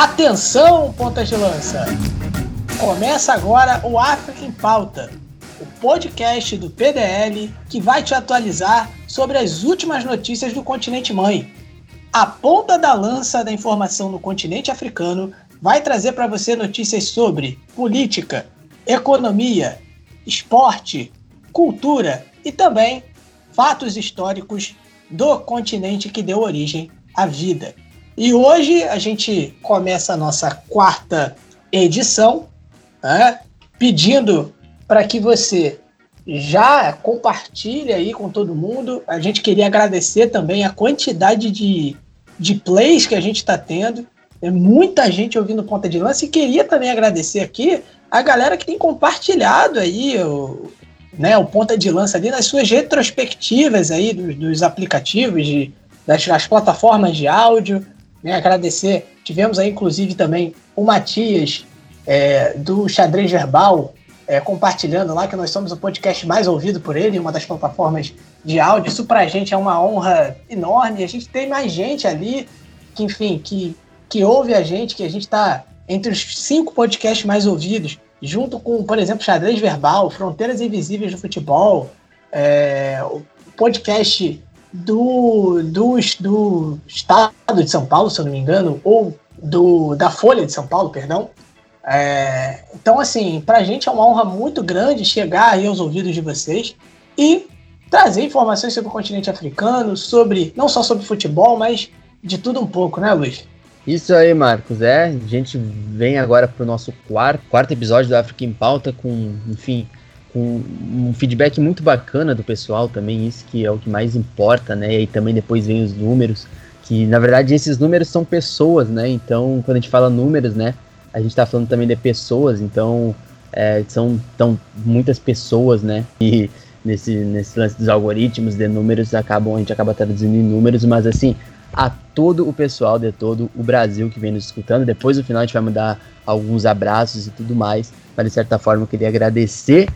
Atenção, pontas de lança! Começa agora o África em Pauta, o podcast do PDL que vai te atualizar sobre as últimas notícias do continente mãe. A ponta da lança da informação no continente africano vai trazer para você notícias sobre política, economia, esporte, cultura e também fatos históricos do continente que deu origem à vida. E hoje a gente começa a nossa quarta edição, né, pedindo para que você já compartilhe aí com todo mundo. A gente queria agradecer também a quantidade de, de plays que a gente está tendo. Tem muita gente ouvindo ponta de lança e queria também agradecer aqui a galera que tem compartilhado aí o, né, o ponta de lança ali nas suas retrospectivas aí dos, dos aplicativos, de, das, das, plataformas de áudio. Né, agradecer. Tivemos aí, inclusive, também o Matias é, do Xadrez Verbal é, compartilhando lá que nós somos o podcast mais ouvido por ele, uma das plataformas de áudio. Isso pra gente é uma honra enorme. A gente tem mais gente ali que, enfim, que, que ouve a gente, que a gente está entre os cinco podcasts mais ouvidos, junto com, por exemplo, Xadrez Verbal, Fronteiras Invisíveis do Futebol, é, o podcast do, do, do Estado de São Paulo, se eu não me engano, ou do, da Folha de São Paulo, perdão. É, então, assim, para a gente é uma honra muito grande chegar aí aos ouvidos de vocês e trazer informações sobre o continente africano, sobre não só sobre futebol, mas de tudo um pouco, né, Luiz? Isso aí, Marcos. É, a gente vem agora para o nosso quarto, quarto episódio do África em Pauta com, enfim, com um feedback muito bacana do pessoal também, isso que é o que mais importa, né? E também depois vem os números, que na verdade esses números são pessoas, né? Então, quando a gente fala números, né? A gente está falando também de pessoas, então é, são tão, muitas pessoas, né? E nesse, nesse lance dos algoritmos de números acabam, a gente acaba traduzindo em números, mas assim, a todo o pessoal de todo o Brasil que vem nos escutando. Depois no final a gente vai mandar alguns abraços e tudo mais. Mas de certa forma eu queria agradecer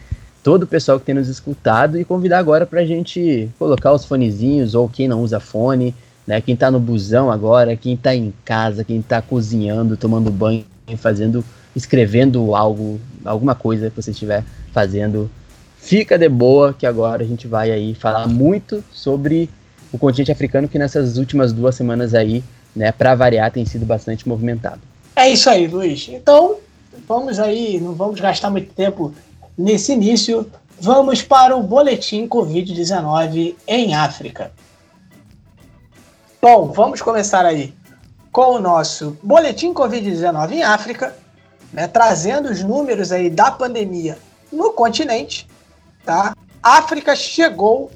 todo o pessoal que tem nos escutado e convidar agora para a gente colocar os fonezinhos ou quem não usa fone, né? Quem está no busão agora, quem está em casa, quem está cozinhando, tomando banho, fazendo, escrevendo algo, alguma coisa que você estiver fazendo. Fica de boa que agora a gente vai aí falar muito sobre o continente africano que nessas últimas duas semanas aí, né, para variar, tem sido bastante movimentado. É isso aí, Luiz. Então, vamos aí, não vamos gastar muito tempo nesse início. Vamos para o boletim Covid-19 em África. Bom, vamos começar aí com o nosso boletim Covid-19 em África, né, trazendo os números aí da pandemia no continente, tá? África chegou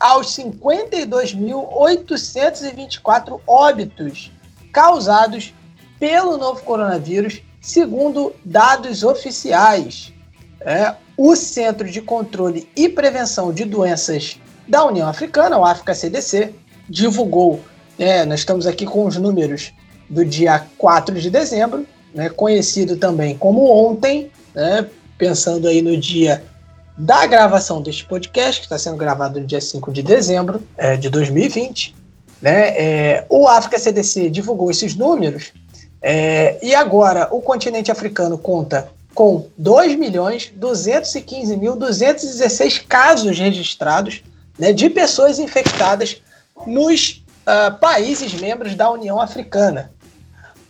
aos 52.824 óbitos causados pelo novo coronavírus, segundo dados oficiais. É, o Centro de Controle e Prevenção de Doenças da União Africana, o África CDC, divulgou, é, nós estamos aqui com os números do dia 4 de dezembro, né, conhecido também como ontem, né, pensando aí no dia da gravação deste podcast, que está sendo gravado no dia 5 de dezembro é, de 2020, né, é, o África CDC divulgou esses números é, e agora o continente africano conta com 2.215.216 casos registrados né, de pessoas infectadas nos uh, países membros da União Africana.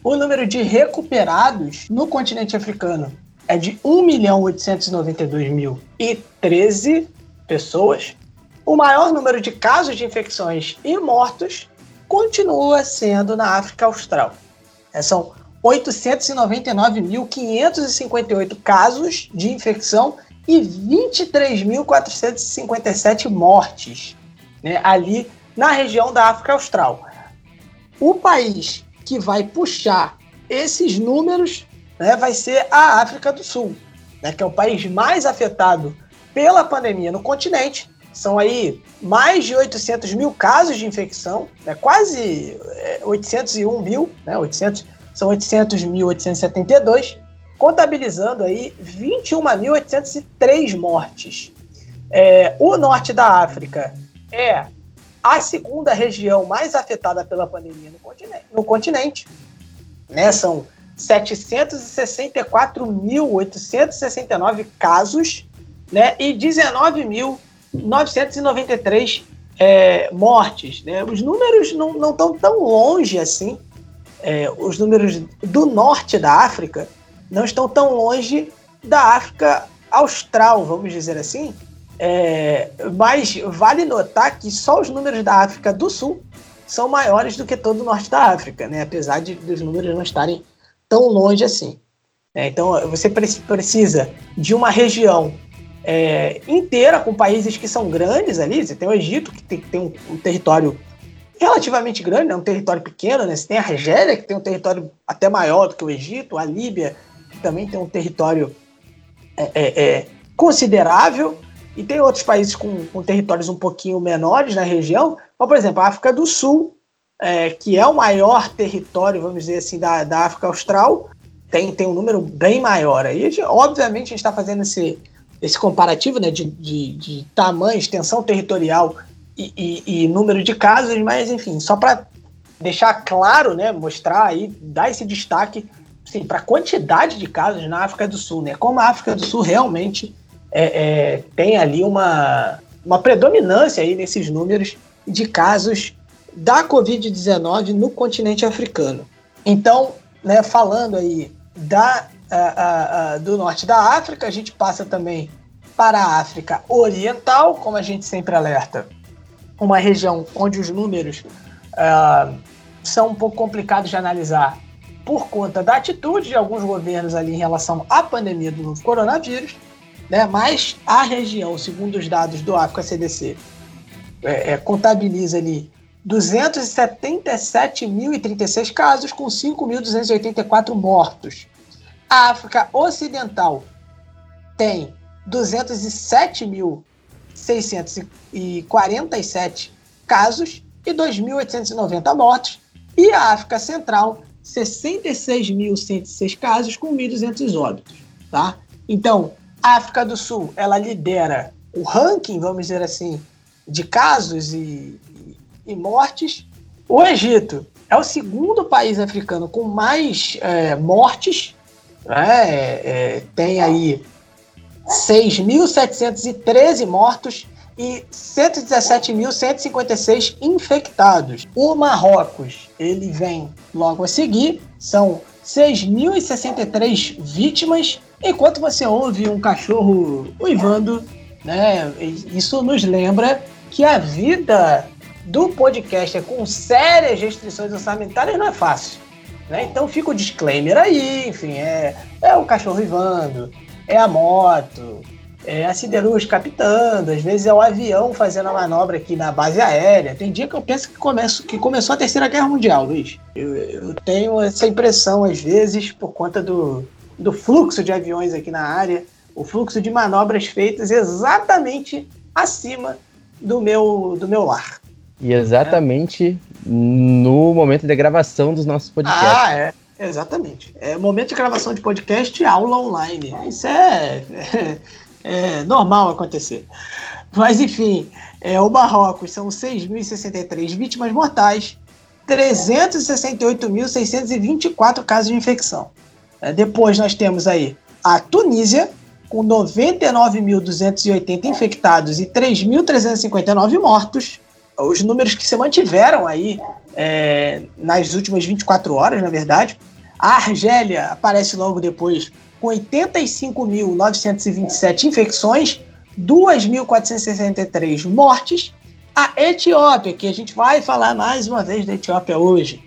O número de recuperados no continente africano é de 1.892.013 pessoas, o maior número de casos de infecções e mortos continua sendo na África Austral. É, são 899.558 casos de infecção e 23.457 mortes né, ali na região da África Austral. O país que vai puxar esses números né, vai ser a África do Sul, né, que é o país mais afetado pela pandemia no continente. São aí mais de 800 mil casos de infecção, né, quase 801 é, mil, né, 800, são 800.872, contabilizando aí 21.803 mortes. É, o norte da África é a segunda região mais afetada pela pandemia no continente. No continente né, são 764.869 casos né, e 19.993 é, mortes. Né? Os números não estão tão longe assim. É, os números do norte da África não estão tão longe da África austral, vamos dizer assim. É, mas vale notar que só os números da África do Sul são maiores do que todo o norte da África, né? apesar de dos números não estarem tão longe assim. É, então você precisa de uma região é, inteira com países que são grandes ali. Você tem o Egito, que tem, tem um, um, território relativamente grande, é um território pequeno. Né? Você tem a Argélia, que tem um território até maior do que o Egito. A Líbia, que também tem um território é, é, é considerável. E tem outros países com, com, territórios um pouquinho menores na região. Como, por exemplo, a África do Sul, é, que é o maior território, vamos dizer assim, da, da África Austral, tem, tem um número bem maior. Aí, obviamente, a gente está fazendo esse, esse comparativo né, de, de, de tamanho, extensão territorial e, e, número de casos, mas enfim, só para deixar claro, né, mostrar aí, dar esse destaque assim, para a quantidade de casos na África do Sul, né, como a África do Sul realmente é, é, tem ali uma, uma predominância aí nesses números de casos da Covid-19 no continente africano. Então, né, falando aí da uh, uh, do norte da África, a gente passa também para a África Oriental, como a gente sempre alerta, uma região onde os números são um pouco complicados de analisar por conta da atitude de alguns governos ali em relação à pandemia do novo coronavírus, né? mas a região, segundo os dados do África CDC, é, é, contabiliza ali 277.036 casos com 5.284 mortos. A África Ocidental tem 207.647 casos e 2.890 mortes. E a África Central, 66.106 casos com 1.200 óbitos. Tá? Então, a África do Sul ela lidera o ranking, vamos dizer assim, de casos e, e mortes. O Egito é o segundo país africano com mais é, mortes né? É, é, tem aí 6.713 mortos e 117.156 infectados. O Marrocos, ele vem logo a seguir, são 6.063 vítimas, enquanto você ouve um cachorro uivando, né? Isso nos lembra que a vida do podcaster com sérias restrições orçamentárias não é fácil. Né? Então fica o disclaimer aí, enfim, é, é o cachorro rivando, é a moto, é a siderúrgica captando, às vezes é o avião fazendo a manobra aqui na base aérea. Tem dia que eu penso que, começo, que começou a Terceira Guerra Mundial, Luiz. Eu, eu tenho essa impressão, às vezes, por conta do, do fluxo de aviões aqui na área, o fluxo de manobras feitas exatamente acima do meu, do meu lar. E exatamente no momento de gravação dos nossos podcasts. Ah, é. Exatamente. É momento de gravação de podcast e aula online. Isso é, é, é normal acontecer. Mas, enfim, é, o Marrocos são 6.063 vítimas mortais, 368.624 casos de infecção. É, depois nós temos aí a Tunísia, com 99.280 infectados e 3.359 mortos os números que se mantiveram aí é, nas últimas 24 horas, na verdade. A Argélia aparece logo depois com 85.927 infecções, 2.463 mortes. A Etiópia, que a gente vai falar mais uma vez da Etiópia hoje,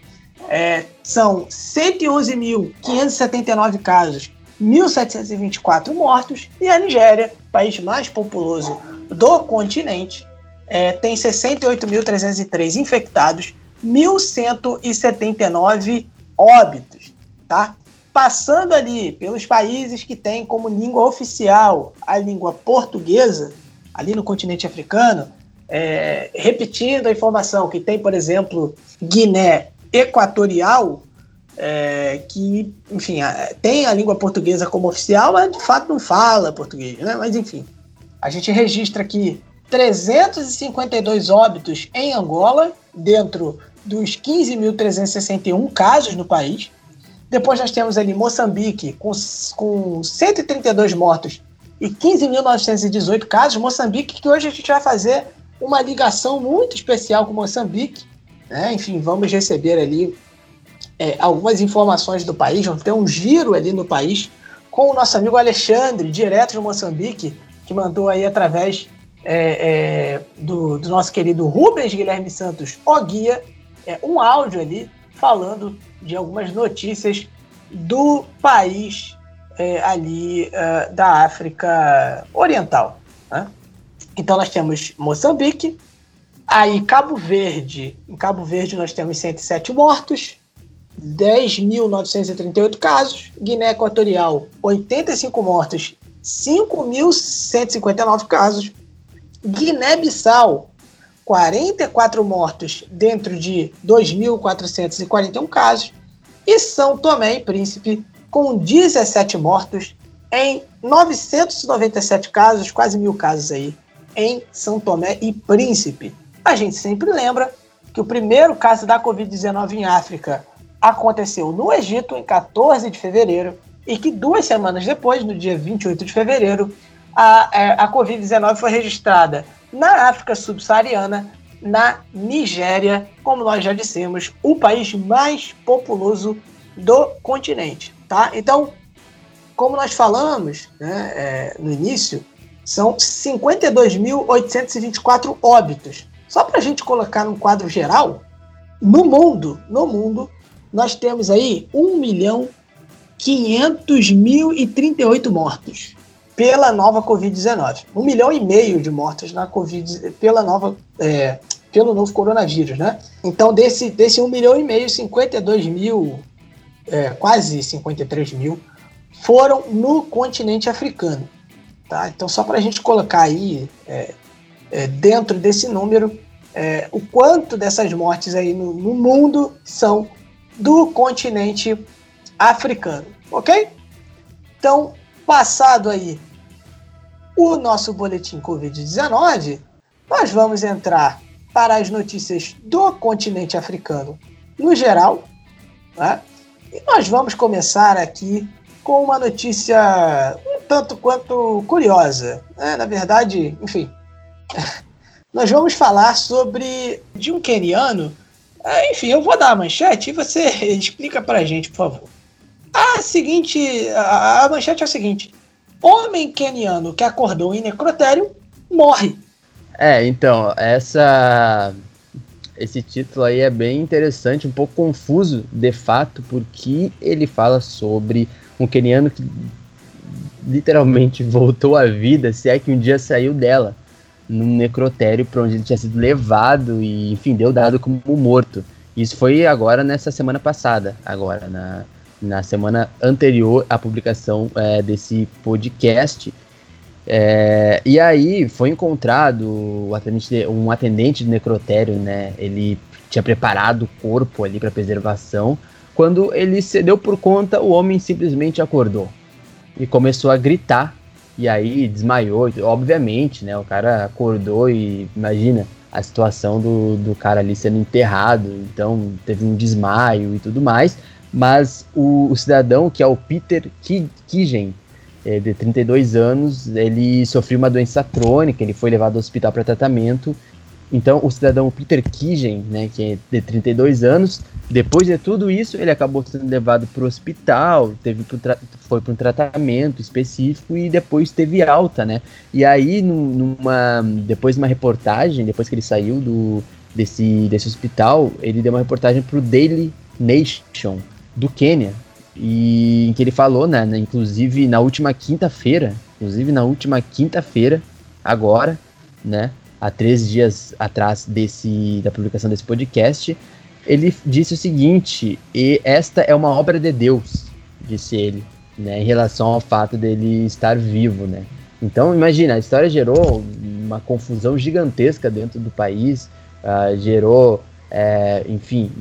é, são 111.579 casos, 1.724 mortos. E a Nigéria, país mais populoso do continente, é, tem 68.303 infectados, 1.179 óbitos, tá? Passando ali pelos países que têm como língua oficial a língua portuguesa, ali no continente africano, é, repetindo a informação que tem, por exemplo, Guiné Equatorial, é, que, enfim, tem a língua portuguesa como oficial, mas de fato não fala português, né? Mas enfim, a gente registra aqui 352 óbitos em Angola, dentro dos 15.361 casos no país. Depois nós temos ali Moçambique, com, com 132 mortos e 15.918 casos. Moçambique, que hoje a gente vai fazer uma ligação muito especial com Moçambique. Né? Enfim, vamos receber ali é, algumas informações do país, vamos ter um giro ali no país com o nosso amigo Alexandre, direto de Moçambique, que mandou aí através é, é, do, do, nosso querido Rubens Guilherme Santos, o guia, é, um áudio ali falando de algumas notícias do país é, ali uh, da África Oriental. Né? Então nós temos Moçambique, aí Cabo Verde. Em Cabo Verde nós temos 107 mortos, 10.938 casos, Guiné Equatorial 85 mortos, 5.159 casos, Guiné-Bissau 44 mortos dentro de 2.441 casos e São Tomé e Príncipe com 17 mortos em 997 casos, quase mil casos aí, em São Tomé e Príncipe. A gente sempre lembra que o primeiro caso da Covid-19 em África aconteceu no Egito em 14 de fevereiro e que duas semanas depois, no dia 28 de fevereiro, a, é, a Covid-19 foi registrada na África subsaariana, na Nigéria, como nós já dissemos, o país mais populoso do continente. Tá? Então, como nós falamos né, é, no início, são 52.824 óbitos. Só para a gente colocar num quadro geral, no mundo, no mundo, nós temos aí 1 milhão 500 mil e 38 mortos pela nova Covid-19. Um milhão e meio de mortos na Covid, pela nova, é, pelo novo coronavírus, né? Então, desse, desse 1 milhão e meio, 52 mil, é, quase 53 mil, foram no continente africano. Tá? Então, só para a gente colocar aí é, é, dentro desse número é, o quanto dessas mortes aí no, no mundo são do continente africano, ok? Então, passado aí o nosso boletim Covid-19, nós vamos entrar para as notícias do continente africano no geral, né? e nós vamos começar aqui com uma notícia um tanto quanto curiosa. Né? Na verdade, enfim, nós vamos falar sobre de um queniano ah, enfim, eu vou dar a manchete e você explica pra gente, por favor. A seguinte, a, a manchete é a seguinte: homem keniano que acordou em necrotério morre. É, então, essa esse título aí é bem interessante, um pouco confuso de fato, porque ele fala sobre um keniano que literalmente voltou à vida, se é que um dia saiu dela num necrotério para onde ele tinha sido levado e, enfim, deu dado como morto. Isso foi agora nessa semana passada, agora, na, na semana anterior à publicação é, desse podcast. É, e aí foi encontrado um atendente de necrotério, né? Ele tinha preparado o corpo ali para preservação. Quando ele cedeu por conta, o homem simplesmente acordou e começou a gritar e aí desmaiou, obviamente, né? O cara acordou e imagina a situação do, do cara ali sendo enterrado, então teve um desmaio e tudo mais. Mas o, o cidadão, que é o Peter Kigen, é, de 32 anos, ele sofreu uma doença crônica, ele foi levado ao hospital para tratamento então, o cidadão Peter Kigen, né, que é de 32 anos, depois de tudo isso, ele acabou sendo levado para o hospital, teve pro foi para um tratamento específico e depois teve alta, né? E aí, numa, depois de uma reportagem, depois que ele saiu do, desse, desse hospital, ele deu uma reportagem para o Daily Nation do Quênia, e em que ele falou, né, né inclusive na última quinta-feira, inclusive na última quinta-feira, agora, né, há três dias atrás desse, da publicação desse podcast, ele disse o seguinte: e esta é uma obra de Deus, disse ele, né, em relação ao fato dele estar vivo, né. Então, imagina, a história gerou uma confusão gigantesca dentro do país, uh, gerou, é, enfim,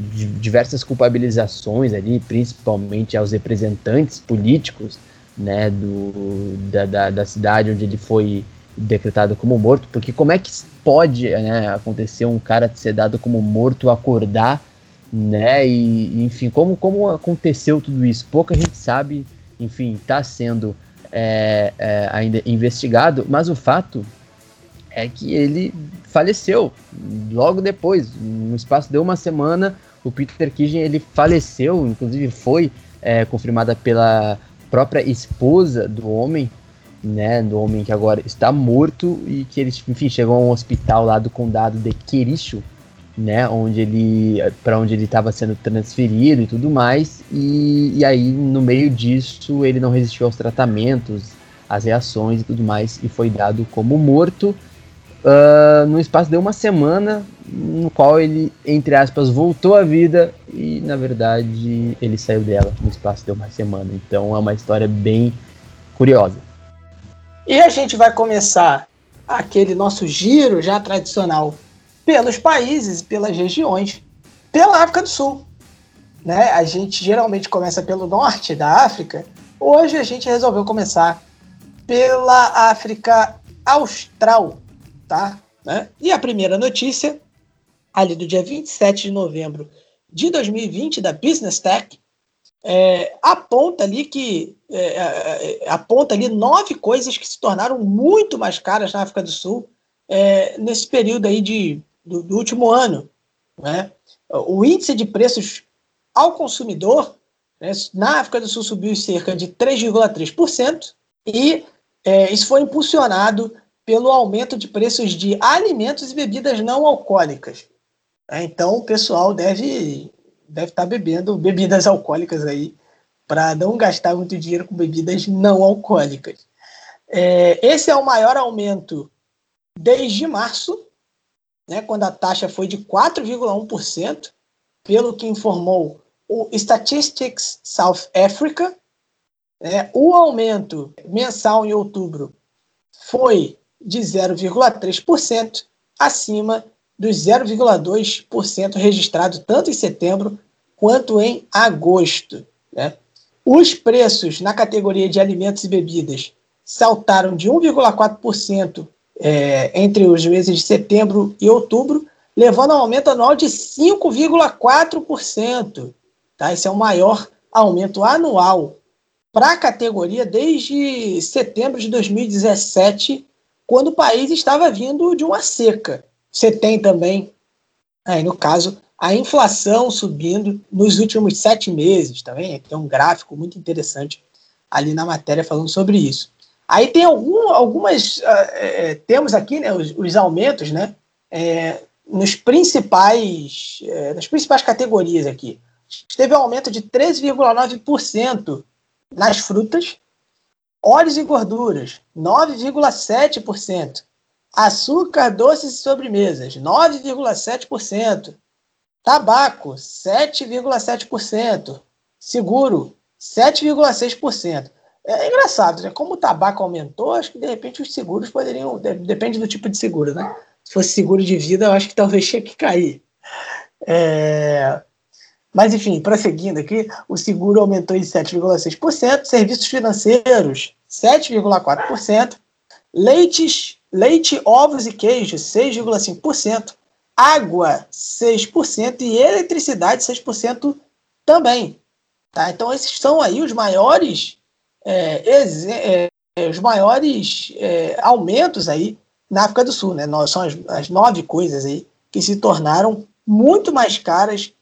diversas culpabilizações ali, principalmente aos representantes políticos, né, do, da, da, da cidade onde ele foi decretado como morto, porque como é que pode né, acontecer um cara ser dado como morto acordar né? E, enfim, como, como aconteceu tudo isso? Pouca gente sabe, enfim, está sendo é, é, ainda investigado, mas o fato é que ele faleceu logo depois, no espaço de uma semana, o Peter Kitchen ele faleceu, inclusive foi é, confirmada pela própria esposa do homem, né, do homem que agora está morto e que ele, enfim, chegou a um hospital lá do condado de Quericho, né, onde ele para onde ele estava sendo transferido e tudo mais, e, e aí no meio disso ele não resistiu aos tratamentos, às reações e tudo mais e foi dado como morto. Uh, no espaço de uma semana, no qual ele, entre aspas, voltou à vida e, na verdade, ele saiu dela no espaço de uma semana. Então é uma história bem curiosa. E a gente vai começar aquele nosso giro já tradicional pelos países e pelas regiões, pela África do Sul. Né? A gente geralmente começa pelo norte da África, hoje a gente resolveu começar pela África Austral, tá? Né? E a primeira notícia, ali do dia 27 de novembro de 2020, da Business Tech, é, aponta ali que é, é, é, aponta ali nove coisas que se tornaram muito mais caras na África do Sul é, nesse período aí de do, do último ano. Né? O índice de preços ao consumidor né, na África do Sul subiu cerca de 3,3%, e é, isso foi impulsionado pelo aumento de preços de alimentos e bebidas não alcoólicas. É, então, o pessoal deve deve estar bebendo bebidas alcoólicas aí para não gastar muito dinheiro com bebidas não alcoólicas. É, esse é o maior aumento desde março, né, quando a taxa foi de 4,1%, pelo que informou o Statistics South Africa. Né, o aumento mensal em outubro foi de 0,3%, acima dos 0,2% registrado tanto em setembro quanto em agosto. Né? Os preços na categoria de alimentos e bebidas saltaram de 1,4% é, entre os meses de setembro e outubro, levando a um aumento anual de 5,4%. Tá? Esse é o maior aumento anual para a categoria desde setembro de 2017, quando o país estava vindo de uma seca. Você tem também, aí no caso, a inflação subindo nos últimos sete meses também. Tem um gráfico muito interessante ali na matéria falando sobre isso. Aí tem algum, algumas. Uh, temos aqui né, os, os aumentos né, é, nos principais, é, nas principais categorias aqui. Teve um aumento de 13,9% nas frutas, óleos e gorduras, 9,7%. Açúcar, doces e sobremesas, 9,7%. Tabaco, 7,7%. Seguro, 7,6%. É engraçado, né? Como o tabaco aumentou, acho que de repente os seguros poderiam. Depende do tipo de seguro, né? Se fosse seguro de vida, eu acho que talvez tinha que cair. É... Mas, enfim, prosseguindo aqui, o seguro aumentou em 7,6%, serviços financeiros, 7,4%, leites, leite, ovos e queijos, 6,5%, água 6% e eletricidade 6% também. Tá? Então esses são aí os maiores é, é, os maiores é, aumentos aí na África do Sul, né? São as, as, nove coisas aí que se tornaram muito mais caras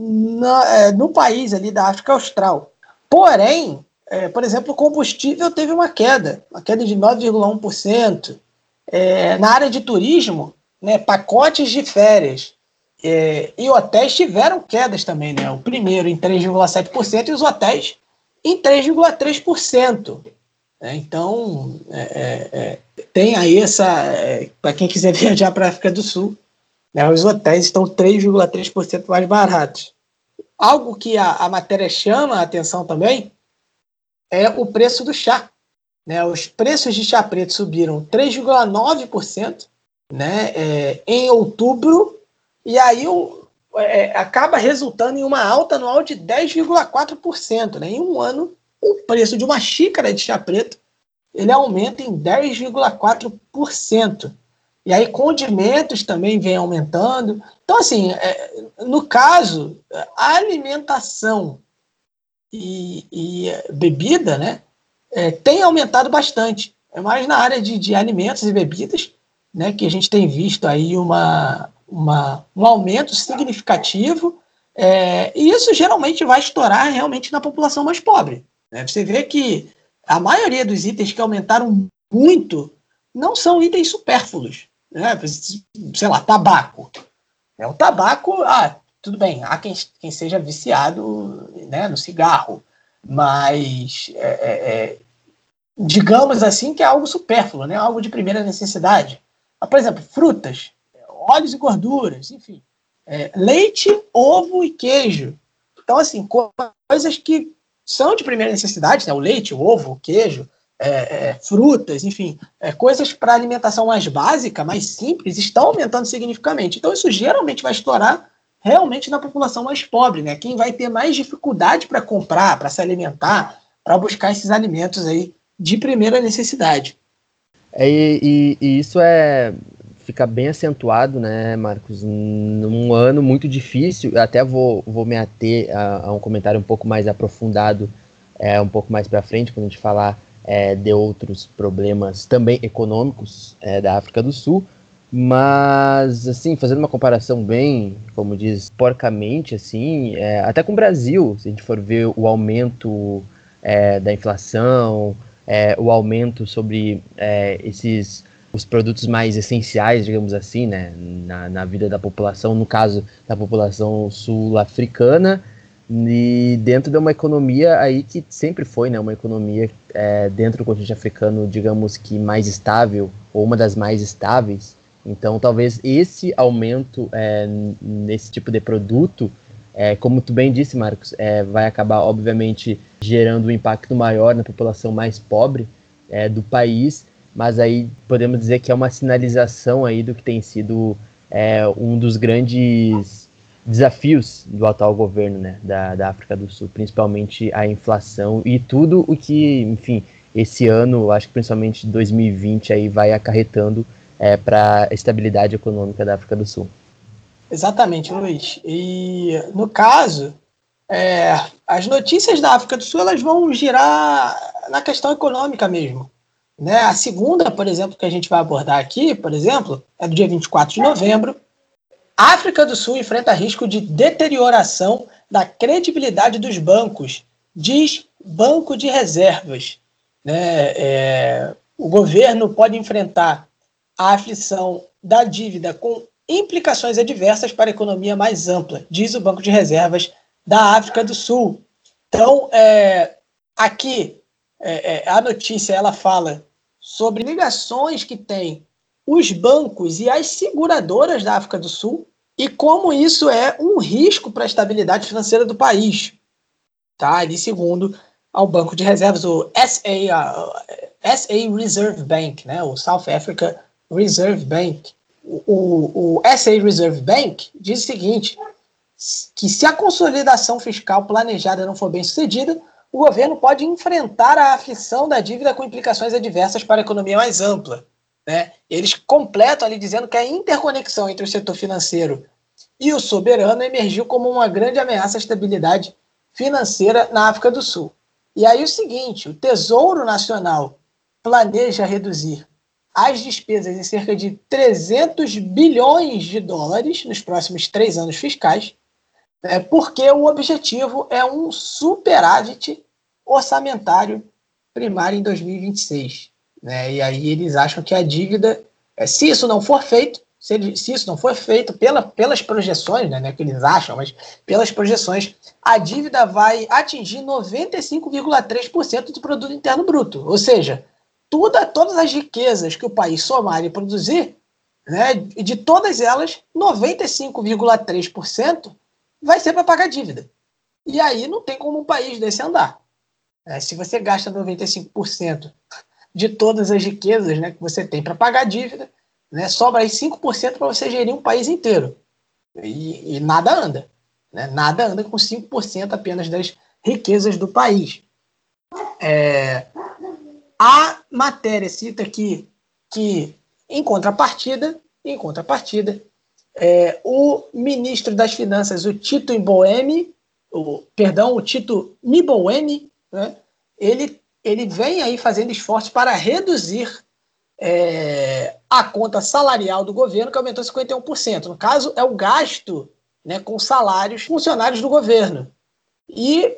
na, é, no país ali da África Austral. Porém, é, por exemplo, o combustível teve uma queda, uma queda de 9,1%. É, na área de turismo, né, pacotes de férias é, e hotéis tiveram quedas também, né? O primeiro em 3,7% e os hotéis em 3,3%. É, então, é, é, é, tem aí essa. É, para quem quiser viajar para a África do Sul, né, os hotéis estão 3,3% mais baratos. Algo que a, a matéria chama a atenção também é o preço do chá. Né? Os preços de chá preto subiram 3,9% né, é, em outubro, e aí o, é, acaba resultando em uma alta anual de 10,4%. Né? Em um ano, o preço de uma xícara de chá preto ele aumenta em 10,4%. E aí condimentos também vem aumentando. Então, assim, é, no caso, a alimentação e, e bebida, né, é, tem aumentado bastante. É mais na área de, de alimentos e bebidas, né, que a gente tem visto aí uma, uma um aumento significativo. É, e isso geralmente vai estourar realmente na população mais pobre. Né? Você vê que a maioria dos itens que aumentaram muito não são itens supérfluos. Né? Sei lá, tabaco. É, o tabaco, ah, tudo bem, há quem, quem seja viciado né, no cigarro, mas é, é, é, digamos assim que é algo supérfluo, né, algo de primeira necessidade. Por exemplo, frutas, óleos e gorduras, enfim. É, leite, ovo e queijo. Então, assim, coisas que são de primeira necessidade, né? o leite, o ovo, o queijo, é, é, frutas, enfim, é, coisas para alimentação mais básica, mais simples, estão aumentando significativamente. Então, isso geralmente vai estourar realmente na população mais pobre, né? Quem vai ter mais dificuldade para comprar, para se alimentar, para buscar esses alimentos aí de primeira necessidade. É, e, e, isso é fica bem acentuado, né, Marcos, num ano muito difícil. Até vou, vou me ater a, a um comentário um pouco mais aprofundado, é, um pouco mais para frente, quando a gente falar é, de outros problemas também econômicos é, da África do Sul. Mas, assim, fazendo uma comparação bem, como diz, porcamente, assim, é, até com o Brasil, se a gente for ver o aumento é, da inflação, é, o aumento sobre é, esses os produtos mais essenciais, digamos assim, né, na, na vida da população, no caso da população sul-africana, e dentro de uma economia aí que sempre foi, né, uma economia é, dentro do continente africano, digamos que mais estável, ou uma das mais estáveis. Então, talvez esse aumento é, nesse tipo de produto, é, como tu bem disse, Marcos, é, vai acabar, obviamente, gerando um impacto maior na população mais pobre é, do país, mas aí podemos dizer que é uma sinalização aí do que tem sido é, um dos grandes desafios do atual governo né, da, da África do Sul, principalmente a inflação e tudo o que, enfim, esse ano, acho que principalmente 2020 aí vai acarretando é, para a estabilidade econômica da África do Sul. Exatamente, Luiz. E no caso, é, as notícias da África do Sul elas vão girar na questão econômica mesmo. Né? A segunda, por exemplo, que a gente vai abordar aqui, por exemplo, é do dia 24 de novembro. A África do Sul enfrenta risco de deterioração da credibilidade dos bancos, diz Banco de Reservas. Né? É, o governo pode enfrentar a aflição da dívida com implicações adversas para a economia mais ampla, diz o Banco de Reservas da África do Sul. Então, é, aqui é, é, a notícia ela fala sobre ligações que tem os bancos e as seguradoras da África do Sul e como isso é um risco para a estabilidade financeira do país. Tá? Ali, segundo ao Banco de Reservas, o SA, SA Reserve Bank, né? o South Africa Reserve Bank. O, o, o SA Reserve Bank diz o seguinte, que se a consolidação fiscal planejada não for bem sucedida, o governo pode enfrentar a aflição da dívida com implicações adversas para a economia mais ampla. Né? Eles completam ali dizendo que a interconexão entre o setor financeiro e o soberano emergiu como uma grande ameaça à estabilidade financeira na África do Sul. E aí o seguinte, o Tesouro Nacional planeja reduzir as despesas em cerca de 300 bilhões de dólares nos próximos três anos fiscais, é porque o objetivo é um superávit orçamentário primário em 2026. Né? E aí eles acham que a dívida, é, se isso não for feito, se, ele, se isso não for feito pela, pelas projeções, né, né, que eles acham, mas pelas projeções, a dívida vai atingir 95,3% do produto interno bruto. Ou seja, toda, todas as riquezas que o país somar e produzir, né, de todas elas, 95,3% vai ser para pagar dívida. E aí não tem como um país desse andar. É, se você gasta 95% de todas as riquezas né, que você tem para pagar dívida, né, sobra aí 5% para você gerir um país inteiro. E, e nada anda. Né? Nada anda com 5% apenas das riquezas do país. É, a matéria cita aqui que Em contrapartida, em contrapartida, é, o ministro das Finanças, o Tito Mboweni, o, perdão, o Tito Mboweni, né, ele, ele vem aí fazendo esforços para reduzir é, a conta salarial do governo, que aumentou 51%. No caso, é o gasto né, com salários funcionários do governo. E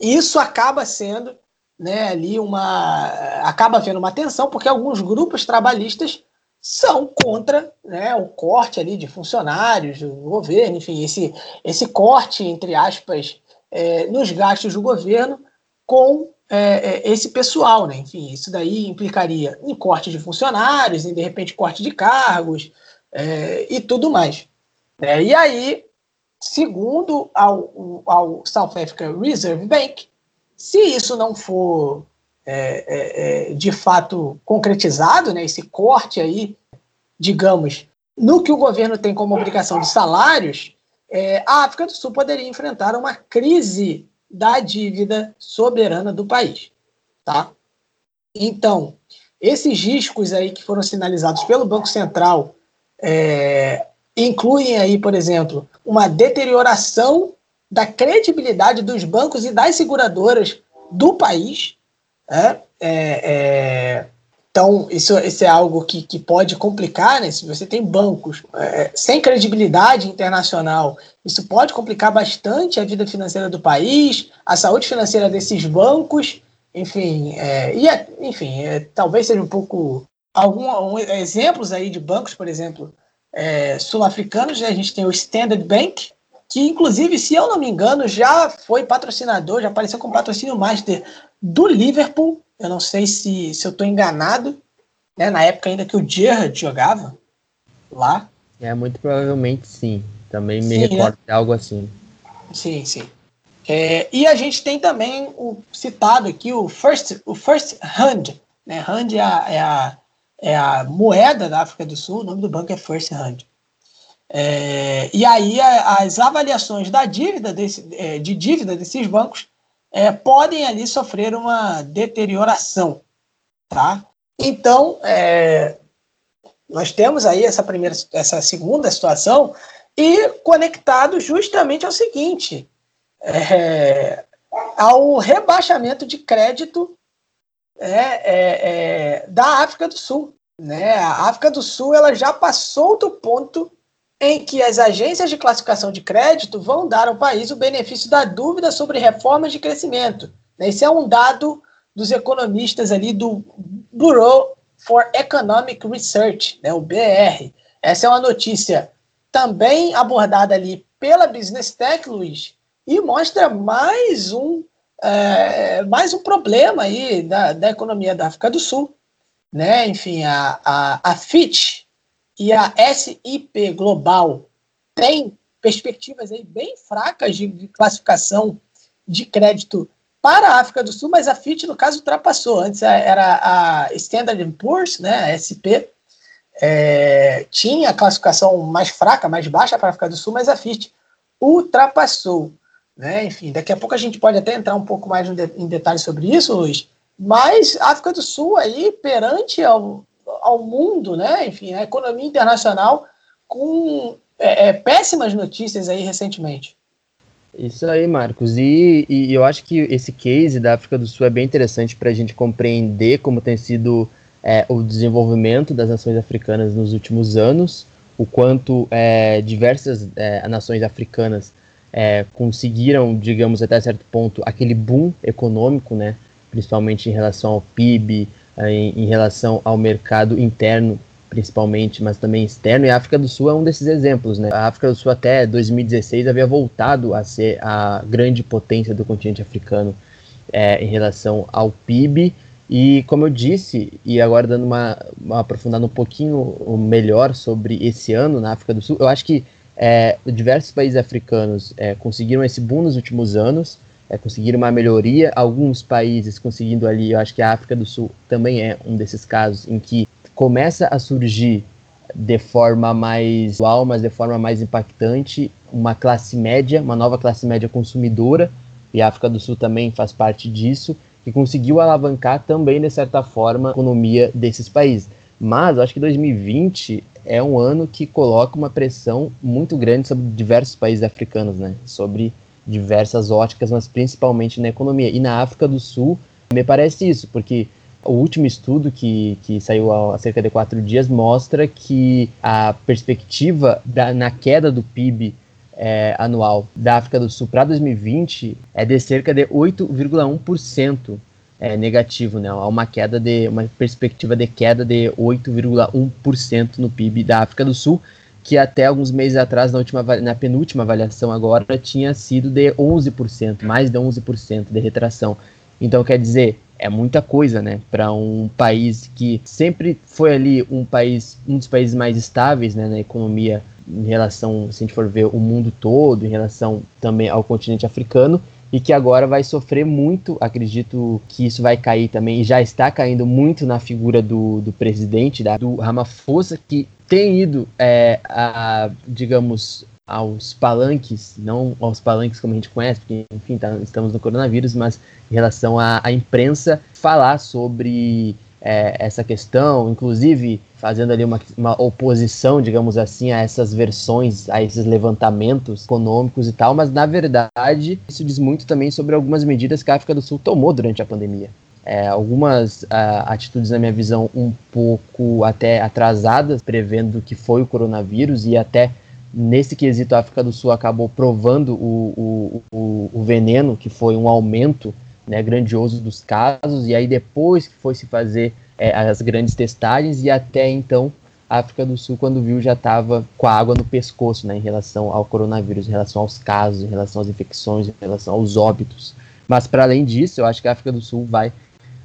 isso acaba sendo né, ali uma. acaba havendo uma tensão, porque alguns grupos trabalhistas são contra né, o corte ali de funcionários do governo, enfim, esse, esse corte, entre aspas, é, nos gastos do governo com é, é, esse pessoal, né? Enfim, isso daí implicaria em corte de funcionários, em de repente corte de cargos é, e tudo mais. É, e aí, segundo ao, ao South Africa Reserve Bank, se isso não for é, é, de fato concretizado, né, esse corte aí, digamos, no que o governo tem como obrigação de salários, a África do Sul poderia enfrentar uma crise da dívida soberana do país, tá? Então, esses riscos aí que foram sinalizados pelo Banco Central é, incluem aí, por exemplo, uma deterioração da credibilidade dos bancos e das seguradoras do país. Né? É, é, então, isso, isso é algo que, que pode complicar, né? Se você tem bancos é, sem credibilidade internacional, isso pode complicar bastante a vida financeira do país, a saúde financeira desses bancos, enfim, é, e é, enfim, é, talvez seja um pouco algum um, exemplos aí de bancos, por exemplo, é, sul-africanos. Né? A gente tem o Standard Bank, que inclusive, se eu não me engano, já foi patrocinador, já apareceu como patrocínio master do Liverpool eu não sei se, se eu estou enganado, né? Na época ainda que o Gerrard jogava lá. É, muito provavelmente sim. Também me sim, recordo né? de algo assim. Sim, sim. É, e a gente tem também o citado aqui, o First, o first Hand. Né? Hand é a, é, a, é a moeda da África do Sul, o nome do banco é First Hand. É, e aí a, as avaliações da dívida desse, é, de dívida desses bancos é, podem ali sofrer uma deterioração, tá? Então, é, nós temos aí essa primeira, essa segunda situação e conectado justamente ao seguinte, é, ao rebaixamento de crédito é, é, é, da África do Sul. Né? A África do Sul ela já passou do ponto em que as agências de classificação de crédito vão dar ao país o benefício da dúvida sobre reformas de crescimento. Esse é um dado dos economistas ali do Bureau for Economic Research, né, o BR. Essa é uma notícia também abordada ali pela Business Tech, Luiz, e mostra mais um, é, mais um problema aí da, da economia da África do Sul. Né? Enfim, a, a, a Fitch, e a SIP Global tem perspectivas aí bem fracas de, de classificação de crédito para a África do Sul, mas a FIT, no caso, ultrapassou. Antes era a Standard Poor's, né, a SP, é, tinha a classificação mais fraca, mais baixa para a África do Sul, mas a FIT ultrapassou. Né? Enfim, daqui a pouco a gente pode até entrar um pouco mais em detalhes sobre isso, Luiz, mas a África do Sul aí, perante ao, ao mundo, né? Enfim, a economia internacional com é, é, péssimas notícias aí recentemente. Isso aí, Marcos. E, e, eu acho que esse case da África do Sul é bem interessante para a gente compreender como tem sido é, o desenvolvimento das nações africanas nos últimos anos, o quanto é, diversas é, nações africanas é, conseguiram, digamos, até certo ponto, aquele boom econômico, né? principalmente em relação ao PIB, em, em relação ao mercado interno principalmente, mas também externo, e a África do Sul é um desses exemplos. Né? A África do Sul até 2016 havia voltado a ser a grande potência do continente africano é, em relação ao PIB, e como eu disse, e agora dando uma, uma aprofundando um pouquinho melhor sobre esse ano na África do Sul, eu acho que é, diversos países africanos é, conseguiram esse boom nos últimos anos, é, conseguir uma melhoria. Alguns países conseguindo ali, eu acho que a África do Sul também é um desses casos em que começa a surgir de forma mais igual, mas de forma mais impactante, uma classe média, uma nova classe média consumidora, e a África do Sul também faz parte disso, que conseguiu alavancar também, de certa forma, a economia desses países. Mas eu acho que 2020 é um ano que coloca uma pressão muito grande sobre diversos países africanos, né? Sobre diversas óticas, mas principalmente na economia. E na África do Sul, me parece isso, porque o último estudo que, que saiu há cerca de quatro dias mostra que a perspectiva da, na queda do PIB é, anual da África do Sul para 2020 é de cerca de 8,1% é, negativo, né? Há uma queda de uma perspectiva de queda de 8,1% no PIB da África do Sul, que até alguns meses atrás, na, última, na penúltima avaliação agora, tinha sido de 11%, mais de 11% de retração. Então, quer dizer, é muita coisa, né, para um país que sempre foi ali um país, um dos países mais estáveis, né, na economia em relação, se a gente for ver o mundo todo, em relação também ao continente africano, e que agora vai sofrer muito. Acredito que isso vai cair também, e já está caindo muito na figura do, do presidente, da, do Ramaphosa, que tem ido, é, a, digamos, aos palanques, não aos palanques como a gente conhece, porque, enfim, tá, estamos no coronavírus, mas em relação à, à imprensa, falar sobre é, essa questão, inclusive fazendo ali uma, uma oposição, digamos assim, a essas versões, a esses levantamentos econômicos e tal, mas na verdade isso diz muito também sobre algumas medidas que a África do Sul tomou durante a pandemia. É, algumas uh, atitudes, na minha visão, um pouco até atrasadas, prevendo que foi o coronavírus e até nesse quesito a África do Sul acabou provando o, o, o, o veneno, que foi um aumento né, grandioso dos casos, e aí depois que foi se fazer é, as grandes testagens, e até então a África do Sul, quando viu, já estava com a água no pescoço né, em relação ao coronavírus, em relação aos casos, em relação às infecções, em relação aos óbitos. Mas para além disso, eu acho que a África do Sul vai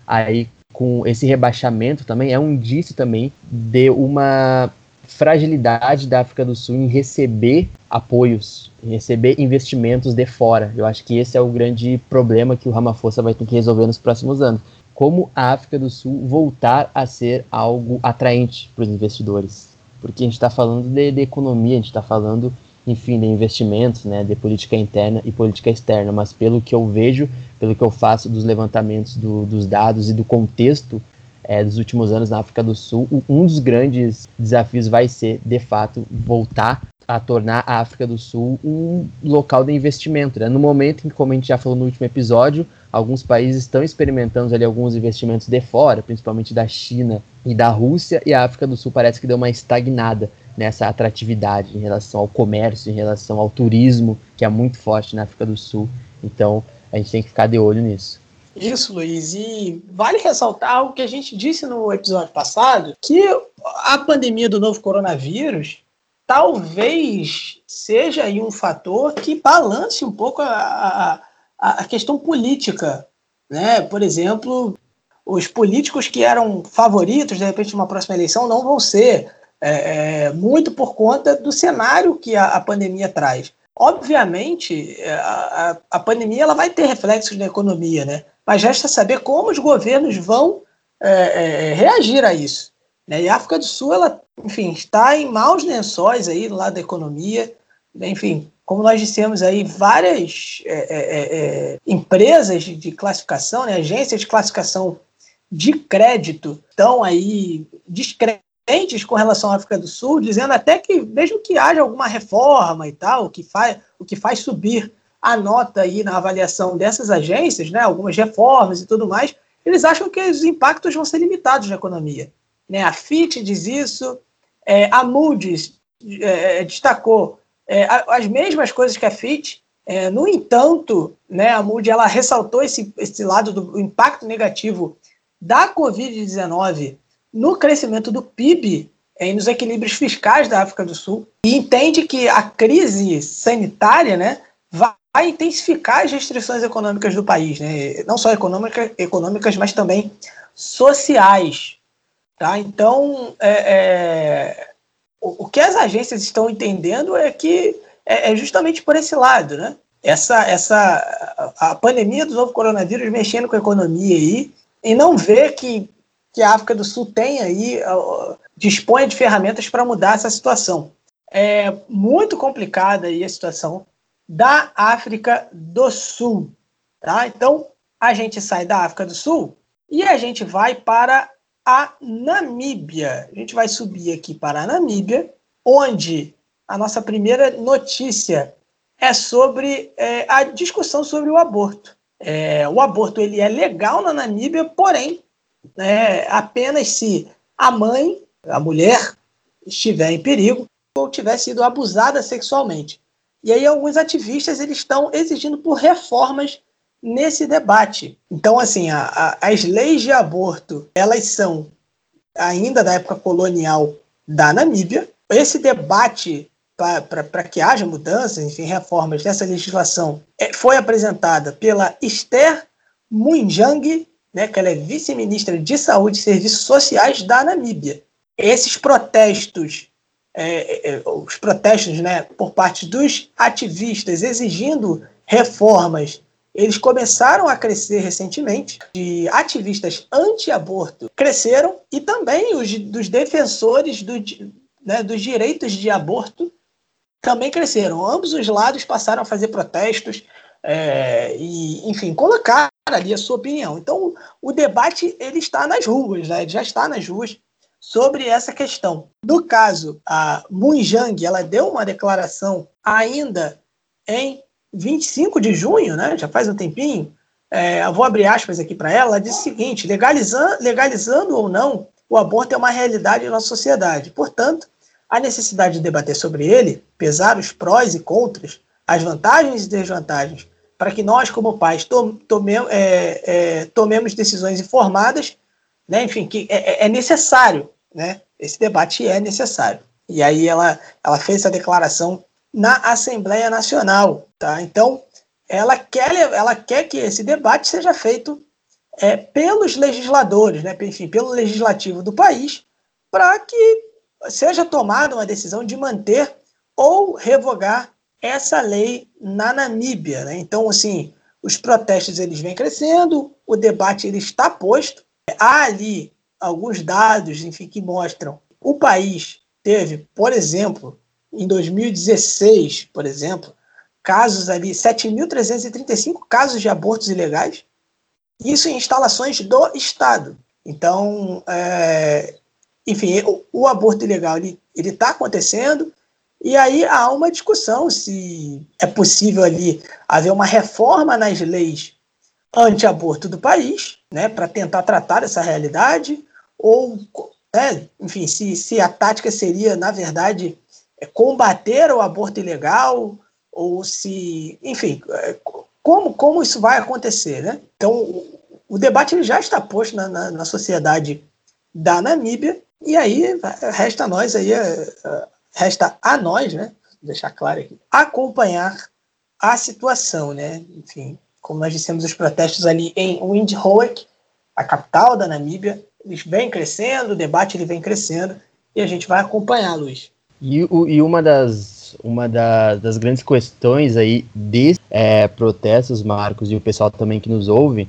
aí com esse rebaixamento também é um indício também de uma fragilidade da África do Sul em receber apoios, em receber investimentos de fora. Eu acho que esse é o grande problema que o Ramaphosa vai ter que resolver nos próximos anos. Como a África do Sul voltar a ser algo atraente para os investidores. Porque a gente está falando de, de, economia, a gente está falando, enfim, de investimentos, né, de política interna e política externa. Mas pelo que eu vejo, pelo que eu faço dos levantamentos do, dos dados e do contexto é, dos últimos anos na África do Sul, um dos grandes desafios vai ser, de fato, voltar a tornar a África do Sul um local de investimento. Né? No momento em que, como a gente já falou no último episódio, alguns países estão experimentando ali alguns investimentos de fora, principalmente da China e da Rússia, e a África do Sul parece que deu uma estagnada nessa atratividade em relação ao comércio, em relação ao turismo, que é muito forte na África do Sul. Então, a gente tem que ficar de olho nisso. Isso, Luiz. E vale ressaltar algo que a gente disse no episódio passado, que a pandemia do novo coronavírus talvez seja aí um fator que balance um pouco a, a, a questão política. Né? Por exemplo, os políticos que eram favoritos, de repente, numa próxima eleição, não vão ser, é, é, muito por conta do cenário que a, a pandemia traz. Obviamente, a, a, pandemia ela vai ter reflexos na economia, né? mas resta saber como os governos vão é, é, reagir a isso. Né? E a África do Sul, ela, enfim, está em maus lençóis aí do lado da economia, enfim, como nós dissemos aí, várias é, é, é, é empresas de classificação, né, agências de classificação de crédito estão aí descrentes com relação à África do Sul, dizendo até que, mesmo que haja alguma reforma e tal, o que faz, o que faz subir a nota aí na avaliação dessas agências, né, algumas reformas e tudo mais, eles acham que os impactos vão ser limitados na economia. Né? A FIT diz isso, é, a Moody's é, destacou é, as mesmas coisas que a FIT, é, no entanto, né, a Moody's ela ressaltou esse, esse lado do impacto negativo da Covid-19 no crescimento do PIB e nos equilíbrios fiscais da África do Sul e entende que a crise sanitária né, vai intensificar as restrições econômicas do país, né? não só econômica, econômicas, mas também sociais. Tá? Então, é, é, o, o, que as agências estão entendendo é que é, é, justamente por esse lado, né? Essa, essa, a pandemia do novo coronavírus mexendo com a economia aí, e não ver que, que a África do Sul tem aí, dispõe de ferramentas para mudar essa situação. É muito complicada aí a situação da África do Sul. Tá? Então, a gente sai da África do Sul e a gente vai para a Namíbia. A gente vai subir aqui para a Namíbia, onde a nossa primeira notícia é sobre é, a discussão sobre o aborto. É, o aborto ele é legal na Namíbia, porém, é, apenas se a mãe, a mulher, estiver em perigo ou tiver sido abusada sexualmente. E aí alguns ativistas eles estão exigindo por reformas nesse debate. Então, assim, a, a, as leis de aborto, elas são ainda da época colonial da Namíbia. Esse debate para que haja mudanças, enfim, reformas dessa legislação, é, foi apresentada pela Esther Munjang, né, que ela é vice-ministra de Saúde e Serviços Sociais da Namíbia. Esses protestos, é, é, os protestos né, por parte dos ativistas exigindo reformas eles começaram a crescer recentemente, de ativistas anti-aborto cresceram, e também os dos defensores do, né, dos direitos de aborto também cresceram. Ambos os lados passaram a fazer protestos é, e, enfim, colocar ali a sua opinião. Então, o debate ele está nas ruas, né? ele já está nas ruas sobre essa questão. No caso, a Moon Jang, ela deu uma declaração ainda em 25 de junho, né, já faz um tempinho, é, eu vou abrir aspas aqui para ela, ela disse o seguinte: legalizando, legalizando ou não, o aborto é uma realidade na sociedade. Portanto, a necessidade de debater sobre ele, pesar os prós e contras, as vantagens e desvantagens, para que nós, como pais, tome, é, é, tomemos decisões informadas, né, enfim, que é, é, é necessário, né, esse debate é necessário. E aí ela, ela fez essa declaração na Assembleia Nacional. Tá? Então, ela quer, ela quer que esse debate seja feito é, pelos legisladores, né? enfim, pelo legislativo do país, para que seja tomada uma decisão de manter ou revogar essa lei na Namíbia. Né? Então, assim, os protestos eles vêm crescendo, o debate ele está posto. Há ali alguns dados, enfim, que mostram o país teve, por exemplo, em 2016, por exemplo, casos ali, 7.335 casos de abortos ilegais, isso em instalações do Estado. Então, é, enfim, o, o, aborto ilegal ele está acontecendo, e aí há uma discussão se é possível ali haver uma reforma nas leis anti-aborto do país, né, para tentar tratar essa realidade, ou, é, enfim, se, se a tática seria, na verdade, é combater o aborto ilegal ou se, enfim, é, como, como isso vai acontecer, né? Então, o, debate já está posto na, na, na, sociedade da Namíbia e aí resta a nós aí, é, resta a nós, né? Deixar claro aqui, acompanhar a situação, né? Enfim, como nós dissemos, os protestos ali em Windhoek, a capital da Namíbia, eles vêm crescendo, o debate ele vem crescendo e a gente vai acompanhar, Luiz. E, e uma das uma da, das grandes questões aí desses é, protestos, Marcos, e o pessoal também que nos ouve,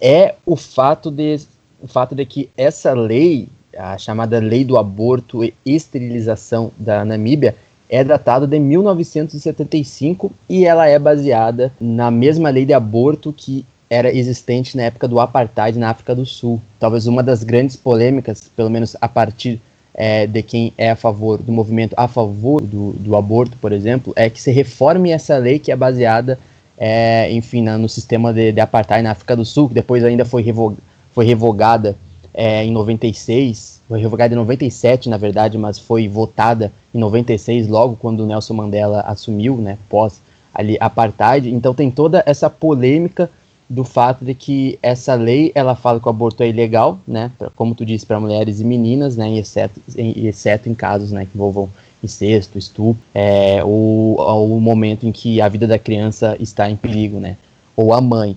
é o fato de, o fato de que essa lei, a chamada Lei do Aborto e Esterilização da Namíbia, é datada de 1975 e ela é baseada na mesma lei de aborto que era existente na época do apartheid na África do Sul. Talvez uma das grandes polêmicas, pelo menos a partir é, de quem é a favor do movimento a favor do, do aborto, por exemplo, é que se reforme essa lei que é baseada, é, enfim, na, no sistema de, de, apartheid na África do Sul, que depois ainda foi, revog, foi revogada é, em 96, foi revogada em 97, na verdade, mas foi votada em 96, logo quando o Nelson Mandela assumiu, né, pós ali apartheid. Então tem toda essa polêmica do fato de que essa lei ela fala que o aborto é ilegal, né, pra, como tu disse, para mulheres e meninas, né, exceto em, exceto em casos, né, que envolvam incesto, estupro, é, ou, ou o momento em que a vida da criança está em perigo, né, ou a mãe.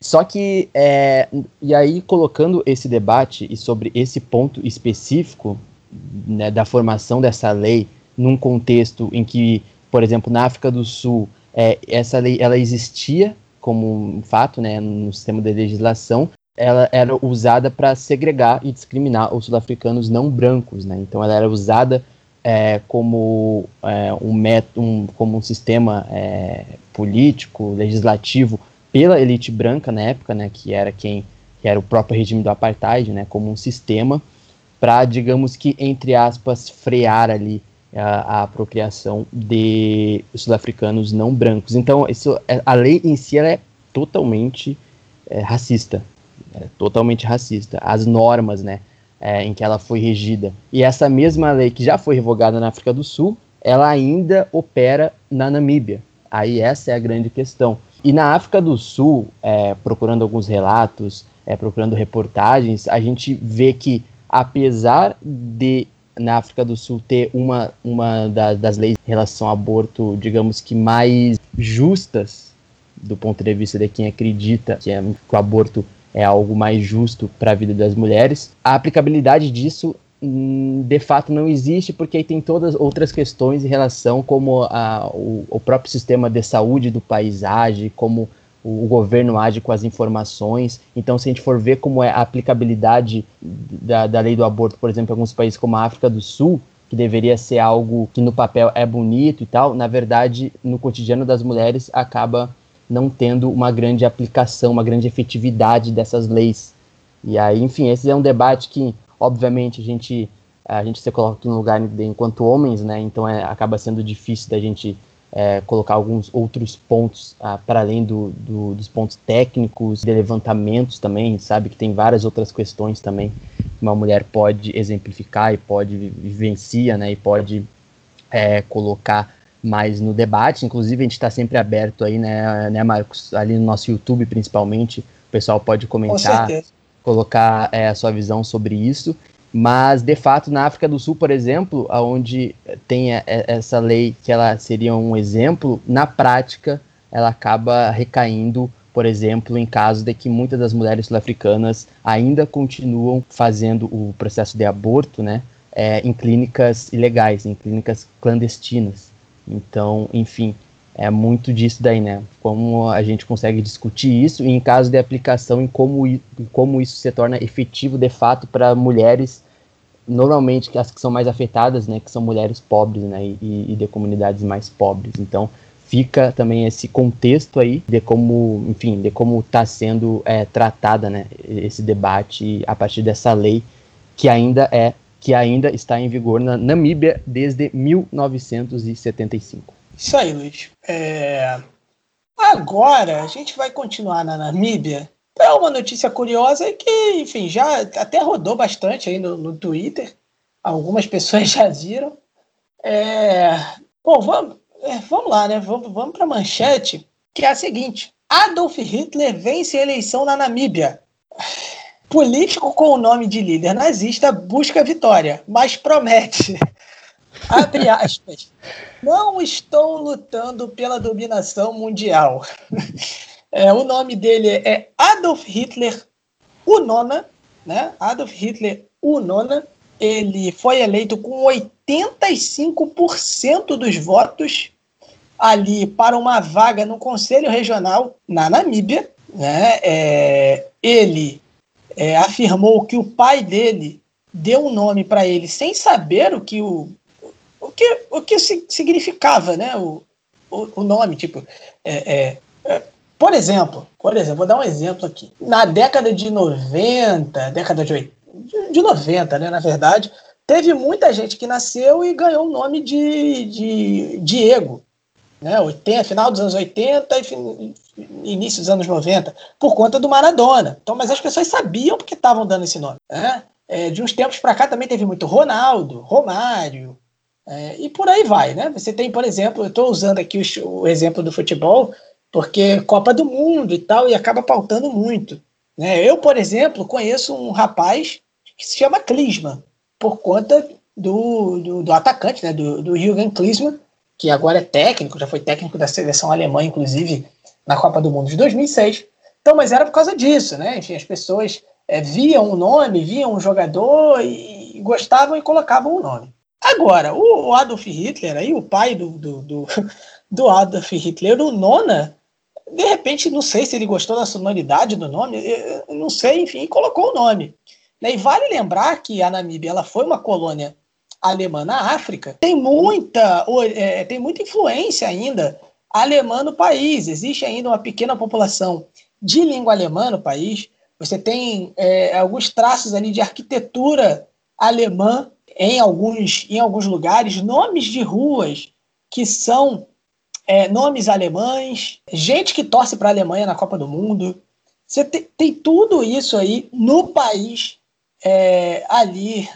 Só que, é, e aí colocando esse debate e sobre esse ponto específico né, da formação dessa lei num contexto em que, por exemplo, na África do Sul, é, essa lei ela existia como um fato, né, no sistema de legislação, ela era usada para segregar e discriminar os sul-africanos não brancos, né? Então ela era usada é, como é, um um, como um sistema é, político, legislativo pela elite branca na época, né? Que era quem que era o próprio regime do apartheid, né, como um sistema para, digamos que, entre aspas, frear ali a, a procriação de sul-africanos não brancos. Então, isso, é, a lei em si é totalmente é, racista, é totalmente racista. As normas, né, é, em que ela foi regida. E essa mesma lei que já foi revogada na África do Sul, ela ainda opera na Namíbia. Aí essa é a grande questão. E na África do Sul, é, procurando alguns relatos, é, procurando reportagens, a gente vê que apesar de na África do Sul ter uma, uma da, das leis em relação ao aborto, digamos que mais justas, do ponto de vista de quem acredita que, é, que o aborto é algo mais justo para a vida das mulheres, a aplicabilidade disso de fato não existe porque aí tem todas outras questões em relação como a, o, o próprio sistema de saúde do país age, como o governo age com as informações. Então, se a gente for ver como é a aplicabilidade da, da lei do aborto, por exemplo, em alguns países como a África do Sul, que deveria ser algo que no papel é bonito e tal, na verdade, no cotidiano das mulheres acaba não tendo uma grande aplicação, uma grande efetividade dessas leis. E aí, enfim, esse é um debate que, obviamente, a gente a gente se coloca no lugar enquanto homens, né? Então é, acaba sendo difícil da gente é, colocar alguns outros pontos ah, para além do, do, dos pontos técnicos, de levantamentos também, sabe? Que tem várias outras questões também que uma mulher pode exemplificar e pode vivencia, né, e pode é, colocar mais no debate. Inclusive a gente está sempre aberto aí, né, né, Marcos, ali no nosso YouTube principalmente, o pessoal pode comentar, colocar é, a sua visão sobre isso. Mas, de fato, na África do Sul, por exemplo, onde tem essa lei que ela seria um exemplo, na prática ela acaba recaindo, por exemplo, em caso de que muitas das mulheres sul-africanas ainda continuam fazendo o processo de aborto, né, é, em clínicas ilegais, em clínicas clandestinas. Então, enfim, é muito disso daí, né? Como a gente consegue discutir isso e em caso de aplicação em como, como isso se torna efetivo de fato para mulheres normalmente as que são mais afetadas, né, que são mulheres pobres, né, e, e de comunidades mais pobres. Então fica também esse contexto aí de como, enfim, de como está sendo é, tratada, né, esse debate a partir dessa lei que ainda é que ainda está em vigor na Namíbia desde 1975. Isso aí, Luiz. É... Agora a gente vai continuar na Namíbia é uma notícia curiosa que, enfim, já até rodou bastante aí no, no Twitter. Algumas pessoas já viram. É... Bom, vamos, é, vamos lá, né? Vamos, vamos para a manchete, que é a seguinte: Adolf Hitler vence a eleição na Namíbia. Político com o nome de líder nazista busca vitória, mas promete. Abre aspas. Não estou lutando pela dominação mundial. É, o nome dele é Adolf Hitler Unona, né? Adolf Hitler Unona. Ele foi eleito com 85% dos votos ali para uma vaga no Conselho Regional na Namíbia. Né? É, ele é, afirmou que o pai dele deu um nome para ele sem saber o que o, o que, o que significava né? o, o, o nome. Tipo, é, é, por exemplo, por exemplo, vou dar um exemplo aqui. Na década de 90, década de, de 90, né, na verdade, teve muita gente que nasceu e ganhou o nome de, de Diego. Né, 80, final dos anos 80 e início dos anos 90, por conta do Maradona. Então, mas as pessoas sabiam porque estavam dando esse nome. Né? É, de uns tempos para cá também teve muito Ronaldo, Romário, é, e por aí vai. Né? Você tem, por exemplo, eu estou usando aqui o, o exemplo do futebol, porque Copa do Mundo e tal, e acaba pautando muito. Né? Eu, por exemplo, conheço um rapaz que se chama Klinsmann, por conta do, do, do atacante, né? do, do Jürgen Klinsmann, que agora é técnico, já foi técnico da seleção alemã, inclusive, na Copa do Mundo de 2006. Então, mas era por causa disso, né? Enfim, as pessoas é, viam o nome, viam o jogador e, e gostavam e colocavam o nome. Agora, o, Adolf Hitler, aí, o pai do, do, do, do Adolf Hitler, o Nona, de repente, não sei se ele gostou da sonoridade do nome, não sei, enfim, colocou o nome. Né? E vale lembrar que a Namíbia ela foi uma colônia alemã na África, tem muita, é, tem muita influência ainda alemã no país, existe ainda uma pequena população de língua alemã no país, você tem é, alguns traços ali de arquitetura alemã em alguns, em alguns lugares, nomes de ruas que são é, nomes alemães, gente que torce para a Alemanha na Copa do Mundo. Você tem, tem tudo isso aí no país, é, ali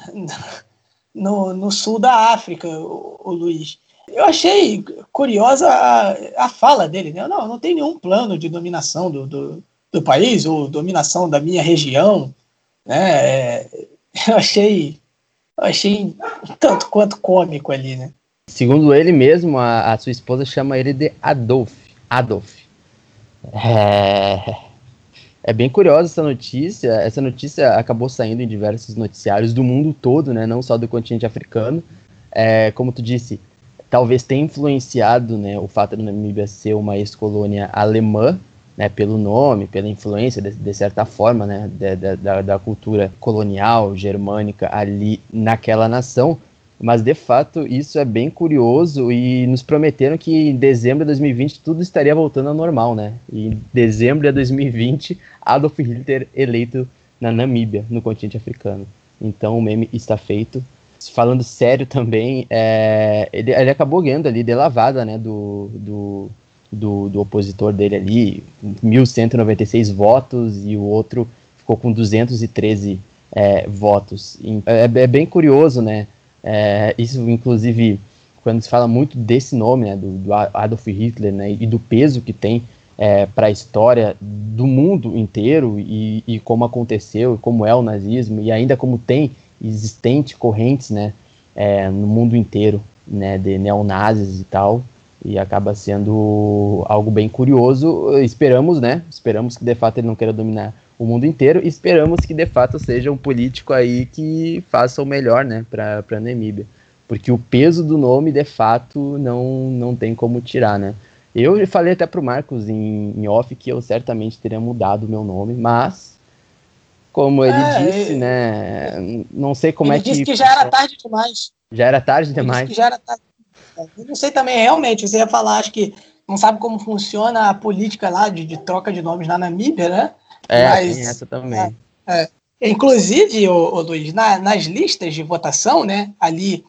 no, no, sul da África, o, o Luiz. Eu achei curiosa a, a fala dele. Né? Não, não tem nenhum plano de dominação do, do, do país ou dominação da minha região. Né? É, eu achei, achei tanto quanto cômico ali, né? Segundo ele mesmo, a, a sua esposa chama ele de Adolf. Adolf. É, é bem curiosa essa notícia. Essa notícia acabou saindo em diversos noticiários do mundo todo, né? Não só do continente africano. É, como tu disse, talvez tenha influenciado né, o fato da Namíbia ser uma ex-colônia alemã, né, pelo nome, pela influência, de, de certa forma, né, de, da, da cultura colonial germânica ali naquela nação. Mas de fato isso é bem curioso e nos prometeram que em dezembro de 2020 tudo estaria voltando ao normal, né? E em dezembro de 2020, Adolf Hitler eleito na Namíbia, no continente africano. Então o meme está feito falando sério também, é, ele, ele, acabou ganhando ali de lavada, né, do, do, do, do opositor dele ali, 1.196 votos, e o outro ficou com 213 é, votos. É, é, bem curioso, né, é, isso inclusive, quando se fala muito desse nome, né, do, do Adolf Hitler, né, e do peso que tem é, para a história do mundo inteiro e, e, como aconteceu, e como é o nazismo, e ainda como tem existente correntes, né, é, no mundo inteiro, né, de neonazis e tal, e acaba sendo algo bem curioso. Esperamos, né, esperamos que de fato ele não queira dominar o mundo inteiro, esperamos que de fato seja um político aí que faça o melhor, né, para a Namíbia, porque o peso do nome de fato não não tem como tirar, né. Eu falei até pro Marcos em, em off que eu certamente teria mudado o meu nome, mas como ele é, disse, né? Não sei como é que. Ele disse que já era tarde demais. Já era tarde demais. Ele disse que já era tarde. Eu não sei também, realmente, você ia falar, acho que não sabe como funciona a política lá de, de troca de nomes na Namíbia, né? É, Mas, tem essa também. É, é. Inclusive, o, o Luiz, na, nas listas de votação, né, ali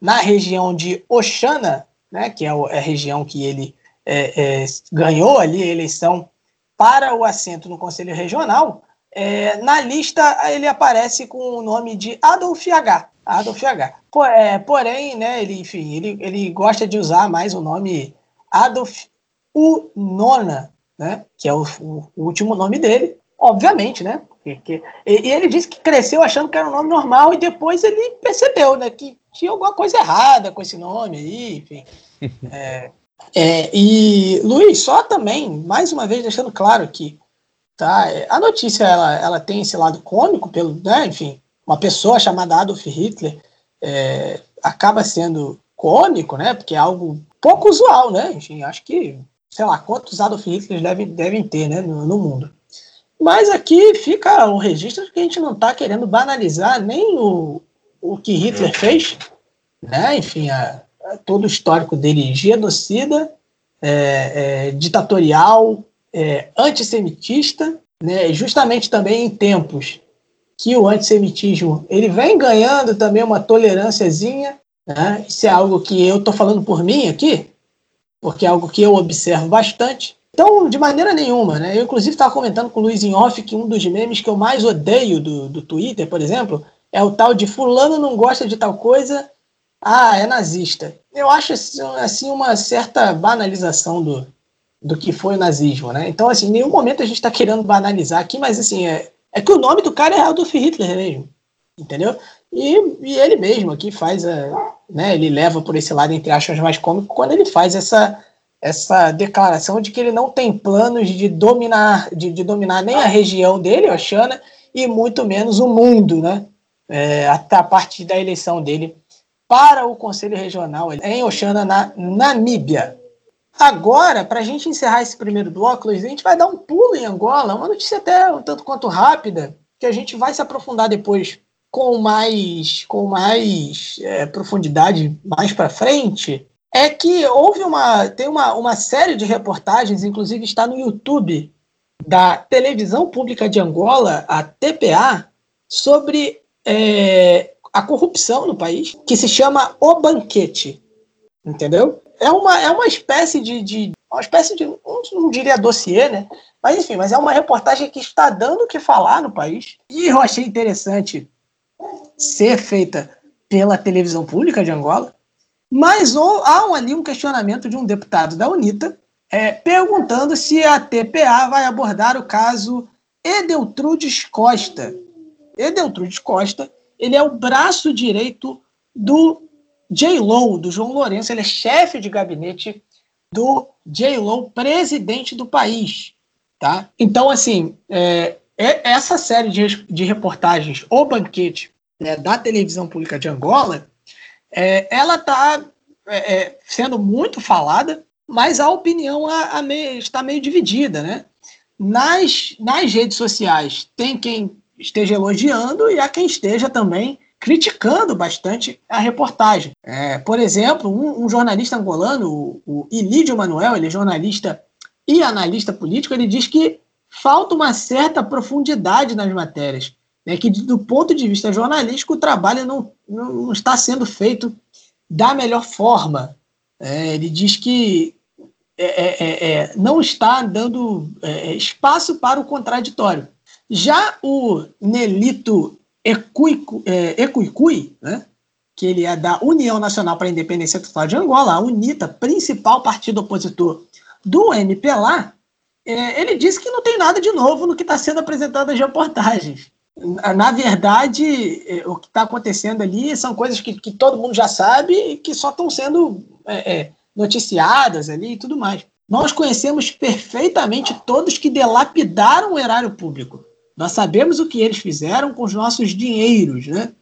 na região de Oxana, né, que é, é a região que ele é, é, ganhou ali a eleição para o assento no Conselho Regional, é, na lista ele aparece com o nome de Adolf H. Adolf H. Por, é, porém, né, ele, enfim, ele, ele gosta de usar mais o nome Adolf Unona, né, que é o, o, o último nome dele, obviamente, né? e, ele disse que cresceu achando que era um nome normal e depois ele percebeu, né, que tinha alguma coisa errada com esse nome aí, enfim. é, é, e Luiz, só também, mais uma vez deixando claro que Tá? A notícia ela, ela tem esse lado cômico, pelo, né? enfim, uma pessoa chamada Adolf Hitler é, acaba sendo cômico, né? Porque é algo pouco usual, né? Enfim, acho que, sei lá, quantos Adolf Hitlers devem, devem ter né, no, no mundo. Mas aqui fica o registro de que a gente não está querendo banalizar nem o, o que Hitler fez, né? Enfim, a, a todo o histórico dele genocida, é, é, ditatorial, é, antissemitista, né, justamente também em tempos que o antissemitismo ele vem ganhando também uma tolerânciazinha, né, isso é algo que eu estou falando por mim aqui, porque é algo que eu observo bastante. Então, de maneira nenhuma, né? Eu, inclusive, estava comentando com o Luiz em off que um dos memes que eu mais odeio do, do Twitter, por exemplo, é o tal de fulano não gosta de tal coisa, ah, é nazista. Eu acho assim uma certa banalização do, do que foi o nazismo, né? Então, assim, em nenhum momento a gente está querendo banalizar aqui, mas assim, é, é que o nome do cara é Adolf Hitler mesmo, entendeu? E, e ele mesmo aqui faz a, né, ele leva por esse lado, entre aspas, mais cômico, quando ele faz essa, essa declaração de que ele não tem planos de dominar, de, de dominar nem a região dele, Oxana, e muito menos o mundo, né? É, até a partir da eleição dele para o Conselho Regional em Oxana, na Namíbia. Agora, para a gente encerrar esse primeiro bloco, Luiz, a gente vai dar um pulo em Angola, uma notícia até um tanto quanto rápida, que a gente vai se aprofundar depois com mais, com mais é, profundidade mais para frente. É que houve uma. Tem uma, uma série de reportagens, inclusive está no YouTube, da televisão pública de Angola, a TPA, sobre é, a corrupção no país, que se chama O Banquete. Entendeu? É uma, é uma espécie de, de uma espécie de, não, diria dossiê, né? Mas enfim, mas é uma reportagem que está dando o que falar no país. E eu achei interessante ser feita pela televisão pública de Angola. Mas ou, há ali um questionamento de um deputado da UNITA é, perguntando se a TPA vai abordar o caso Edeltrudes Costa. Edeltrudes Costa, ele é o braço direito do J. Low, do João Lourenço, ele é chefe de gabinete do J. Low, presidente do país. Tá? Então, assim, é, é essa série de, de reportagens, O Banquete, né, da televisão pública de Angola, é, ela está é, é, sendo muito falada, mas a opinião a, a está meio dividida. Né? Nas, nas redes sociais, tem quem esteja elogiando e há quem esteja também criticando bastante a reportagem. É, por exemplo, um, um, jornalista angolano, o, o Ilídio Manuel, ele é jornalista e analista político, ele diz que falta uma certa profundidade nas matérias, né, que do ponto de vista jornalístico o trabalho não, não está sendo feito da melhor forma. É, ele diz que é, é, é, é não está dando espaço para o contraditório. Já o Nelito Ecuicui, né, que ele é da União Nacional para a Independência Total de Angola, a UNITA, principal partido opositor do MPLA, é, ele disse que não tem nada de novo no que está sendo apresentado nas reportagens. Na verdade, é, o que está acontecendo ali são coisas que, que, todo mundo já sabe e que só estão sendo é, é, noticiadas ali e tudo mais. Nós conhecemos perfeitamente todos que delapidaram o erário público. Nós sabemos o que eles fizeram com os nossos dinheiros, né?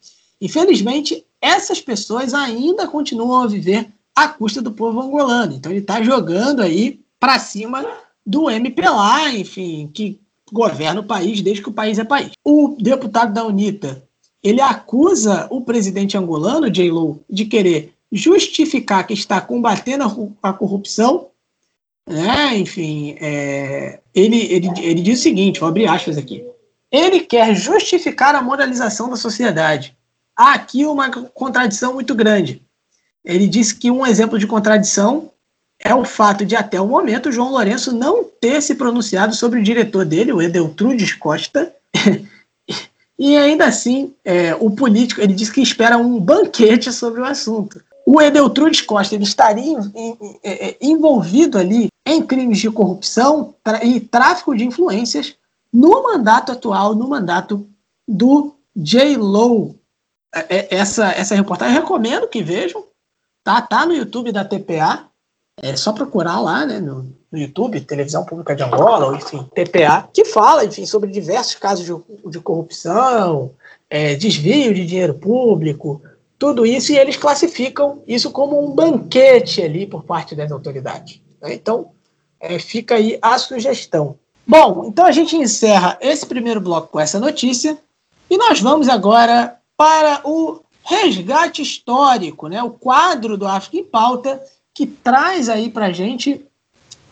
Infelizmente, essas pessoas ainda continuam a viver à custa do povo angolano. Então ele está jogando aí para cima do MPLA, enfim, que governa o país desde que o país é país. O deputado da UNITA, ele acusa o presidente angolano, J. Lo, de querer justificar que está combatendo a corrupção, né? enfim, é, ele, ele, ele diz o seguinte, vou abrir aspas aqui, ele quer justificar a moralização da sociedade. Há aqui uma contradição muito grande. Ele disse que um exemplo de contradição é o fato de, até o momento, João Lourenço não ter se pronunciado sobre o diretor dele, o Edeltrudes Costa, e ainda assim, é, o político, ele disse que espera um banquete sobre o assunto. O Edeltrudes Costa ele estaria é, é, envolvido ali em crimes de corrupção e tráfico de influências no mandato atual, no mandato do J. Low. É, essa, essa reportagem eu recomendo que vejam, tá? Tá no YouTube da TPA. É só procurar lá, né, no, no YouTube, Televisão Pública de Angola, ou enfim, TPA, que fala, enfim, sobre diversos casos de, de corrupção, é, desvio de dinheiro público, tudo isso, e eles classificam isso como um banquete ali por parte das autoridades. Né? Então, é, fica aí a sugestão. Bom, então a gente encerra esse primeiro bloco com essa notícia, e nós vamos agora para o resgate histórico, né? o quadro do África em Pauta, que traz aí para a gente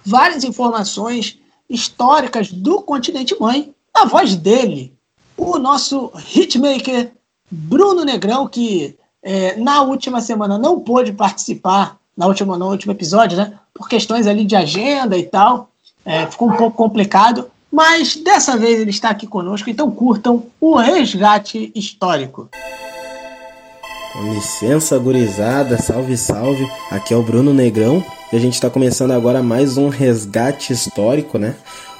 várias informações históricas do continente mãe, na voz dele, o nosso hitmaker Bruno Negrão, que é, na última semana não pôde participar, na última, no último episódio, né, por questões ali de agenda e tal, é, ficou um pouco complicado, mas dessa vez ele está aqui conosco, então curtam o resgate histórico. Com licença, gurizada, salve, salve. Aqui é o Bruno Negrão e a gente está começando agora mais um resgate histórico, né?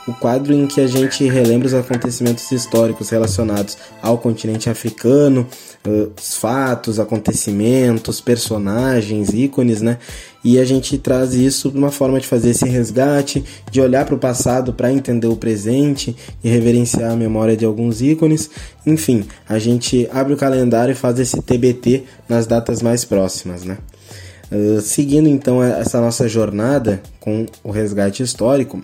O quadro em que a gente relembra os acontecimentos históricos relacionados ao continente africano, os fatos, acontecimentos, personagens, ícones, né? E a gente traz isso de uma forma de fazer esse resgate, de olhar para o passado para entender o presente e reverenciar a memória de alguns ícones. Enfim, a gente abre o calendário e faz esse TBT nas datas mais próximas, né? Uh, seguindo então essa nossa jornada com o resgate histórico,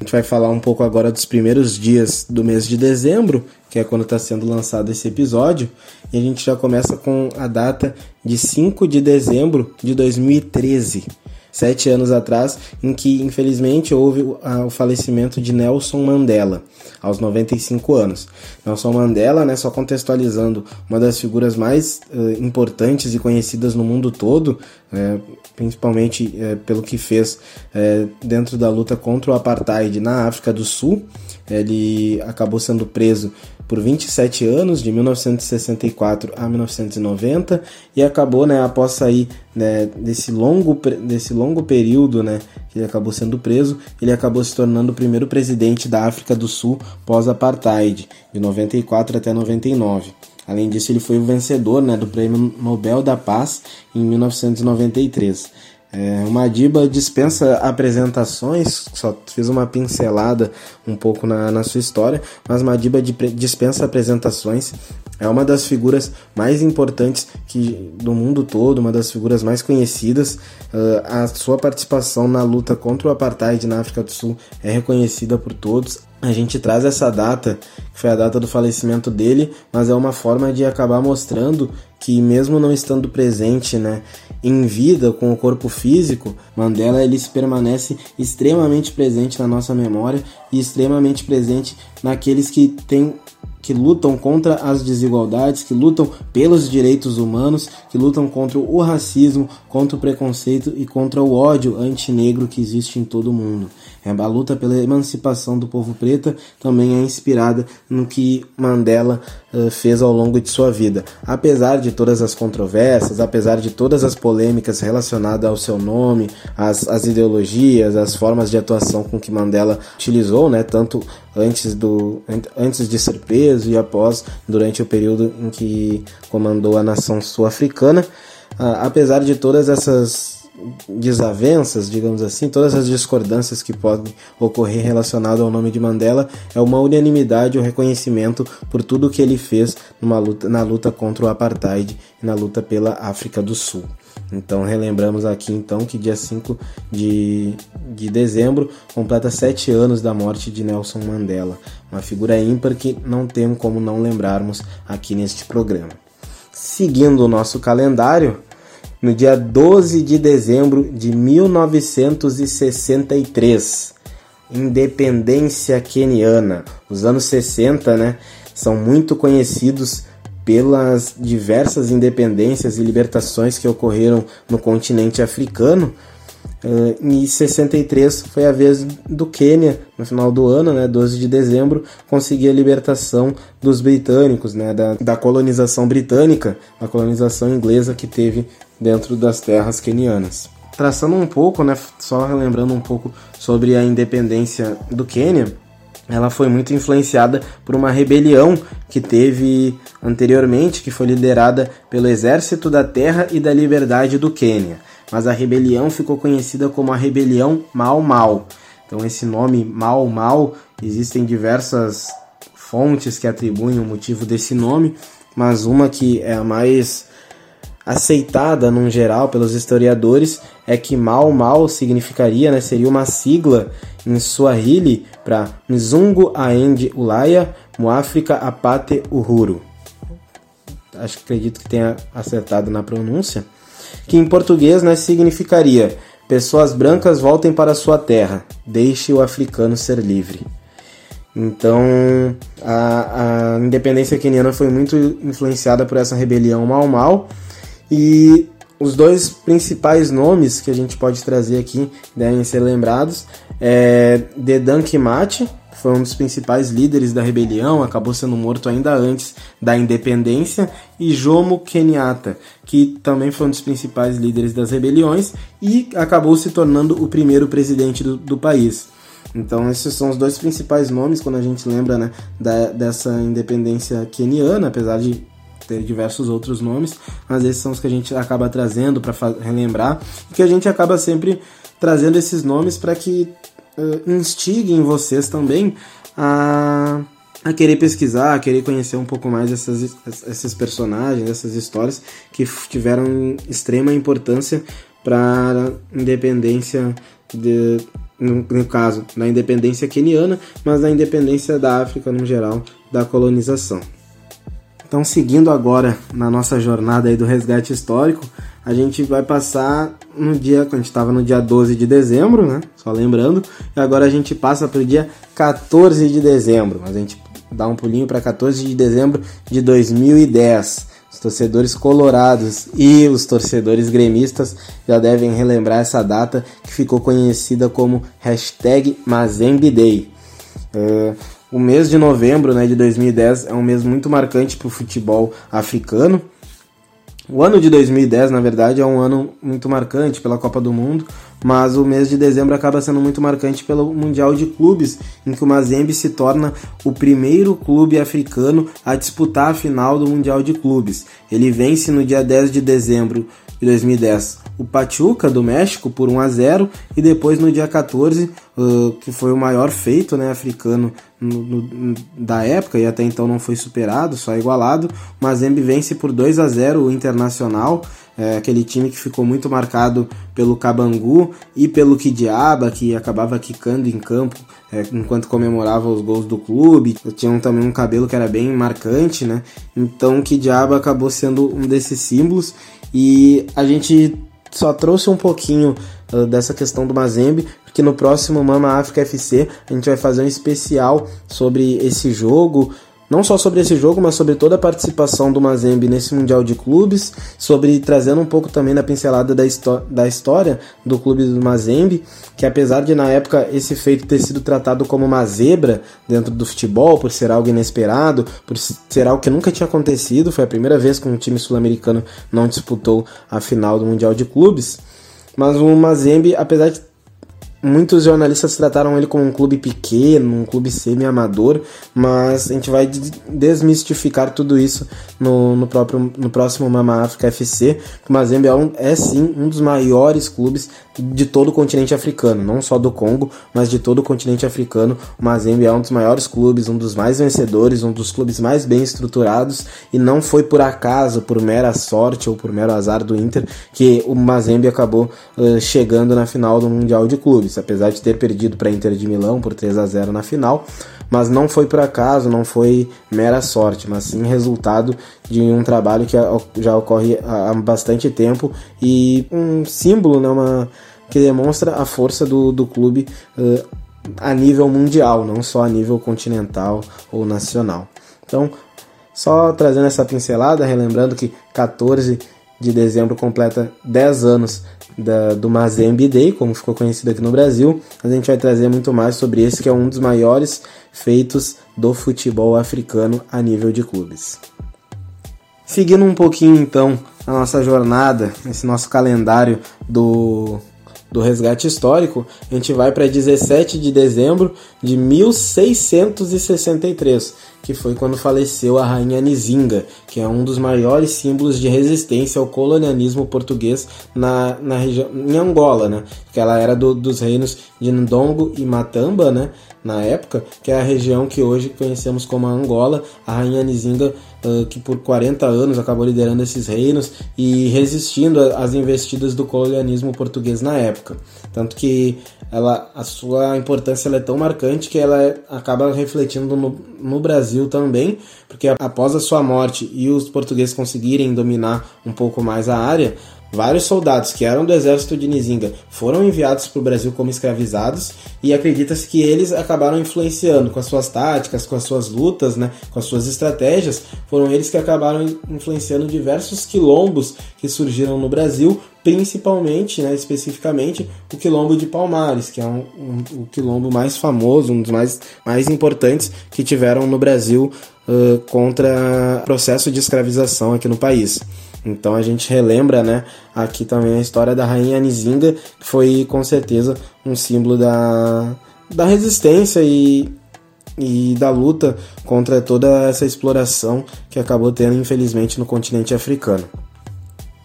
a gente vai falar um pouco agora dos primeiros dias do mês de dezembro, que é quando está sendo lançado esse episódio, e a gente já começa com a data de 5 de dezembro de 2013. sete anos atrás, em que infelizmente houve o falecimento de Nelson Mandela, aos 95 anos. Nelson Mandela, né, só contextualizando, uma das figuras mais uh, importantes e conhecidas no mundo todo, é, principalmente é, pelo que fez é, dentro da luta contra o apartheid na África do Sul. Ele acabou sendo preso por 27 anos, de 1964 a 1990, e acabou, né, após sair né, desse, longo, desse longo período né, que ele acabou sendo preso, ele acabou se tornando o primeiro presidente da África do Sul pós-apartheid, de 94 até 99. Além disso, ele foi o vencedor né, do Prêmio Nobel da Paz em 1993. É, o Madiba dispensa apresentações, só fiz uma pincelada um pouco na, na sua história, mas Madiba dispensa apresentações. É uma das figuras mais importantes que, do mundo todo, uma das figuras mais conhecidas. Uh, a sua participação na luta contra o apartheid na África do Sul é reconhecida por todos a gente traz essa data, que foi a data do falecimento dele, mas é uma forma de acabar mostrando que mesmo não estando presente, né, em vida com o corpo físico, Mandela ele se permanece extremamente presente na nossa memória e extremamente presente naqueles que têm que lutam contra as desigualdades, que lutam pelos direitos humanos, que lutam contra o racismo, contra o preconceito e contra o ódio antinegro que existe em todo mundo. É, a luta pela emancipação do povo preto também é inspirada no que Mandela uh, fez ao longo de sua vida. Apesar de todas as controvérsias, apesar de todas as polêmicas relacionadas ao seu nome, as, as ideologias, as formas de atuação com que Mandela utilizou, né, tanto antes, do, antes de ser preso e após, durante o período em que comandou a nação sul-africana, uh, apesar de todas essas desavenças, digamos assim, todas as discordâncias que podem ocorrer relacionado ao nome de Mandela, é uma unanimidade o reconhecimento por tudo que ele fez numa luta, na luta contra o apartheid e na luta pela África do Sul. Então relembramos aqui então que dia 5 de, de dezembro completa sete anos da morte de Nelson Mandela, uma figura ímpar que não tem como não lembrarmos aqui neste programa. Seguindo o nosso calendário, no dia 12 de dezembro de 1963. Independência queniana. Os anos 60, né, são muito conhecidos pelas diversas independências e libertações que ocorreram no continente africano. Em 63 foi a vez do Quênia, no final do ano, né, 12 de dezembro, conseguir a libertação dos britânicos, né, da, da colonização britânica, a colonização inglesa que teve dentro das terras quenianas. Traçando um pouco, né, só relembrando um pouco sobre a independência do Quênia, ela foi muito influenciada por uma rebelião que teve anteriormente, que foi liderada pelo Exército da Terra e da Liberdade do Quênia. Mas a rebelião ficou conhecida como a Rebelião Mau Mau. Então esse nome Mau Mau, existem diversas fontes que atribuem o motivo desse nome, mas uma que é a mais aceitada num geral pelos historiadores é que Mau Mau significaria, né, seria uma sigla em Swahili para Mzungu Aendi Ulaya Muafrika Apate Uhuru. Acho que acredito que tenha acertado na pronúncia. Que em português né, significaria Pessoas brancas voltem para sua terra, deixe o africano ser livre. Então, a, a independência queniana foi muito influenciada por essa rebelião Mau e os dois principais nomes que a gente pode trazer aqui devem ser lembrados é Dedan Kimati, que foi um dos principais líderes da rebelião, acabou sendo morto ainda antes da independência, e Jomo Kenyatta, que também foi um dos principais líderes das rebeliões e acabou se tornando o primeiro presidente do, do país. Então esses são os dois principais nomes quando a gente lembra né, da, dessa independência queniana, apesar de ter diversos outros nomes, mas esses são os que a gente acaba trazendo para relembrar e que a gente acaba sempre trazendo esses nomes para que uh, instiguem vocês também a, a querer pesquisar, a querer conhecer um pouco mais essas, esses personagens, essas histórias que tiveram extrema importância para a independência de, no, no, caso, da independência queniana, mas da independência da África no geral, da colonização. Então, seguindo agora na nossa jornada aí do resgate histórico, a gente vai passar no dia, a gente estava no dia 12 de dezembro, né? Só lembrando, e agora a gente passa para o dia 14 de dezembro, mas a gente dá um pulinho para 14 de dezembro de 2010. Os torcedores colorados e os torcedores gremistas já devem relembrar essa data que ficou conhecida como hashtag Mazembe Day. Uh, o mês de novembro né, de 2010 é um mês muito marcante para o futebol africano. O ano de 2010, na verdade, é um ano muito marcante pela Copa do Mundo, mas o mês de dezembro acaba sendo muito marcante pelo Mundial de Clubes, em que o Mazembe se torna o primeiro clube africano a disputar a final do Mundial de Clubes. Ele vence no dia 10 de dezembro de 2010 o Pachuca do México por 1 a 0 e depois no dia 14, uh, que foi o maior feito né, africano no, no, da época e até então não foi superado, só igualado, o Mazembe vence por 2 a 0 o Internacional, é, aquele time que ficou muito marcado pelo Cabangu e pelo Kidiaba, que acabava quicando em campo é, enquanto comemorava os gols do clube. Tinha também um cabelo que era bem marcante, né? Então o Kidiaba acabou sendo um desses símbolos e a gente só trouxe um pouquinho uh, dessa questão do Mazembe, porque no próximo Mama África FC a gente vai fazer um especial sobre esse jogo, não só sobre esse jogo, mas sobre toda a participação do Mazembe nesse Mundial de Clubes, sobre trazendo um pouco também da pincelada da, da história do clube do Mazembe, que apesar de na época esse feito ter sido tratado como uma zebra dentro do futebol, por ser algo inesperado, por ser algo que nunca tinha acontecido, foi a primeira vez que um time sul-americano não disputou a final do Mundial de Clubes, mas o Mazembe, apesar de Muitos jornalistas trataram ele como um clube pequeno, um clube semi-amador, mas a gente vai desmistificar tudo isso no, no, próprio, no próximo Mama África FC. O Mazembe é, um, é sim um dos maiores clubes de todo o continente africano, não só do Congo, mas de todo o continente africano. O Mazembe é um dos maiores clubes, um dos mais vencedores, um dos clubes mais bem estruturados e não foi por acaso, por mera sorte ou por mero azar do Inter que o Mazembe acabou uh, chegando na final do Mundial de Clubes apesar de ter perdido para a Inter de Milão por 3 a 0 na final, mas não foi por acaso, não foi mera sorte, mas sim resultado de um trabalho que já ocorre há bastante tempo e um símbolo, né, uma, que demonstra a força do, do clube uh, a nível mundial, não só a nível continental ou nacional. Então, só trazendo essa pincelada, relembrando que 14 de dezembro completa 10 anos da, do Mazembe Day, como ficou conhecido aqui no Brasil. A gente vai trazer muito mais sobre esse, que é um dos maiores feitos do futebol africano a nível de clubes. Seguindo um pouquinho então a nossa jornada, esse nosso calendário do, do resgate histórico, a gente vai para 17 de dezembro de 1663 que foi quando faleceu a rainha Nizinga, que é um dos maiores símbolos de resistência ao colonialismo português na, na região em Angola, né? Que ela era do, dos reinos de Ndongo e Matamba, né? Na época, que é a região que hoje conhecemos como Angola. A rainha Nizinga Uh, que por 40 anos acabou liderando esses reinos e resistindo às investidas do colonialismo português na época. Tanto que ela, a sua importância é tão marcante que ela é, acaba refletindo no, no, Brasil também, porque após a sua morte e os portugueses conseguirem dominar um pouco mais a área, Vários soldados que eram do exército de Nizinga foram enviados para o Brasil como escravizados e acredita-se que eles acabaram influenciando com as suas táticas, com as suas lutas, né, com as suas estratégias. Foram eles que acabaram influenciando diversos quilombos que surgiram no Brasil, principalmente, né, especificamente, o quilombo de Palmares, que é um, um, o quilombo mais famoso, um dos mais, mais importantes que tiveram no Brasil uh, contra o processo de escravização aqui no país. Então a gente relembra, né, aqui também a história da rainha Nizinga, que foi com certeza um símbolo da, da resistência e, e da luta contra toda essa exploração que acabou tendo infelizmente no continente africano.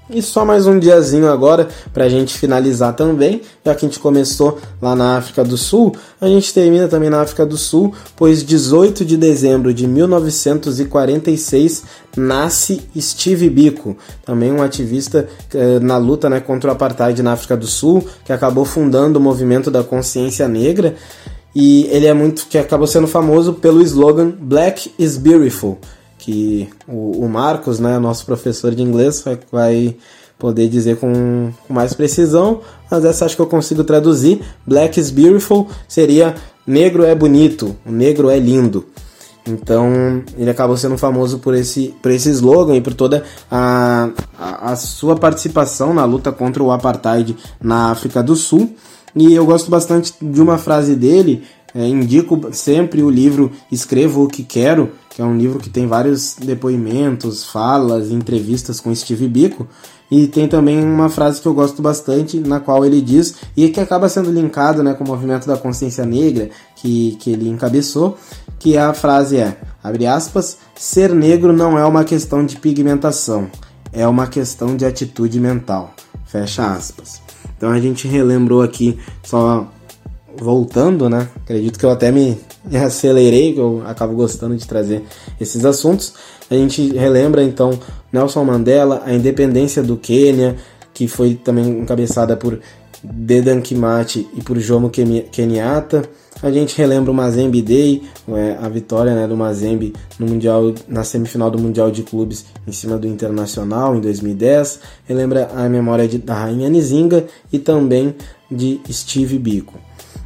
E só mais um diazinho agora para a gente finalizar também, já que a gente começou lá na África do Sul, a gente termina também na África do Sul, pois 18 de dezembro de 1946 nasce Steve Biko, também um ativista eh, na luta né, contra o apartheid na África do Sul, que acabou fundando o movimento da consciência negra. E ele é muito que acabou sendo famoso pelo slogan Black is Beautiful que o, o Marcos, né, nosso professor de inglês, vai, poder dizer com, com, mais precisão, mas essa acho que eu consigo traduzir. Black is beautiful seria negro é bonito, negro é lindo. Então ele acabou sendo famoso por esse, por esse slogan e por toda a, a, a sua participação na luta contra o apartheid na África do Sul. E eu gosto bastante de uma frase dele, é, indico sempre o livro Escrevo o que Quero, que é um livro que tem vários depoimentos, falas, entrevistas com Steve Biko. E tem também uma frase que eu gosto bastante, na qual ele diz, e que acaba sendo linkado né, com o movimento da consciência negra que, que ele encabeçou, que a frase é, abre aspas, ser negro não é uma questão de pigmentação, é uma questão de atitude mental, fecha aspas. Então a gente relembrou aqui, só voltando, né? Acredito que eu até me acelerei, que eu acabo gostando de trazer esses assuntos. A gente relembra então Nelson Mandela, a independência do Quênia, que foi também encabeçada por Dedan Kimati e por Jomo Kenyatta. A gente relembra o Mazembe Day, é, a vitória né, do Mazembe no mundial, na semifinal do Mundial de Clubes em cima do Internacional em 2010. Relembra a memória de, da Rainha Nizinga e também de Steve Biko.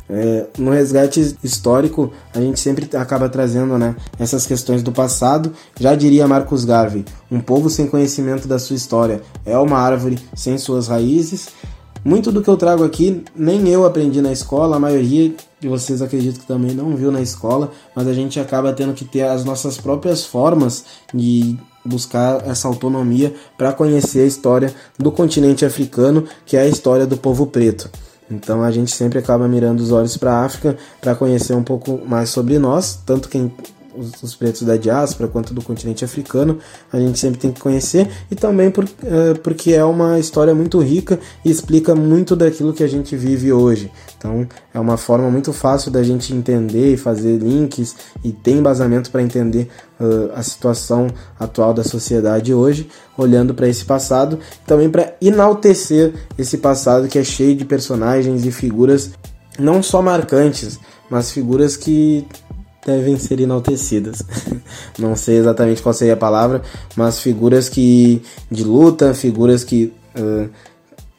É, no resgate histórico, a gente sempre acaba trazendo né, essas questões do passado. Já diria Marcos Garvey: um povo sem conhecimento da sua história é uma árvore sem suas raízes. Muito do que eu trago aqui, nem eu aprendi na escola, a maioria de vocês acredito que também não viu na escola, mas a gente acaba tendo que ter as nossas próprias formas de buscar essa autonomia para conhecer a história do continente africano, que é a história do povo preto. Então a gente sempre acaba mirando os olhos para a África para conhecer um pouco mais sobre nós, tanto quem os, os, pretos da diáspora quanto do continente africano, a gente sempre tem que conhecer e também por, é, porque é uma história muito rica e explica muito daquilo que a gente vive hoje. Então é uma forma muito fácil da gente entender e fazer links e ter embasamento para entender uh, a situação atual da sociedade hoje, olhando para esse passado, também para enaltecer esse passado que é cheio de personagens e figuras não só marcantes, mas figuras que devem ser enaltecidas. Não sei exatamente qual seria a palavra, mas figuras que de luta, figuras que uh,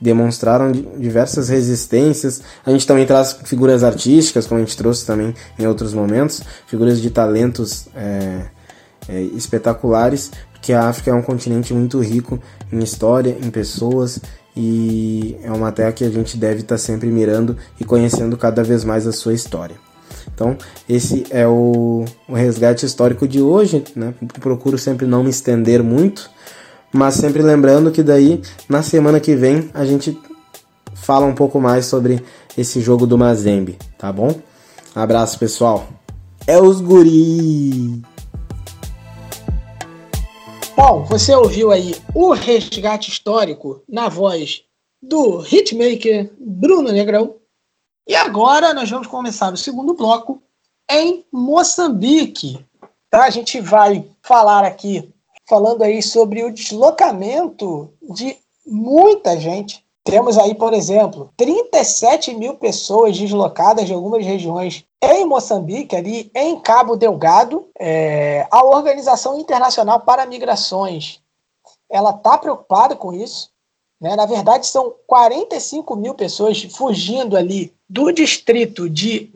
demonstraram diversas resistências. A gente também traz figuras artísticas, como a gente trouxe também em outros momentos, figuras de talentos é, é, espetaculares, porque a África é um continente muito rico em história, em pessoas. E é uma terra que a gente deve estar sempre mirando e conhecendo cada vez mais a sua história. Então, esse é o, o resgate histórico de hoje, né? Procuro sempre não me estender muito, mas sempre lembrando que daí na semana que vem a gente fala um pouco mais sobre esse jogo do Mazembe, tá bom? Abraço, pessoal. É os guri. Bom, você ouviu aí o resgate histórico na voz do hitmaker Bruno Negrão. E agora nós vamos começar o segundo bloco em Moçambique. Tá? A gente vai falar aqui, falando aí sobre o deslocamento de muita gente. Temos aí, por exemplo, 37 mil pessoas deslocadas de algumas regiões em Moçambique, ali em Cabo Delgado. É, a Organização Internacional para Migrações ela está preocupada com isso. Né? Na verdade, são 45 mil pessoas fugindo ali do distrito de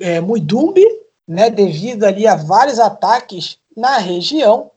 é, Muidumbi, né, devido ali a vários ataques na região,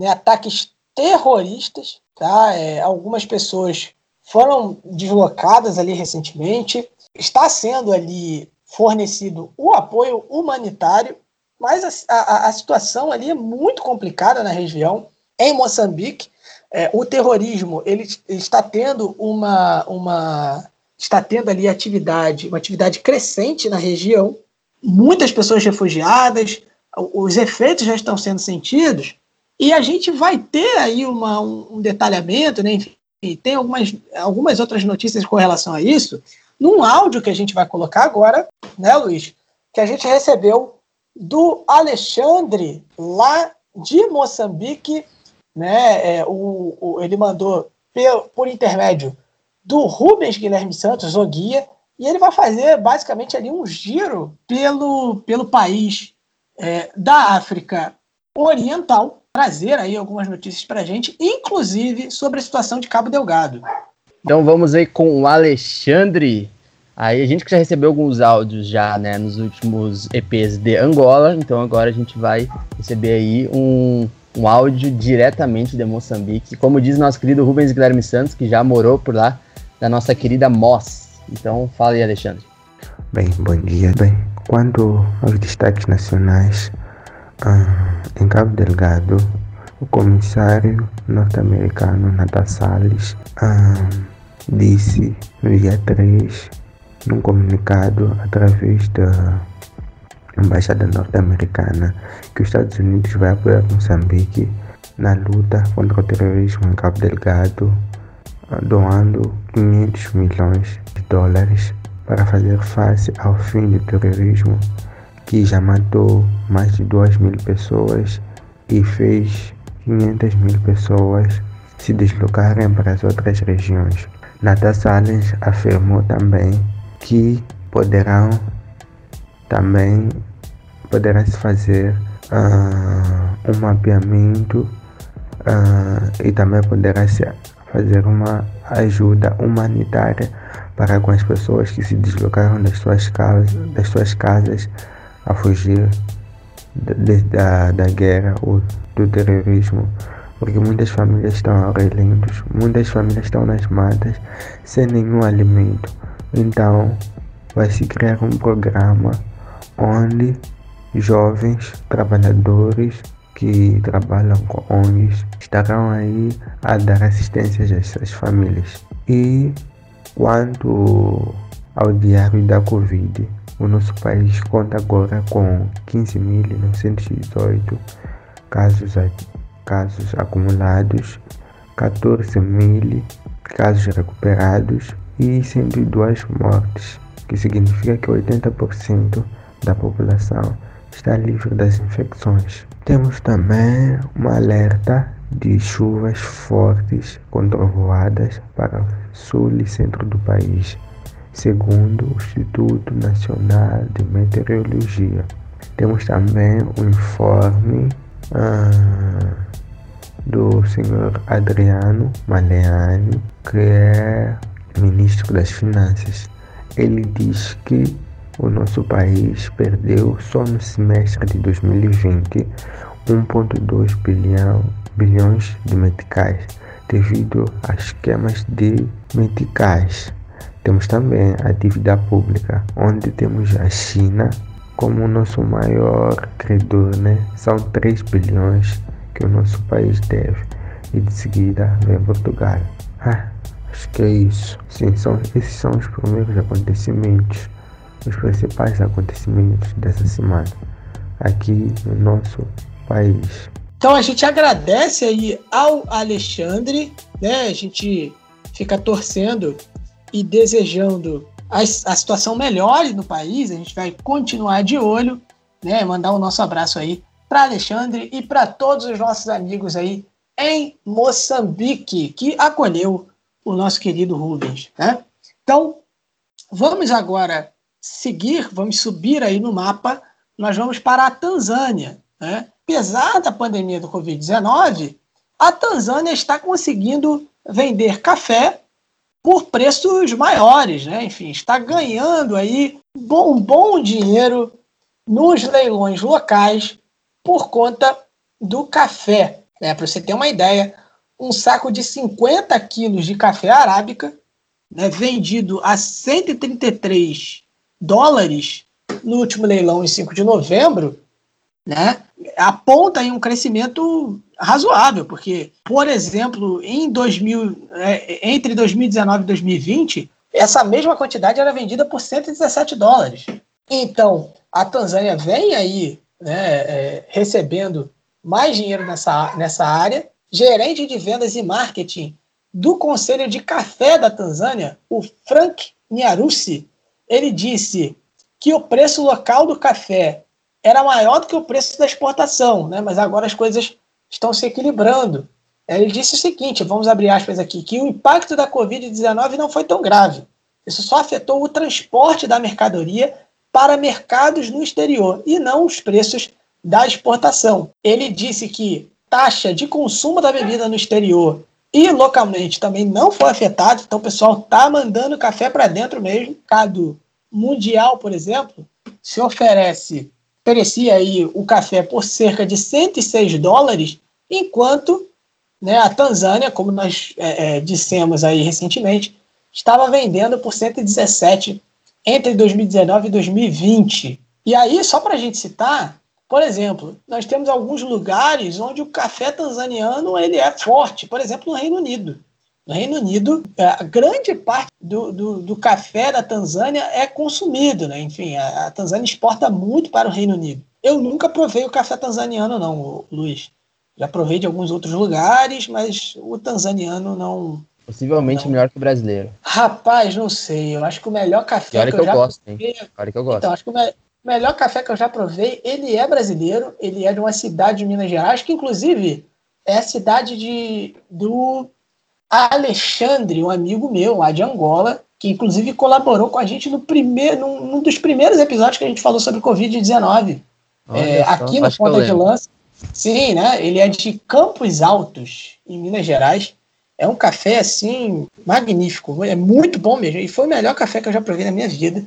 né, ataques terroristas. Tá? É, algumas pessoas foram deslocadas ali recentemente. Está sendo ali fornecido o apoio humanitário, mas a, a, a situação ali é muito complicada na região. Em Moçambique, é, o terrorismo ele, ele, está tendo uma, uma está tendo ali atividade, uma atividade crescente na região, muitas pessoas refugiadas, os efeitos já estão sendo sentidos, e a gente vai ter aí uma, um, detalhamento, né? Enfim, tem algumas, algumas outras notícias com relação a isso, num áudio que a gente vai colocar agora, né, Luiz? Que a gente recebeu do Alexandre, lá de Moçambique, né? É, o, o, ele mandou por, por intermédio do Rubens Guilherme Santos, o guia, e ele vai fazer basicamente ali um giro pelo, pelo país é, da África Oriental, trazer aí algumas notícias para a gente, inclusive sobre a situação de Cabo Delgado. Então vamos aí com o Alexandre. Aí a gente que já recebeu alguns áudios já, né, nos últimos EPs de Angola, então agora a gente vai receber aí um, um áudio diretamente de Moçambique, como diz nosso querido Rubens Guilherme Santos, que já morou por lá, da nossa querida Moss. Então fala aí, Alexandre. Bem, bom dia. Bem, quanto aos destaques nacionais, ah, em Cabo Delgado, o comissário norte-americano Natal Salles ah, disse no dia 3, num comunicado através da Embaixada Norte-Americana, que os Estados Unidos vai apoiar Moçambique na luta contra o terrorismo em Cabo Delgado, doando 500 milhões de dólares para fazer face ao fim do terrorismo que já matou mais de 2 mil pessoas e fez 500 mil pessoas se deslocarem para as outras regiões. Nata Salles afirmou também que poderão também poderá se fazer uh, um mapeamento uh, e também poderá se fazer uma ajuda humanitária para com as pessoas que se deslocaram das suas casas, das suas casas a fugir da, da, da guerra ou do terrorismo, porque muitas famílias estão a relentos, muitas famílias estão nas matas sem nenhum alimento. Então, vai se criar um programa onde jovens trabalhadores que trabalham com ONGs estarão aí a dar assistência a essas famílias. E quanto ao diário da Covid, o nosso país conta agora com 15.918 casos, casos acumulados, 14 mil casos recuperados e 102 mortes, que significa que 80% da população está livre das infecções. Temos também um alerta de chuvas fortes com trovoadas para sul e centro do país segundo o Instituto Nacional de Meteorologia. Temos também o informe ah, do senhor Adriano Maleani, que é ministro das Finanças. Ele diz que o nosso país perdeu só no semestre de 2020 1,2 bilhão, bilhões de meticais devido a esquemas de meticais temos também a dívida pública, onde temos a China como nosso maior credor, né? São 3 bilhões que o nosso país deve. E de seguida vem Portugal. Ah, acho que é isso. Sim, são, esses são os primeiros acontecimentos, os principais acontecimentos dessa semana aqui no nosso país. Então a gente agradece aí ao Alexandre, né? A gente fica torcendo e desejando a, a situação melhore no país, a gente vai continuar de olho, né? Mandar o nosso abraço aí para Alexandre e para todos os nossos amigos aí em Moçambique, que acolheu o nosso querido Rubens. Né? Então, vamos agora seguir, vamos subir aí no mapa, nós vamos para a Tanzânia. Né? Apesar da pandemia do Covid-19, a Tanzânia está conseguindo vender café por preços maiores, né? Enfim, está ganhando aí um bom dinheiro nos leilões locais por conta do café. Né? Para você ter uma ideia, um saco de 50 quilos de café arábica, né, vendido a 133 dólares no último leilão em 5 de novembro, né, aponta aí um crescimento razoável, porque, por exemplo, em 2000, é, entre 2019 e 2020, essa mesma quantidade era vendida por 117 dólares. Então, a Tanzânia vem aí né, é, recebendo mais dinheiro nessa, nessa área. Gerente de vendas e marketing do Conselho de Café da Tanzânia, o Frank Nyarusi, ele disse que o preço local do café era maior do que o preço da exportação, né? mas agora as coisas estão se equilibrando. Ele disse o seguinte, vamos abrir aspas aqui, que o impacto da Covid-19 não foi tão grave. Isso só afetou o transporte da mercadoria para mercados no exterior e não os preços da exportação. Ele disse que taxa de consumo da bebida no exterior e localmente também não foi afetado, então o pessoal tá mandando café para dentro mesmo. Cado mundial, por exemplo, se oferece, oferecia aí o café por cerca de 106 dólares, enquanto né, a Tanzânia, como nós é, é, dissemos aí recentemente, estava vendendo por 117 entre 2019 e 2020. E aí, só para a gente citar, por exemplo, nós temos alguns lugares onde o café tanzaniano ele é forte, por exemplo, no Reino Unido. No Reino Unido, é, a grande parte do, do, do café da Tanzânia é consumido, né? Enfim, a, a, Tanzânia exporta muito para o Reino Unido. Eu nunca provei o café tanzaniano, não, Luiz. Já provei de alguns outros lugares, mas o tanzaniano não. Possivelmente não. melhor que o brasileiro. Rapaz, não sei. Eu acho que o melhor café que, que, eu, eu gosto, provei... hein? que eu gosto. Então, acho que o, me... O melhor café que eu já provei, ele é brasileiro, ele é de uma cidade de Minas Gerais, que inclusive é a cidade de, do Alexandre, um amigo meu lá de Angola, que inclusive colaborou com a gente no primeiro, num, num dos primeiros episódios que a gente falou sobre Covid-19. É, aqui no Ponta de Lança. Sim, né? Ele é de Campos Altos, em Minas Gerais. É um café, assim, magnífico. É muito bom mesmo. E foi o melhor café que eu já provei na minha vida.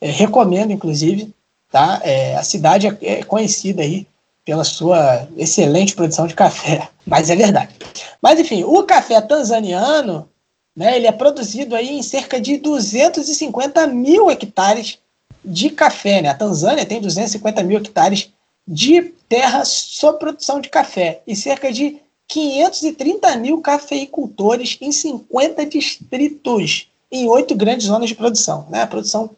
É, recomendo, inclusive. Tá? É, a cidade é, é conhecida aí pela sua excelente produção de café, mas é verdade. Mas enfim, o café tanzaniano, né, ele é produzido aí em cerca de 250 mil hectares de café. Né? A Tanzânia tem 250 mil hectares de terra sob produção de café e cerca de 530 mil cafeicultores em 50 distritos em oito grandes zonas de produção. Né? A produção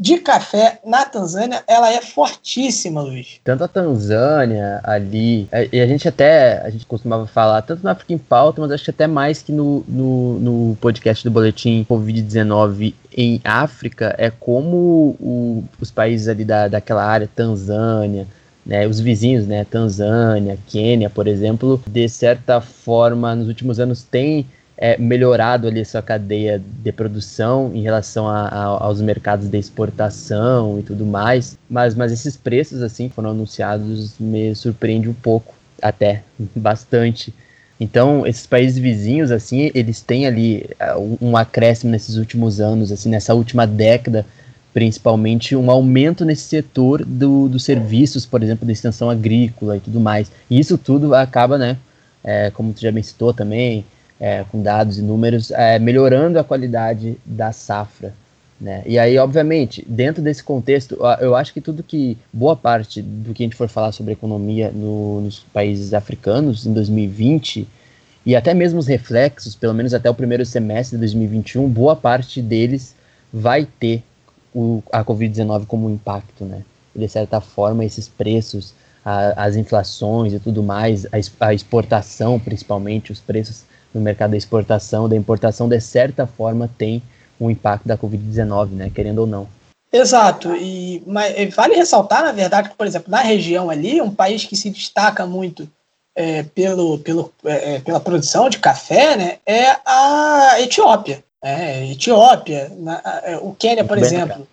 de café na Tanzânia, ela é fortíssima, Luiz. Tanto a Tanzânia ali, é, e a gente até, a gente costumava falar, tanto na África em Pauta, mas acho que até mais que no, no, no podcast do Boletim Covid-19 em África, é como o, os países ali da, daquela área, Tanzânia, né, os vizinhos, né, Tanzânia, Quênia, por exemplo, de certa forma, nos últimos anos têm é, melhorado ali sua cadeia de produção em relação a, a, aos mercados de exportação e tudo mais, mas, mas esses preços assim foram anunciados me surpreende um pouco, até bastante. Então, esses países vizinhos, assim, eles têm ali é, um, acréscimo nesses últimos anos, assim, nessa última década, principalmente um aumento nesse setor do, dos serviços, por exemplo, da extensão agrícola e tudo mais. E isso tudo acaba, né, é, como tu já me citou também, é, com dados e números, é, melhorando a qualidade da safra. Né? E aí, obviamente, dentro desse contexto, eu acho que tudo que, boa parte do que a gente for falar sobre economia no, nos países africanos em 2020, e até mesmo os reflexos, pelo menos até o primeiro semestre de 2021, boa parte deles vai ter o, a Covid-19 como impacto, né? E de certa forma, esses preços, a, as inflações e tudo mais, a, a exportação principalmente, os preços no mercado da exportação, da importação, de certa forma tem um impacto da Covid-19, né, querendo ou não. Exato, e mas, vale ressaltar, na verdade, que, por exemplo, na região ali, um país que se destaca muito é, pelo, pelo, é, é pela produção de café né, é a Etiópia. É, Etiópia, na, é, o Quênia, por exemplo.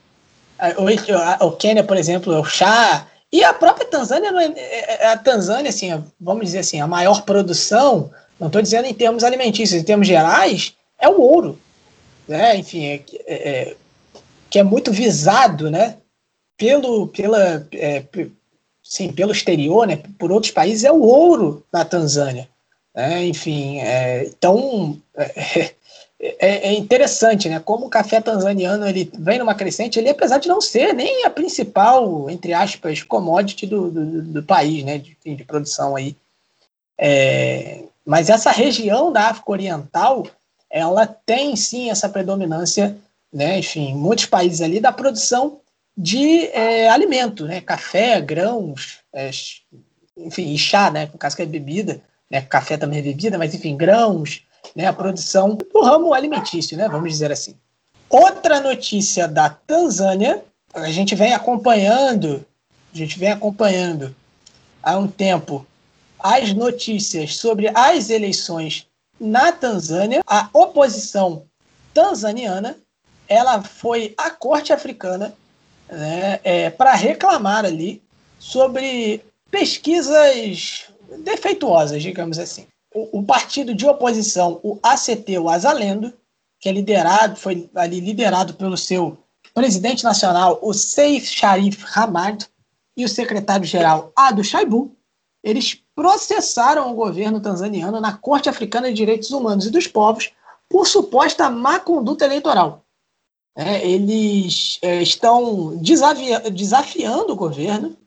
O, o Quênia, por exemplo, é o chá. E a própria Tanzânia, é, a Tanzânia, assim, vamos dizer assim, a maior produção não estou dizendo em termos alimentícios, em termos gerais, é o ouro. Né? Enfim, é, é, que é muito visado né? pelo, pela, é, sim, pelo exterior, né? por outros países, é o ouro da Tanzânia. Né? Enfim, é, então é, é, é, interessante, né? Como o café tanzaniano ele vem numa crescente, ele apesar de não ser nem a principal, entre aspas, commodity do, do, do país, né? De, de produção aí. É, mas essa região da África Oriental, ela tem sim essa predominância, né, enfim, muitos países ali, da produção de é, alimento, né, café, grãos, é, enfim, e chá, né, no caso que é bebida, né, café também é bebida, mas enfim, grãos, né, a produção do ramo alimentício, né, vamos dizer assim. Outra notícia da Tanzânia, a gente vem acompanhando, a gente vem acompanhando há um tempo as notícias sobre as eleições na Tanzânia, a oposição tanzaniana ela foi à corte africana né, é, para reclamar ali sobre pesquisas, defeituosas, digamos assim. O, o, partido de oposição, o ACT, o Azalendo, que é liderado, foi ali liderado pelo seu presidente nacional, o Seif Sharif Hamad, e o secretário-geral Ado Shaibu, eles processaram o governo tanzaniano na Corte Africana de Direitos Humanos e dos Povos por suposta má conduta eleitoral. É, eles é, estão desafiando o governo,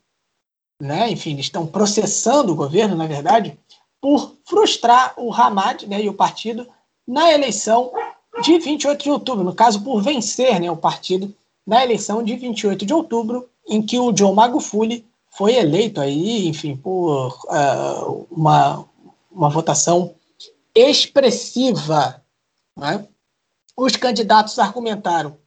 né? enfim, estão processando o governo, na verdade, por frustrar o Hamad né, e o partido na eleição de 28 de outubro, no caso, por vencer né, o partido na eleição de 28 de outubro, em que o John Magufuli foi eleito aí, enfim, por uh, uma, uma votação expressiva. Né? Os candidatos argumentaram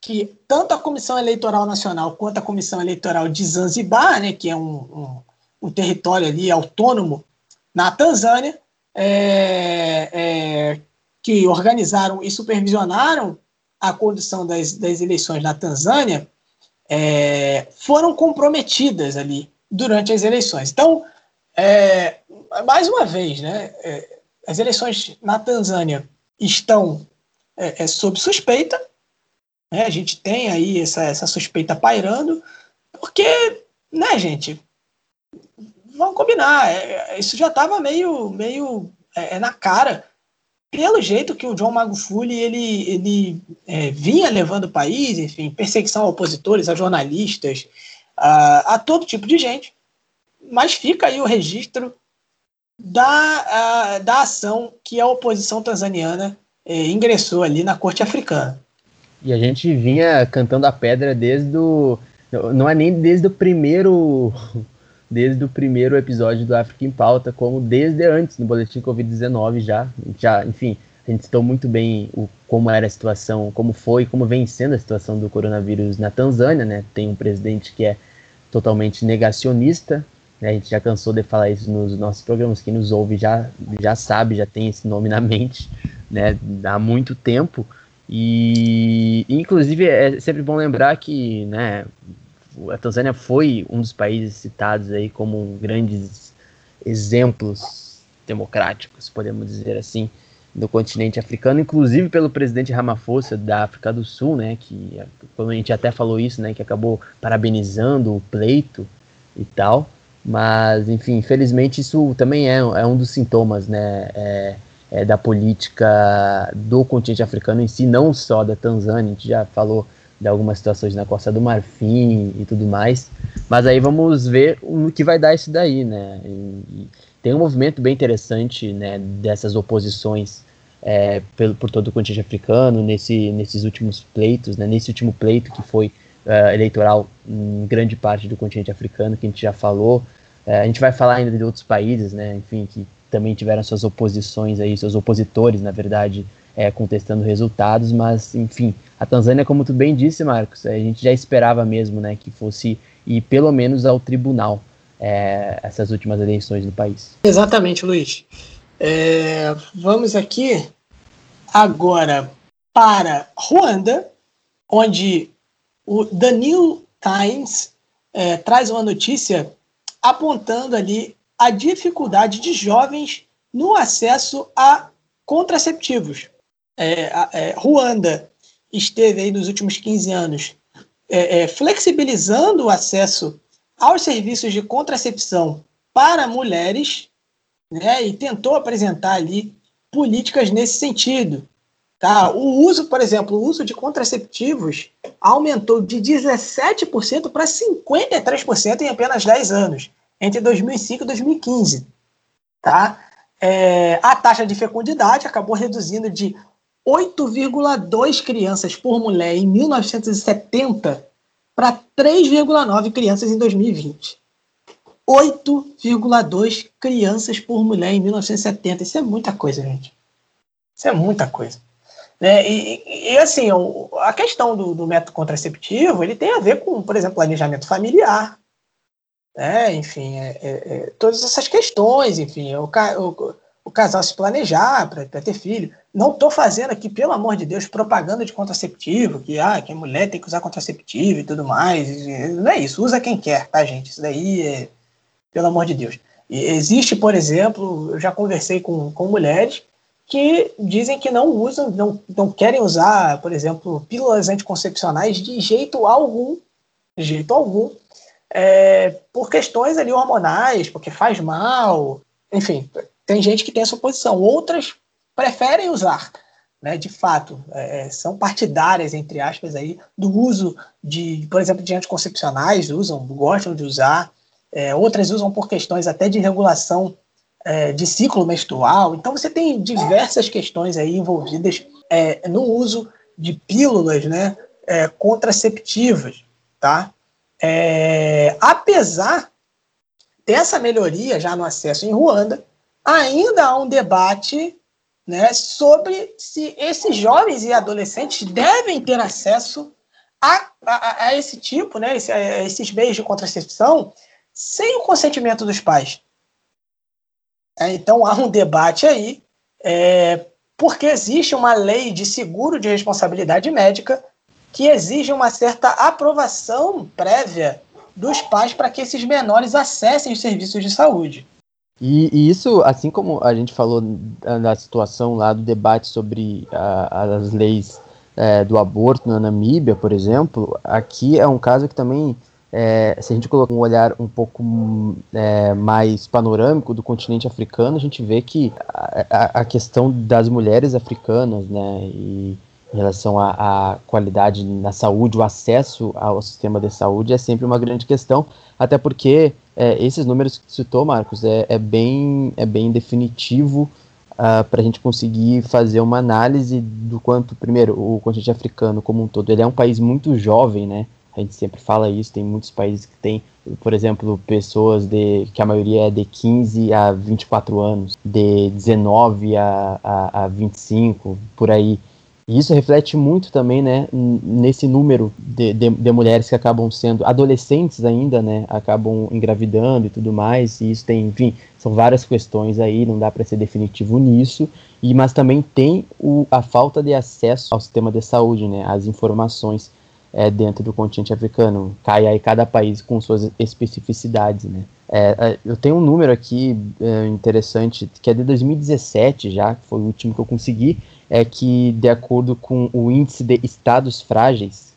que tanto a Comissão Eleitoral Nacional quanto a Comissão Eleitoral de Zanzibar, né, que é um, um, um território ali autônomo na Tanzânia, é, é, que organizaram e supervisionaram a condução das, das eleições na Tanzânia, é, foram comprometidas ali durante as eleições. Então, é, mais uma vez, né, é, as eleições na Tanzânia estão é, é, sob suspeita. Né, a gente tem aí essa, essa suspeita pairando, porque, né, gente, vamos combinar, é, isso já estava meio, meio na cara pelo jeito que o John Magufuli ele, ele é, vinha levando o país, enfim, perseguição a opositores, a jornalistas, a, a todo tipo de gente, mas fica aí o registro da, a, da ação que a oposição tanzaniana é, ingressou ali na corte africana. E a gente vinha cantando a pedra desde o. Não é nem desde o primeiro desde o primeiro episódio do África em Pauta, como desde antes, no boletim Covid-19 já, já, enfim, a gente citou muito bem o, como era a situação, como foi, como vem sendo a situação do coronavírus na Tanzânia, né? Tem um presidente que é totalmente negacionista, né? A gente já cansou de falar isso nos nossos programas, quem nos ouve já, já sabe, já tem esse nome na mente, né? Há muito tempo. E, inclusive, é sempre bom lembrar que, né, a Tanzânia foi um dos países citados aí como grandes exemplos democráticos, podemos dizer assim, do continente africano, inclusive pelo presidente Ramaphosa da África do Sul, né, que como a gente até falou isso, né, que acabou parabenizando o pleito e tal, mas enfim, infelizmente isso também é, é um dos sintomas, né, é, é da política do continente africano em si, não só da Tanzânia, a gente já falou de algumas situações na Costa do Marfim e tudo mais. Mas aí vamos ver o que vai dar isso daí, né? E, tem um movimento bem interessante, né, dessas oposições é, pelo, por todo o continente africano nesse, nesses últimos pleitos, né? Nesse último pleito que foi uh, eleitoral em grande parte do continente africano, que a gente já falou. Uh, a gente vai falar ainda de outros países, né? Enfim, que também tiveram suas oposições aí, seus opositores, na verdade, é, contestando resultados, mas enfim, a Tanzânia, como tu bem disse, Marcos, a gente já esperava mesmo, né, que fosse ir pelo menos ao tribunal é, essas últimas eleições do país. Exatamente, Luiz. É, vamos aqui agora para Ruanda, onde o The New Times é, traz uma notícia apontando ali a dificuldade de jovens no acesso a contraceptivos é, é, Ruanda esteve aí nos últimos 15 anos é, é, flexibilizando o acesso aos serviços de contracepção para mulheres né, e tentou apresentar ali políticas nesse sentido. Tá? O uso, por exemplo, o uso de contraceptivos aumentou de 17% para 53% em apenas 10 anos, entre 2005 e 2015. Tá? É, a taxa de fecundidade acabou reduzindo de 8,2 crianças por mulher em 1970 para 3,9 crianças em 2020. 8,2 crianças por mulher em 1970. Isso é muita coisa, gente. Isso é muita coisa. Né? E, e, assim, a questão do, do, método contraceptivo ele tem a ver com, por exemplo, planejamento familiar. Né? Enfim, é, é, é, todas essas questões, enfim, o, o, o casal se planejar para ter filho. Não estou fazendo aqui, pelo amor de Deus, propaganda de contraceptivo, que, ah, que a mulher tem que usar contraceptivo e tudo mais. Não é isso, usa quem quer, tá, gente? Isso daí é, pelo amor de Deus. existe, por exemplo, eu já conversei com, com mulheres que dizem que não usam, não, não querem usar, por exemplo, pílulas anticoncepcionais de jeito algum, de jeito algum, é, por questões ali hormonais, porque faz mal, enfim, tem gente que tem essa posição. Outras preferem usar, né, de fato, é, são partidárias, entre aspas, aí, do uso de, por exemplo, de anticoncepcionais, usam, gostam de usar, é, outras usam por questões até de regulação é, de ciclo menstrual. Então você tem diversas questões aí envolvidas é, no uso de pílulas né, é, contraceptivas. Tá? É, apesar dessa melhoria já no acesso em Ruanda, ainda há um debate né, sobre se esses jovens e adolescentes devem ter acesso a, a, a esse tipo, né, esse, a esses meios de contracepção, sem o consentimento dos pais. É, então há um debate aí, é, porque existe uma lei de seguro de responsabilidade médica que exige uma certa aprovação prévia dos pais para que esses menores acessem os serviços de saúde. E, e, isso, assim como a gente falou da situação lá do debate sobre a, as leis é, do aborto na Namíbia, por exemplo, aqui é um caso que também é, se a gente colocar um olhar um pouco é, mais panorâmico do continente africano, a gente vê que a, a questão das mulheres africanas, né, e em relação à qualidade na saúde, o acesso ao sistema de saúde é sempre uma grande questão, até porque é, esses números que citou, Marcos, é, é, bem, é bem definitivo uh, ah, para a gente conseguir fazer uma análise do quanto, primeiro, o continente africano como um todo, ele é um país muito jovem, né, a gente sempre fala isso, tem muitos países que tem, por exemplo, pessoas de que a maioria é de 15 a 24 anos, de 19 a, a, a 25, por aí. E isso reflete muito também, né, nesse número de, de, de, mulheres que acabam sendo adolescentes ainda, né, acabam engravidando e tudo mais. E isso tem, enfim, são várias questões aí, não dá para ser definitivo nisso. E mas também tem o, a falta de acesso ao sistema de saúde, né, às informações é, dentro do continente africano. Cai aí cada país com suas especificidades, né? É, é eu tenho um número aqui é, interessante, que é de 2017 já, que foi o último que eu consegui, é que de acordo com o índice de estados frágeis,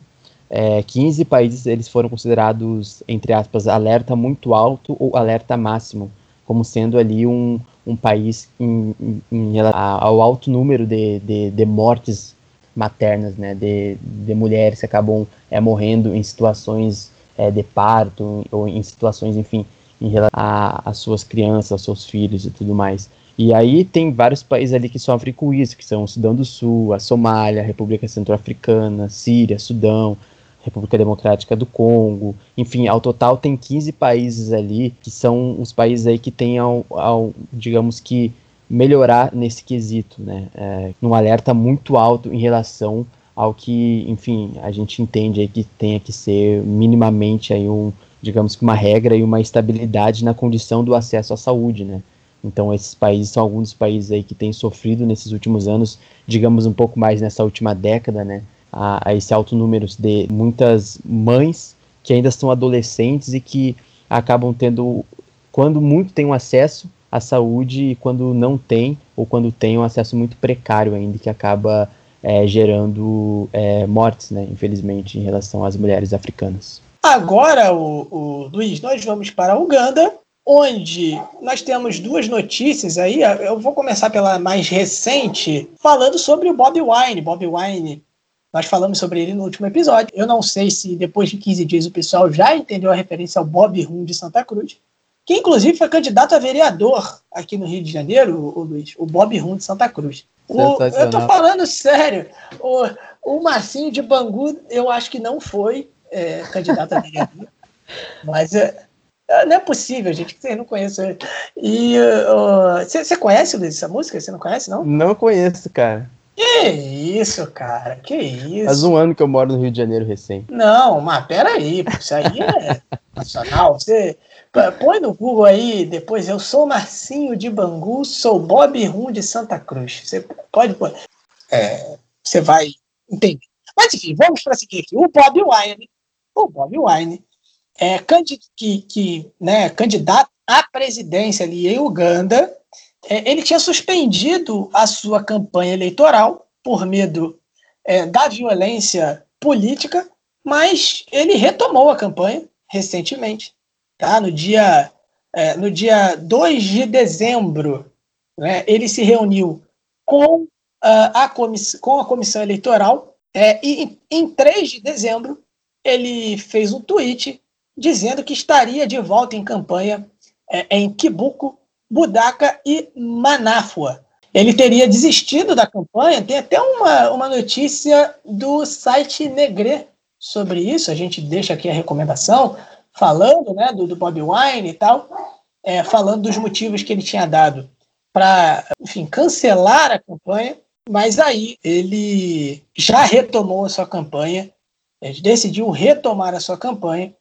é, 15 países eles foram considerados, entre aspas, alerta muito alto ou alerta máximo, como sendo ali um, um país em, em, em ao alto número de, de, de mortes maternas, né, de, de mulheres que acabam é, morrendo em situações é, de parto ou em situações, enfim, em relação às suas crianças, aos seus filhos e tudo mais. E aí tem vários países ali que sofrem com isso, que são o Sudão do Sul, a Somália, a República Centro-Africana, Síria, Sudão, República Democrática do Congo, enfim, ao total tem 15 países ali que são os países aí que têm, ao, ao digamos que, melhorar nesse quesito, né? É, num alerta muito alto em relação ao que, enfim, a gente entende aí que tenha que ser minimamente aí um, digamos que uma regra e uma estabilidade na condição do acesso à saúde, né? Então esses países são alguns dos países aí que têm sofrido nesses últimos anos, digamos um pouco mais nessa última década, né? A, a esse alto número de muitas mães que ainda são adolescentes e que acabam tendo, quando muito têm um acesso, a saúde quando não tem, ou quando tem um acesso muito precário ainda, que acaba é, gerando é, mortes, né, infelizmente, em relação às mulheres africanas. Agora, o, o Luiz, nós vamos para a Uganda, onde nós temos duas notícias aí. Eu vou começar pela mais recente, falando sobre o Bob Wine. Bob Wine, nós falamos sobre ele no último episódio. Eu não sei se depois de 15 dias o pessoal já entendeu a referência ao Bob Rum de Santa Cruz que inclusive foi candidato a vereador aqui no Rio de Janeiro, o, Luiz, o Bob Rum de Santa Cruz. O, eu tô falando sério, o, o Marcinho de Bangu, eu acho que não foi é, candidato a vereador, mas é, é, não é possível, gente, que vocês não conhecem. E você uh, conhece, Luiz, essa música? Você não conhece, não? Não conheço, cara. Que isso, cara, que isso. Faz um ano que eu moro no Rio de Janeiro recém. Não, mas peraí, isso aí é nacional. Você, Põe no Google aí, depois eu sou Marcinho de Bangu, sou Bob Rum de Santa Cruz. Você pode pôr. É, você vai entender. Mas enfim, vamos para seguir aqui. O Bob Wine, o Bob Wine, é, que, que né, candidato à presidência ali em Uganda, é, ele tinha suspendido a sua campanha eleitoral por medo é, da violência política, mas ele retomou a campanha recentemente. Tá? No, dia, é, no dia 2 de dezembro, né, ele se reuniu com, uh, a, com a comissão eleitoral é, e em 3 de dezembro ele fez um tweet dizendo que estaria de volta em campanha é, em Kibuco, Budaka e Manáfua. Ele teria desistido da campanha, tem até uma, uma notícia do site Negre sobre isso, a gente deixa aqui a recomendação, falando né, do, do Bob Wine e tal, é, falando dos motivos que ele tinha dado para, enfim, cancelar a campanha, mas aí ele já retomou a sua campanha, decidiu retomar a sua campanha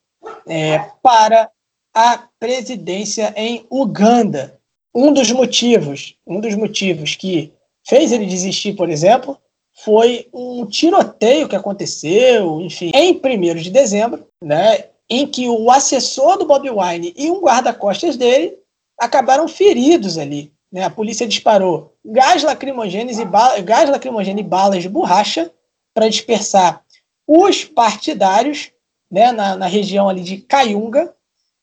é, para a presidência em Uganda. Um dos motivos, um dos motivos que fez ele desistir, por exemplo, foi um tiroteio que aconteceu, enfim, em 1 de dezembro, né, em que o assessor do Bob Wine e um guarda-costas dele acabaram feridos ali. Né? A polícia disparou gás lacrimogêneo e, bala, gás lacrimogêneo e balas de borracha para dispersar os partidários né, na, na região ali de Cayunga,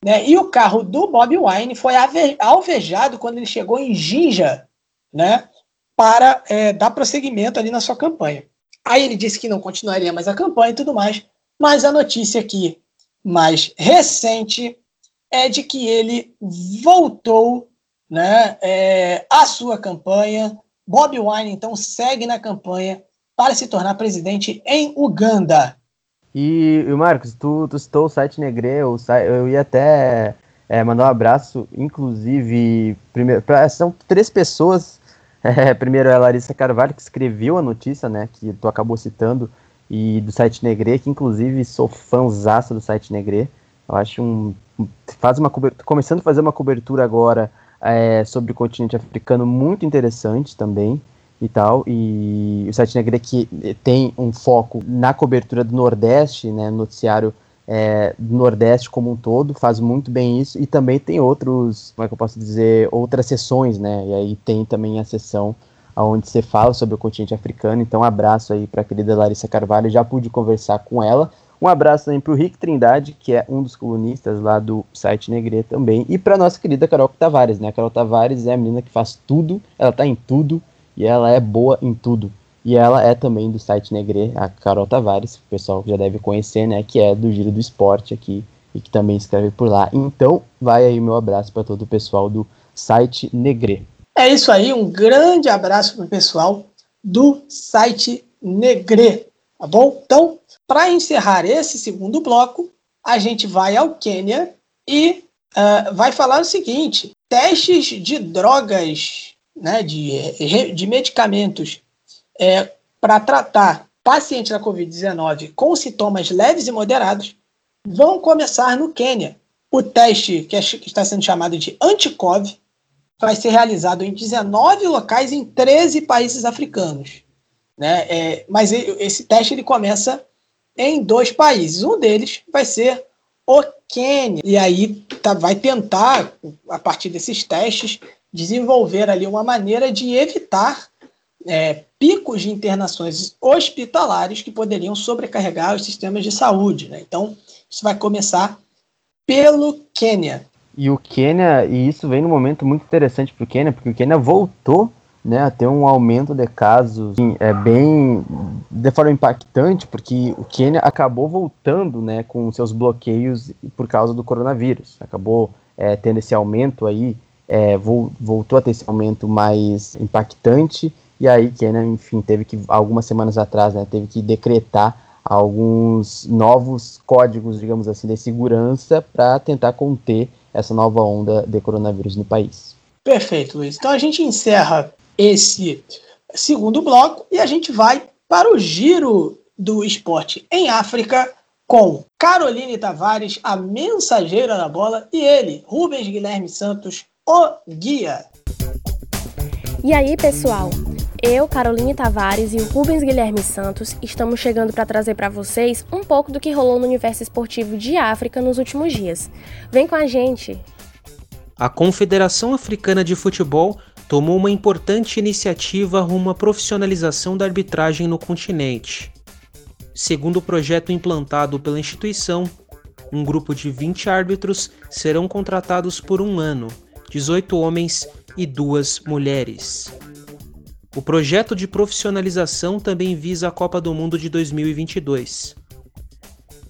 né, e o carro do Bob Wine foi alvejado quando ele chegou em Jinja, né, para é, dar prosseguimento ali na sua campanha. Aí ele disse que não continuaria mais a campanha e tudo mais, mas a notícia aqui mais recente é de que ele voltou né, é, à sua campanha. Bob Wine, então, segue na campanha para se tornar presidente em Uganda. E, e Marcos, tu, tu citou o site Negre, eu, ia até é, mandar um abraço, inclusive, primeiro, são três pessoas. É, primeiro é a Larissa Carvalho, que escreveu a notícia, né, que tu acabou citando, e do site Negre, que inclusive sou fãzaça do site Negre. Eu acho um. Faz uma começando a fazer uma cobertura agora é, sobre o continente africano muito interessante também e tal. E o Sete Negra que tem um foco na cobertura do Nordeste, né, noticiário é, do Nordeste como um todo, faz muito bem isso. E também tem outros, como é que eu posso dizer, outras sessões, né? E aí tem também a sessão onde você fala sobre o continente africano. Então, um abraço aí para a querida Larissa Carvalho, já pude conversar com ela. Um abraço também para o Rick Trindade, que é um dos colunistas lá do site Negre também. E para nossa querida Carol Tavares, né? A Carol Tavares é a menina que faz tudo, ela tá em tudo, e ela é boa em tudo. E ela é também do site Negre, a Carol Tavares, que o pessoal já deve conhecer, né? Que é do Giro do Esporte aqui e que também escreve por lá. Então, vai aí meu abraço para todo o pessoal do site Negre. É isso aí, um grande abraço para o pessoal do site Negre, tá bom? Então, para encerrar esse segundo bloco, a gente vai ao Quênia e uh, vai falar o seguinte: testes de drogas né, de, de medicamentos é, para tratar pacientes da Covid-19 com sintomas leves e moderados vão começar no Quênia. O teste, que, é, que está sendo chamado de anti-Cov, vai ser realizado em 19 locais em 13 países africanos. Né? É, mas esse teste ele começa em dois países. Um deles vai ser o Quênia. E aí tá, vai tentar, a partir desses testes, desenvolver ali uma maneira de evitar é, picos de internações hospitalares que poderiam sobrecarregar os sistemas de saúde. Né? Então, isso vai começar pelo Quênia. E o Quênia, e isso vem num momento muito interessante para o Quênia, porque o Quênia voltou né, a ter um aumento de casos assim, é bem de forma impactante, porque o Quênia acabou voltando né, com seus bloqueios por causa do coronavírus. Acabou é, tendo esse aumento aí é, voltou a ter esse aumento mais impactante, e aí Kenya, enfim, teve que, algumas semanas atrás, né, teve que decretar alguns novos códigos, digamos assim, de segurança para tentar conter essa nova onda de coronavírus no país. Perfeito, Luiz. Então a gente encerra esse segundo bloco e a gente vai para o giro do esporte em África com Caroline Tavares, a mensageira da bola, e ele, Rubens Guilherme Santos, o guia. E aí, pessoal? Eu, Caroline Tavares e o Rubens Guilherme Santos estamos chegando para trazer para vocês um pouco do que rolou no universo esportivo de África nos últimos dias. Vem com a gente! A Confederação Africana de Futebol tomou uma importante iniciativa rumo à profissionalização da arbitragem no continente. Segundo o projeto implantado pela instituição, um grupo de 20 árbitros serão contratados por um ano, 18 homens e duas mulheres. O projeto de profissionalização também visa a Copa do Mundo de 2022.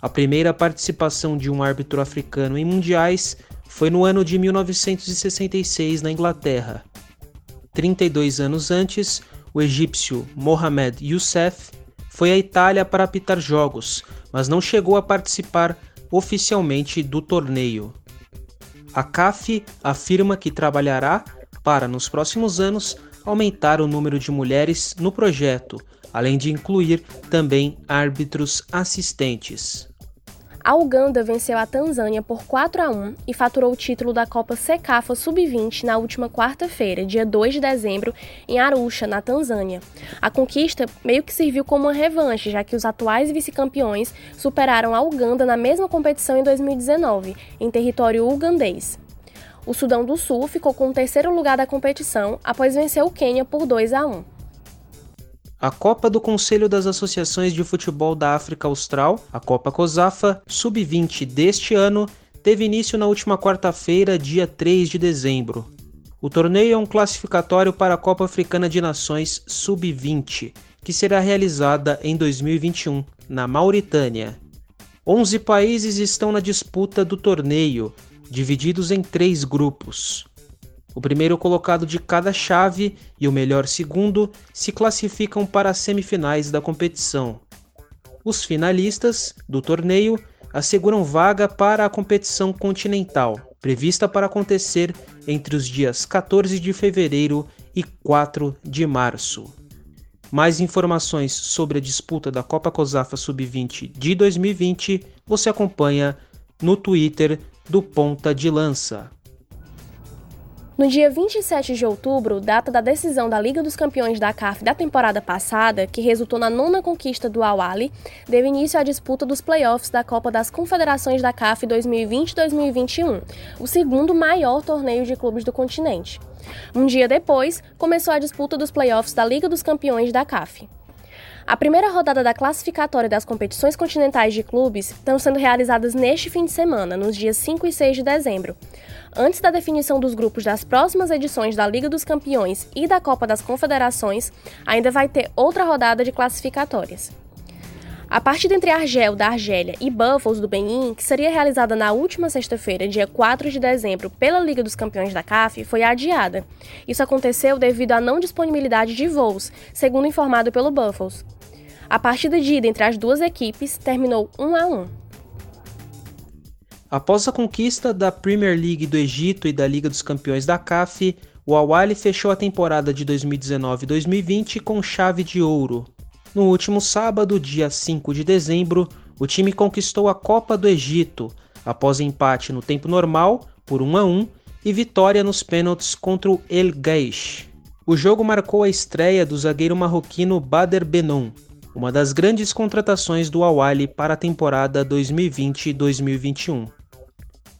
A primeira participação de um árbitro africano em mundiais foi no ano de 1966 na Inglaterra. 32 anos antes, o egípcio Mohamed Youssef foi à Itália para apitar jogos, mas não chegou a participar oficialmente do torneio. A CAF afirma que trabalhará para, nos próximos anos, aumentar o número de mulheres no projeto, além de incluir também árbitros assistentes. A Uganda venceu a Tanzânia por 4 a 1 e faturou o título da Copa Secafa Sub-20 na última quarta-feira, dia 2 de dezembro, em Arusha, na Tanzânia. A conquista meio que serviu como uma revanche, já que os atuais vice-campeões superaram a Uganda na mesma competição em 2019, em território ugandês. O Sudão do Sul ficou com o terceiro lugar da competição após vencer o Quênia por 2 a 1. A Copa do Conselho das Associações de Futebol da África Austral, a Copa COSAFA Sub-20 deste ano, teve início na última quarta-feira, dia 3 de dezembro. O torneio é um classificatório para a Copa Africana de Nações Sub-20, que será realizada em 2021, na Mauritânia. 11 países estão na disputa do torneio, divididos em três grupos. O primeiro colocado de cada chave e o melhor segundo se classificam para as semifinais da competição. Os finalistas do torneio asseguram vaga para a competição continental, prevista para acontecer entre os dias 14 de fevereiro e 4 de março. Mais informações sobre a disputa da Copa COSAFA Sub-20 de 2020 você acompanha no Twitter do Ponta de Lança. No dia 27 de outubro, data da decisão da Liga dos Campeões da CAF da temporada passada, que resultou na nona conquista do Awali, deu início à disputa dos playoffs da Copa das Confederações da CAF 2020-2021, o segundo maior torneio de clubes do continente. Um dia depois, começou a disputa dos playoffs da Liga dos Campeões da CAF. A primeira rodada da classificatória das competições continentais de clubes estão sendo realizadas neste fim de semana, nos dias 5 e 6 de dezembro. Antes da definição dos grupos das próximas edições da Liga dos Campeões e da Copa das Confederações, ainda vai ter outra rodada de classificatórias. A partida entre Argel, da Argélia, e Buffalo, do Benin, que seria realizada na última sexta-feira, dia 4 de dezembro, pela Liga dos Campeões da CAF, foi adiada. Isso aconteceu devido à não disponibilidade de voos, segundo informado pelo Buffalo. A partida de ida entre as duas equipes terminou 1 a 1. Após a conquista da Premier League do Egito e da Liga dos Campeões da CAF, o Awali fechou a temporada de 2019-2020 com chave de ouro, no último sábado, dia 5 de dezembro, o time conquistou a Copa do Egito após empate no tempo normal por 1 a 1 e vitória nos pênaltis contra o El Gaish. O jogo marcou a estreia do zagueiro marroquino Bader Benon, uma das grandes contratações do Awali para a temporada 2020-2021.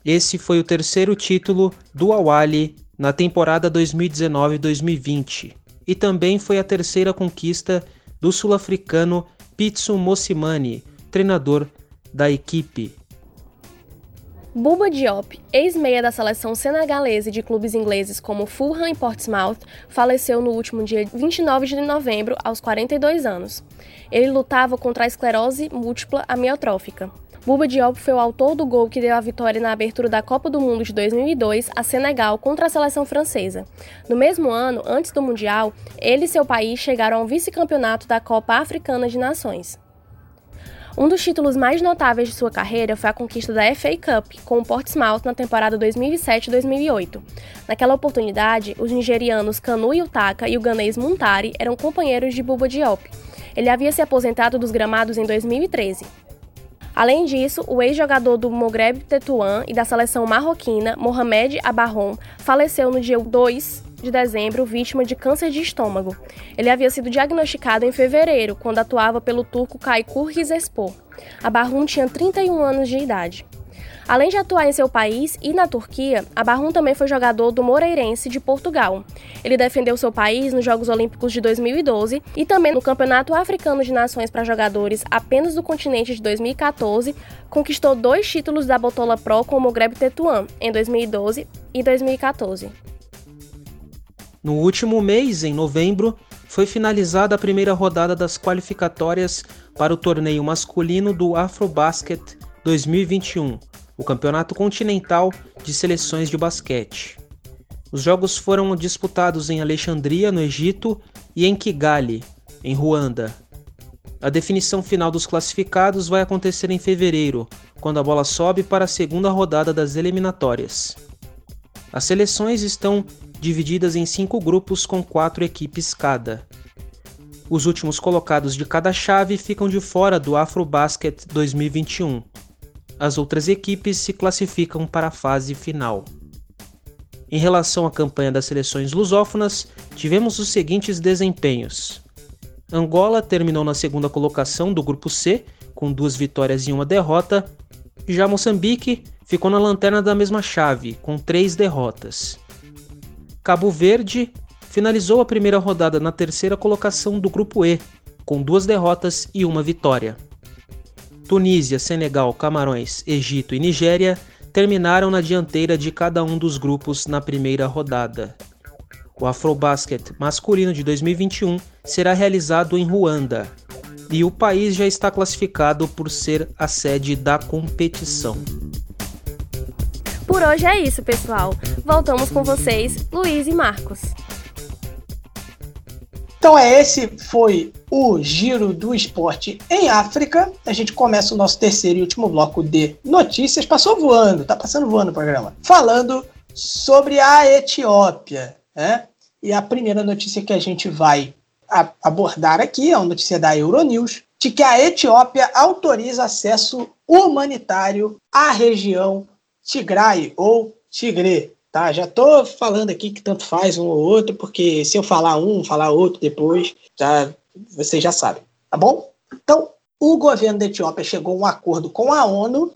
Esse foi o terceiro título do Awali na temporada 2019-2020 e também foi a terceira conquista do sul-africano Pitsu Mosimane, treinador da equipe. Buba Diop, ex-meia da seleção senegalesa de clubes ingleses como Fulham e Portsmouth, faleceu no último dia 29 de novembro, aos 42 anos. Ele lutava contra a esclerose múltipla amiotrófica. Buba Diop foi o autor do gol que deu a vitória na abertura da Copa do Mundo de 2002 a Senegal contra a seleção francesa. No mesmo ano, antes do Mundial, ele e seu país chegaram ao vice-campeonato da Copa Africana de Nações. Um dos títulos mais notáveis de sua carreira foi a conquista da FA Cup com o Portsmouth na temporada 2007-2008. Naquela oportunidade, os nigerianos Kanu Yutaka e o ganês Muntari eram companheiros de Buba Diop. Ele havia se aposentado dos gramados em 2013. Além disso, o ex-jogador do Mogreb Tetuan e da seleção marroquina, Mohamed Abarron, faleceu no dia 2 de dezembro vítima de câncer de estômago. Ele havia sido diagnosticado em fevereiro, quando atuava pelo turco Kaykur Rizespor. A Barrum tinha 31 anos de idade. Além de atuar em seu país e na Turquia, a Barrum também foi jogador do Moreirense de Portugal. Ele defendeu seu país nos Jogos Olímpicos de 2012 e também no Campeonato Africano de Nações para Jogadores apenas do continente de 2014, conquistou dois títulos da Botola Pro com o Tetuan em 2012 e 2014. No último mês, em novembro, foi finalizada a primeira rodada das qualificatórias para o torneio masculino do Afrobasket 2021, o Campeonato Continental de Seleções de Basquete. Os jogos foram disputados em Alexandria, no Egito, e em Kigali, em Ruanda. A definição final dos classificados vai acontecer em fevereiro, quando a bola sobe para a segunda rodada das eliminatórias. As seleções estão divididas em cinco grupos com quatro equipes cada. Os últimos colocados de cada chave ficam de fora do Afrobasket 2021 as outras equipes se classificam para a fase final. Em relação à campanha das seleções lusófonas, tivemos os seguintes desempenhos. Angola terminou na segunda colocação do grupo C, com duas vitórias e uma derrota. Já Moçambique ficou na lanterna da mesma chave, com três derrotas. Cabo Verde finalizou a primeira rodada na terceira colocação do grupo E, com duas derrotas e uma vitória. Tunísia, Senegal, Camarões, Egito e Nigéria terminaram na dianteira de cada um dos grupos na primeira rodada. O Afrobasket masculino de 2021 será realizado em Ruanda e o país já está classificado por ser a sede da competição. Por hoje é isso, pessoal. Voltamos com vocês, Luiz e Marcos. Então é esse foi o giro do esporte em África. A gente começa o nosso terceiro e último bloco de notícias. Passou voando, tá passando voando o programa. Falando sobre a Etiópia, né? E a primeira notícia que a gente vai abordar aqui é uma notícia da Euronews de que a Etiópia autoriza acesso humanitário à região Tigray ou Tigre, Tá, já tô falando aqui que tanto faz um ou outro, porque se eu falar um, falar outro depois, já vocês já sabem, tá bom? Então, o governo da Etiópia chegou a um acordo com a ONU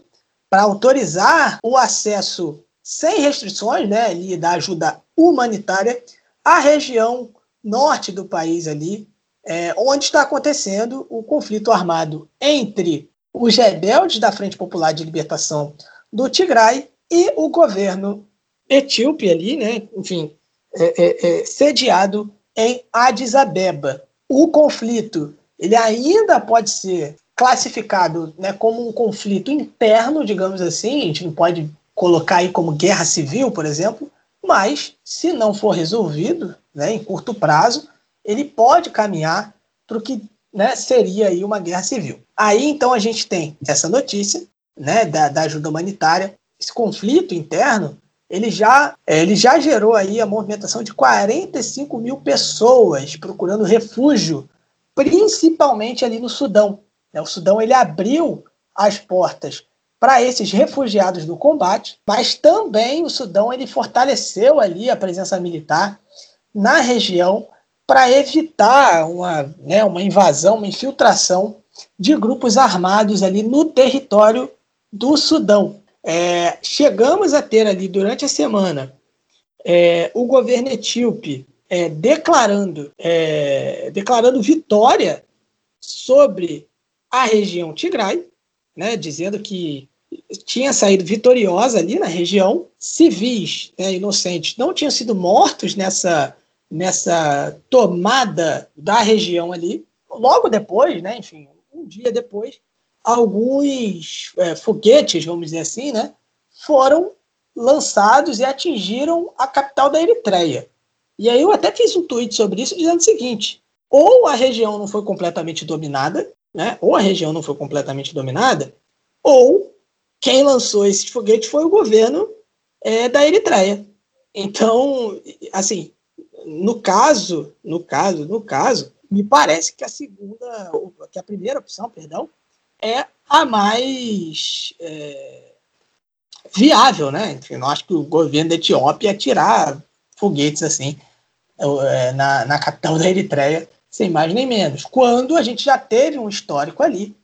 para autorizar o acesso sem restrições, né, ali da ajuda humanitária à região norte do país ali, é, onde está acontecendo o conflito armado entre os rebeldes da Frente Popular de Libertação do Tigray e o governo etíope ali, né? Enfim, é, é, é, sediado em Addis Abeba. O conflito ele ainda pode ser classificado né, como um conflito interno, digamos assim, a gente não pode colocar aí como guerra civil, por exemplo, mas se não for resolvido né, em curto prazo, ele pode caminhar para o que né, seria aí uma guerra civil. Aí então a gente tem essa notícia né, da, da ajuda humanitária, esse conflito interno ele já, é, ele já gerou aí a movimentação de 45 mil pessoas procurando refúgio, principalmente ali no Sudão. Né? O Sudão ele abriu as portas para esses refugiados do combate, mas também o Sudão ele fortaleceu ali a presença militar na região para evitar uma, né, uma invasão, uma infiltração de grupos armados ali no território do Sudão. É, chegamos a ter ali durante a semana é, o governo etíope é, declarando, é, declarando vitória sobre a região Tigray, né, dizendo que tinha saído vitoriosa ali na região, civis né, inocentes não tinham sido mortos nessa, nessa tomada da região ali. Logo depois, né, enfim, um dia depois, alguns é, foguetes, vamos dizer assim, né, foram lançados e atingiram a capital da Eritreia. E aí eu até fiz um tweet sobre isso dizendo o seguinte: ou a região não foi completamente dominada, né, ou a região não foi completamente dominada, ou quem lançou esse foguete foi o governo é, da Eritreia. Então, assim, no caso, no caso, no caso, me parece que a segunda, que a primeira opção, perdão, é a mais é, viável, né? Enfim, eu acho que o governo da Etiópia ia tirar foguetes assim é, na, na capital da Eritreia, sem mais nem menos. Quando a gente já teve um histórico ali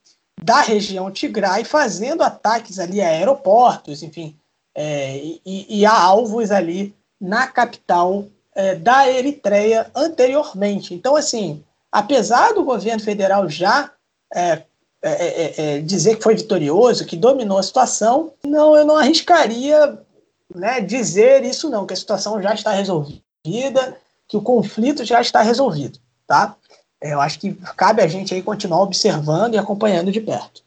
da região Tigray fazendo ataques ali a aeroportos, enfim, é, e, e, a alvos ali na capital é, da Eritreia anteriormente. Então, assim, apesar do governo federal já é, é, é, é, dizer que foi vitorioso, que dominou a situação, não, eu não arriscaria né, dizer isso não, que a situação já está resolvida, que o conflito já está resolvido, tá? Eu acho que cabe a gente aí continuar observando e acompanhando de perto.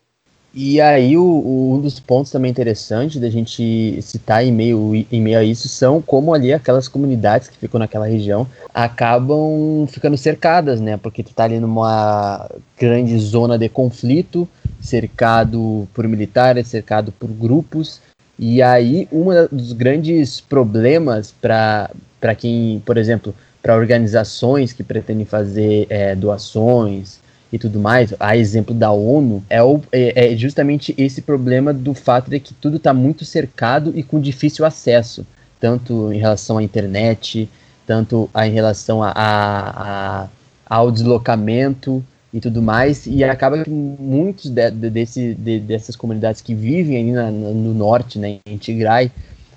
E aí, o, o, um dos pontos também interessantes da gente citar em meio, em meio a isso são como ali aquelas comunidades que ficam naquela região acabam ficando cercadas, né? Porque tu tá ali numa grande zona de conflito, cercado por militares, cercado por grupos. E aí, um dos grandes problemas para quem, por exemplo, para organizações que pretendem fazer é, doações, e tudo mais, a exemplo da ONU, é, o, é, é justamente esse problema do fato de que tudo está muito cercado e com difícil acesso, tanto em relação à internet, tanto a, em relação a, a, a, ao deslocamento e tudo mais, e acaba que muitos de, de, desse, de, dessas comunidades que vivem ali na, no norte, né, em Tigray,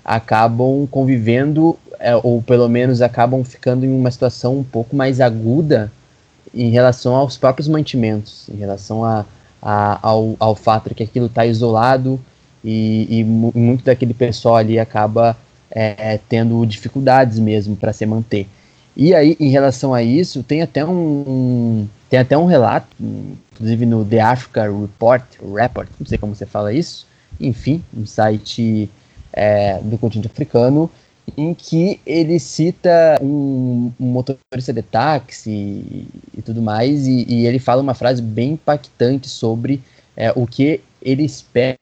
acabam convivendo, é, ou pelo menos acabam ficando em uma situação um pouco mais aguda em relação aos próprios mantimentos, em relação a, a ao, ao fato de que aquilo está isolado e, e, muito daquele pessoal ali acaba é, tendo dificuldades mesmo para se manter. E aí, em relação a isso, tem até um, um, tem até um relato, inclusive no The Africa Report, Report, não sei como você fala isso, enfim, um site é, do continente africano, em que ele cita um, um motorista de táxi e, e tudo mais, e, e, ele fala uma frase bem impactante sobre é, o que ele espera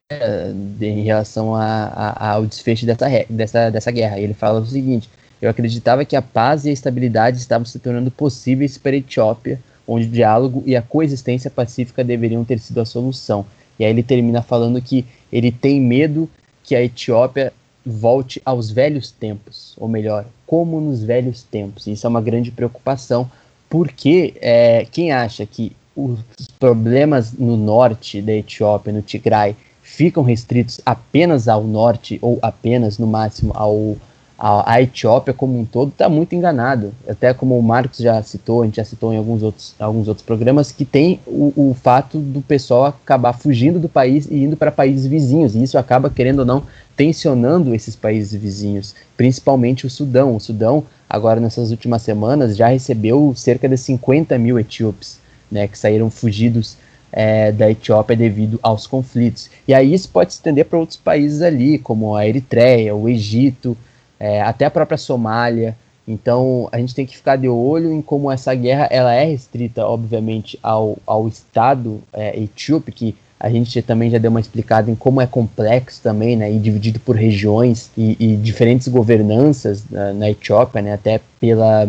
de, em relação a, a, ao desfecho dessa, dessa, dessa guerra. Ele fala o seguinte: Eu acreditava que a paz e a estabilidade estavam se tornando possíveis para a Etiópia, onde o diálogo e a coexistência pacífica deveriam ter sido a solução. E aí ele termina falando que ele tem medo que a Etiópia volte aos velhos tempos, ou melhor, como nos velhos tempos. Isso é uma grande preocupação, porque é, quem acha que os problemas no norte da Etiópia, no Tigray, ficam restritos apenas ao norte ou apenas no máximo ao a, a Etiópia como um todo está muito enganado. Até como o Marcos já citou, a gente já citou em alguns outros, alguns outros programas, que tem o, o fato do pessoal acabar fugindo do país e indo para países vizinhos. E isso acaba, querendo ou não, tensionando esses países vizinhos, principalmente o Sudão. O Sudão, agora nessas últimas semanas, já recebeu cerca de 50 mil etíopes, né, que saíram fugidos é, da Etiópia devido aos conflitos. E aí isso pode se estender para outros países ali, como a Eritreia, o Egito, é, até a própria Somália. Então a gente tem que ficar de olho em como essa guerra ela é restrita, obviamente, ao, ao Estado é, etíope, que a gente também já deu uma explicada em como é complexo também, né, e dividido por regiões e, e diferentes governanças na, na Etiópia, né, até pela,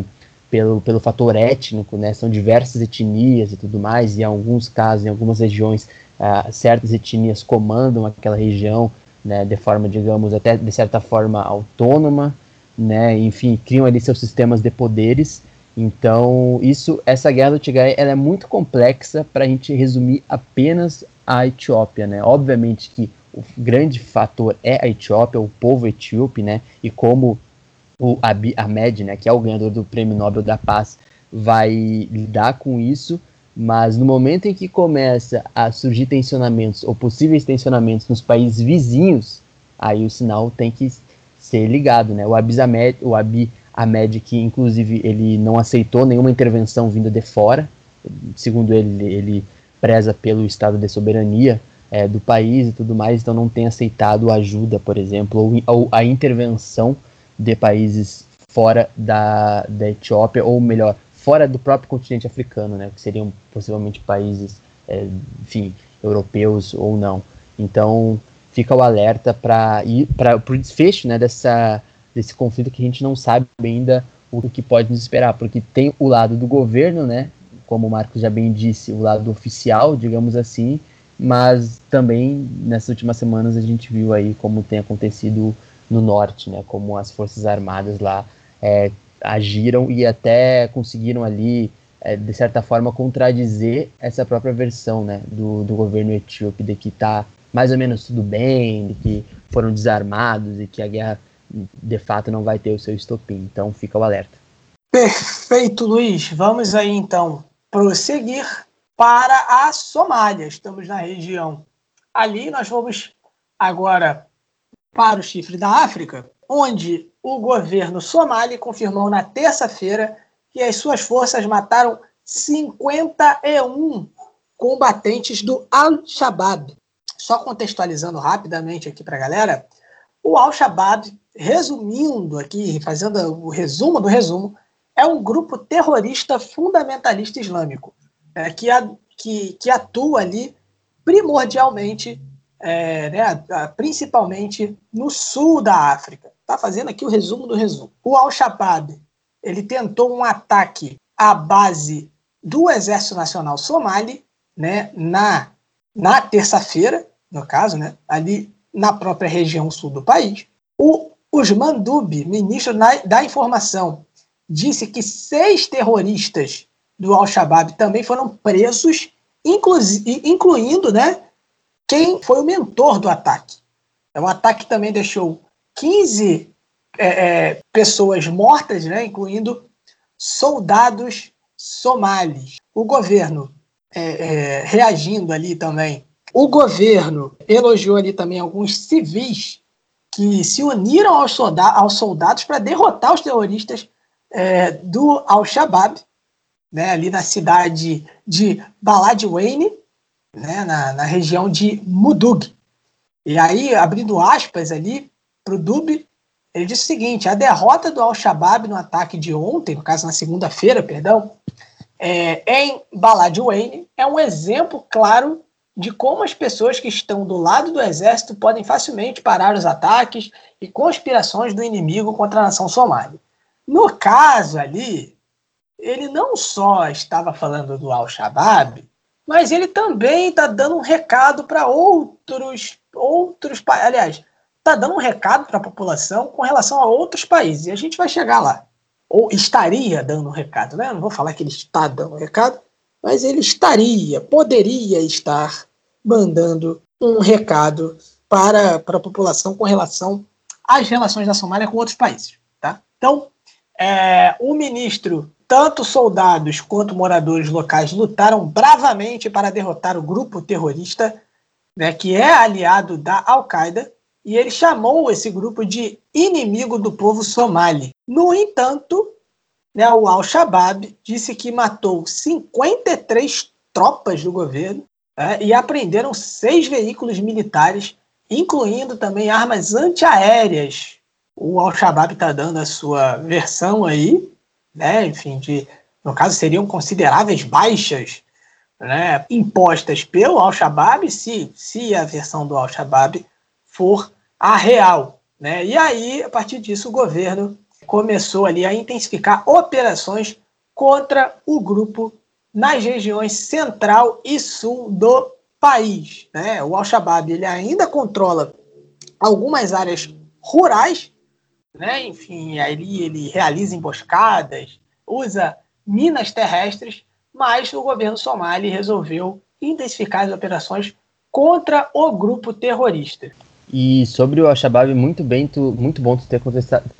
pelo, pelo fator étnico, né, são diversas etnias e tudo mais, e em alguns casos, em algumas regiões, uh, certas etnias comandam aquela região, né, de forma, digamos, até de certa forma autônoma, né, enfim, criam ali seus sistemas de poderes. Então, isso, essa guerra do Tigray, ela é muito complexa para a gente resumir apenas a Etiópia, né? Obviamente que o grande fator é a Etiópia, o povo etíope, né? E como o Abiy Ahmed, né, que é o ganhador do Prêmio Nobel da Paz, vai lidar com isso, mas no momento em que começa a surgir tensionamentos ou possíveis tensionamentos nos países vizinhos, aí o sinal tem que ser ligado, né? O Abiy Ahmed, o Abiy Ahmed que inclusive ele não aceitou nenhuma intervenção vinda de fora, segundo ele, ele preza pelo estado de soberania é, do país e tudo mais, então não tem aceitado ajuda, por exemplo, ou, ou a intervenção de países fora da, da Etiópia, ou melhor, fora do próprio continente africano, né, que seriam possivelmente países, é, enfim, europeus ou não. Então, fica o alerta para ir para o desfecho né, dessa, desse conflito que a gente não sabe ainda o que pode nos esperar, porque tem o lado do governo, né, como o Marcos já bem disse, o lado oficial, digamos assim, mas também nessas últimas semanas a gente viu aí como tem acontecido no norte, né, como as forças armadas lá é, agiram e até conseguiram ali, é, de certa forma, contradizer essa própria versão né, do, do governo etíope, de que está mais ou menos tudo bem, de que foram desarmados e que a guerra de fato não vai ter o seu estopim. Então fica o alerta. Perfeito, Luiz. Vamos aí então prosseguir para a Somália. Estamos na região. Ali nós vamos agora para o chifre da África, onde o governo somali confirmou na terça-feira que as suas forças mataram 51 combatentes do Al-Shabaab. Só contextualizando rapidamente aqui para a galera, o Al-Shabaab, resumindo aqui, fazendo o resumo do resumo, é um grupo terrorista fundamentalista islâmico é, que, a, que, que atua ali primordialmente, é, né, principalmente no sul da África. Está fazendo aqui o resumo do resumo. O Al-Shabaab ele tentou um ataque à base do Exército Nacional Somali, né, na, na terça-feira, no caso, né, ali na própria região sul do país. O Usman Dub, ministro da Informação, disse que seis terroristas do Al-Shabaab também foram presos, inclu incluindo né, quem foi o mentor do ataque. O ataque também deixou 15 é, é, pessoas mortas, né, incluindo soldados somalis. O governo é, é, reagindo ali também. O governo elogiou ali também alguns civis que se uniram aos, solda aos soldados para derrotar os terroristas é, do Al-Shabaab, né, ali na cidade de Baladweyne, né, na, na região de Mudug. E aí, abrindo aspas ali para o Dub, ele disse o seguinte: a derrota do Al-Shabaab no ataque de ontem, no caso na segunda-feira, perdão, é, em Baladweyne, é um exemplo claro de como as pessoas que estão do lado do exército podem facilmente parar os ataques e conspirações do inimigo contra a nação somália. No caso ali, ele não só estava falando do Al-Shabaab, mas ele também está dando um recado para outros, outros, aliás, está dando um recado para a população com relação a outros países. E a gente vai chegar lá. Ou estaria dando um recado, né? não vou falar que ele está dando um recado, mas ele estaria, poderia estar mandando um recado para, para a população com relação às relações da Somália com outros países. Tá? Então, é, o ministro, tanto soldados quanto moradores locais lutaram bravamente para derrotar o grupo terrorista, né, que é aliado da Al-Qaeda, e ele chamou esse grupo de inimigo do povo somali. No entanto, né, o Al-Shabaab disse que matou 53 tropas do governo é, e apreenderam seis veículos militares, incluindo também armas antiaéreas. O Al-Shabaab está dando a sua versão aí, né, enfim, de, no caso seriam consideráveis baixas né, impostas pelo Al-Shabaab, se, se a versão do Al-Shabaab for a real. Né? E aí, a partir disso, o governo começou ali a intensificar operações contra o grupo nas regiões central e sul do país. Né? O Al-Shabaab ele ainda controla algumas áreas rurais, né? enfim, ali ele realiza emboscadas, usa minas terrestres, mas o governo somali resolveu intensificar as operações contra o grupo terrorista. E sobre o Al-Shabaab, muito, bem, tu, muito bom tu ter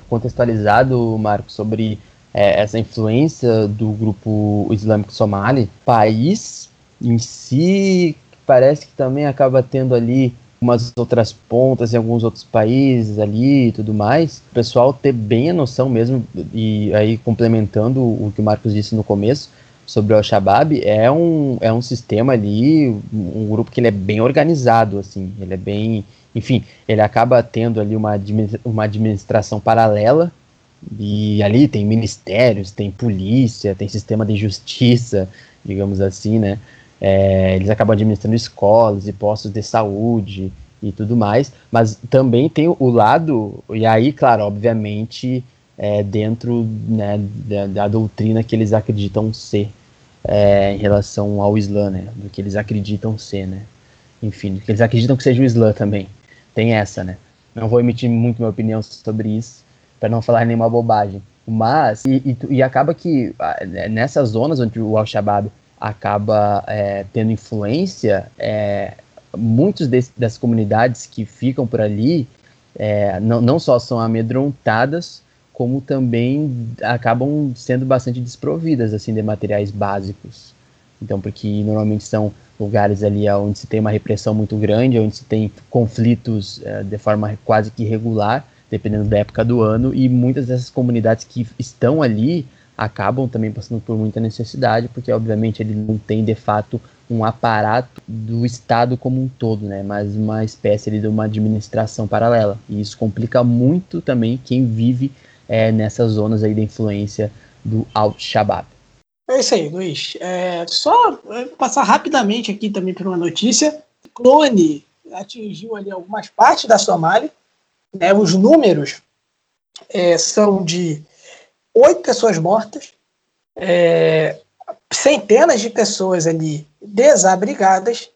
contextualizado, Marco, sobre é, essa influência do grupo islâmico somali, país em si parece que também acaba tendo ali umas outras pontas em alguns outros países ali e tudo mais. O pessoal ter bem a noção mesmo, e aí complementando o que o Marcos disse no começo, sobre o Al-Shabaab, é um, é um sistema ali, um grupo que ele é bem organizado, assim, ele é bem, enfim, ele acaba tendo ali uma, uma administração paralela e ali tem ministérios, tem polícia, tem sistema de justiça, digamos assim, né? É, eles acabam administrando escolas e postos de saúde e tudo mais, mas também tem o lado, e aí, claro, obviamente, é, dentro né, da, da, doutrina que eles acreditam ser é, em relação ao Islã, né? Do que eles acreditam ser, né? Enfim, do que eles acreditam que seja o Islã também. Tem essa, né? Não vou emitir muito minha opinião sobre isso, para não falar nenhuma bobagem. Mas, e, e, e acaba que nessas zonas onde o Al-Shabaab acaba é, tendo influência, é, muitos dessas comunidades que ficam por ali é, não, não só são amedrontadas, como também acabam sendo bastante desprovidas assim de materiais básicos. Então, porque normalmente são lugares ali onde se tem uma repressão muito grande, onde se tem conflitos é, de forma quase que regular, dependendo da época do ano, e muitas dessas comunidades que estão ali acabam também passando por muita necessidade, porque obviamente ele não tem de fato um aparato do Estado como um todo, né, mas uma espécie de uma administração paralela. E isso complica muito também quem vive é, nessas zonas aí da influência do Al-Shabaab. É isso aí, Luiz. É, só é, passar rapidamente aqui também por uma notícia. O clone atingiu ali algumas partes da Somália. Né, os números é, são de oito pessoas mortas, é, centenas de pessoas ali desabrigadas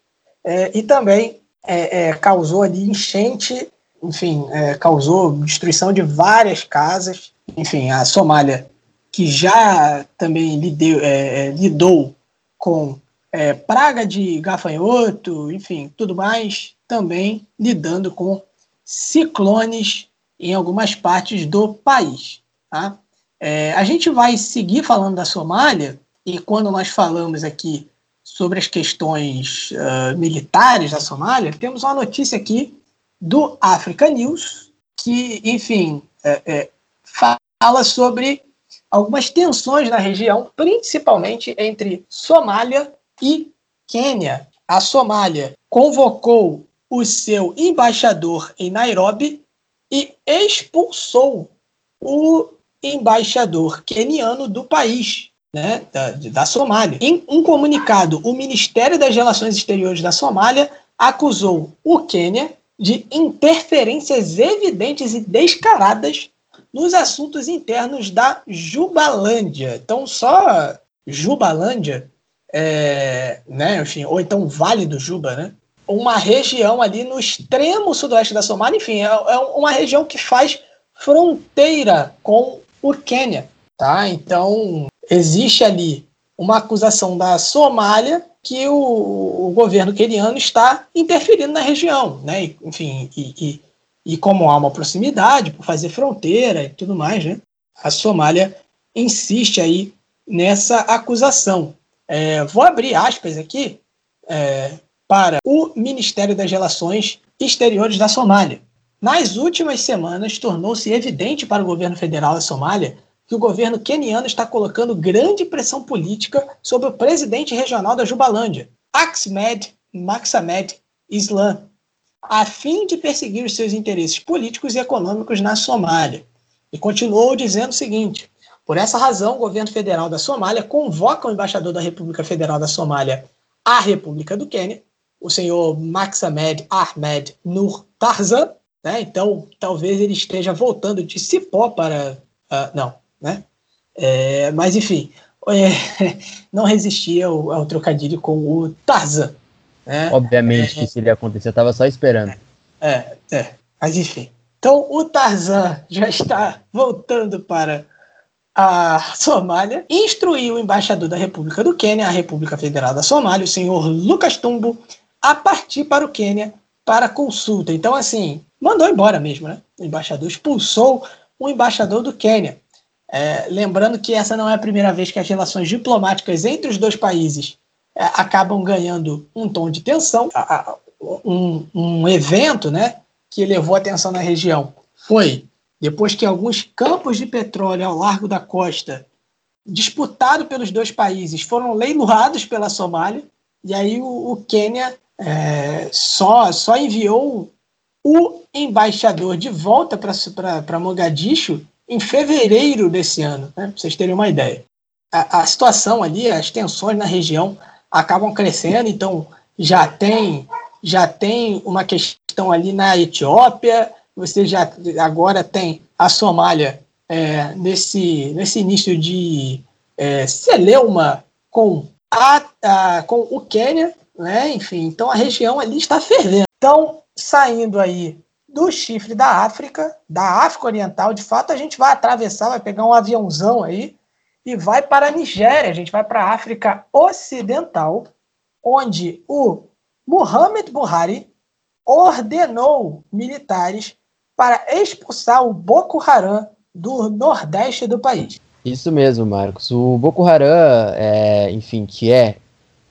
é, e também é, causou ali enchente, enfim, causou destruição de várias casas. Enfim, a Somália, que já também lideu, é, lidou com praga de gafanhoto, enfim, tudo mais, também lidando com ciclones em algumas partes do país. Tá? É, a gente vai seguir falando da Somália, e quando nós falamos aqui sobre as questões uh, militares da Somália, temos uma notícia aqui do Africa News, que, enfim, é, é, fala sobre algumas tensões na região, principalmente entre Somália e Quênia. A Somália convocou o seu embaixador em Nairobi e expulsou o embaixador queniano do país, né, da, da Somália. Em um comunicado, o Ministério das Relações Exteriores da Somália acusou o Quênia de interferências evidentes e descaradas nos assuntos internos da Jubalândia. Então, só Jubalândia, é, né, enfim, ou então Vale do Juba, né, uma região ali no extremo sudoeste da Somália, enfim, é, é uma região que faz fronteira com por Quênia, tá? Então, existe ali uma acusação da Somália que o, o governo queniano está interferindo na região, né? Enfim, e, e, e, como há uma proximidade por fazer fronteira e tudo mais, né? A Somália insiste aí nessa acusação. É, vou abrir aspas aqui é, para o Ministério das Relações Exteriores da Somália. Nas últimas semanas, tornou-se evidente para o governo federal da Somália que o governo queniano está colocando grande pressão política sobre o presidente regional da Jubalândia, Ahmed Maxamed Islam, a fim de perseguir os seus interesses políticos e econômicos na Somália. E continuou dizendo o seguinte: por essa razão, o governo federal da Somália convoca o embaixador da República Federal da Somália à República do Quênia, o senhor Maxamed Ahmed Nur Tarzan, né? Então, talvez ele esteja voltando de Cipó para. Uh, não, né? É, mas, enfim, é, não resistia ao, ao, trocadilho com o Tarzan. Né? Obviamente que isso iria acontecer, eu estava só esperando. É, é, mas enfim. Então, o Tarzan já está voltando para a Somália, instruiu o embaixador da República do Quênia, a República Federal da Somália, o senhor Lucas Tumbo, a partir para o Quênia para consulta. Então, assim, mandou embora mesmo, né? O embaixador expulsou o embaixador do Quênia. É, lembrando que essa não é a primeira vez que as relações diplomáticas entre os dois países é, acabam ganhando um tom de tensão. Um, um evento né, que levou a tensão na região foi depois que alguns campos de petróleo ao largo da costa, disputados pelos dois países, foram leiloados pela Somália, e aí o, o Quênia é, só, só enviou o embaixador de volta para Mogadishu em fevereiro desse ano, né, para vocês terem uma ideia. A, a, situação ali, as tensões na região acabam crescendo, então já tem, já tem uma questão ali na Etiópia, você já agora tem a Somália é, nesse, nesse início de é, celeuma com, a, a, com o Quênia, né? enfim, então a região ali está fervendo. Então, saindo aí do chifre da África, da África Oriental. De fato, a gente vai atravessar, vai pegar um aviãozão aí e vai para a Nigéria. A gente vai para a África Ocidental, onde o Muhammad Buhari ordenou militares para expulsar o Boko Haram do nordeste do país. Isso mesmo, Marcos. O Boko Haram, é, enfim, que é,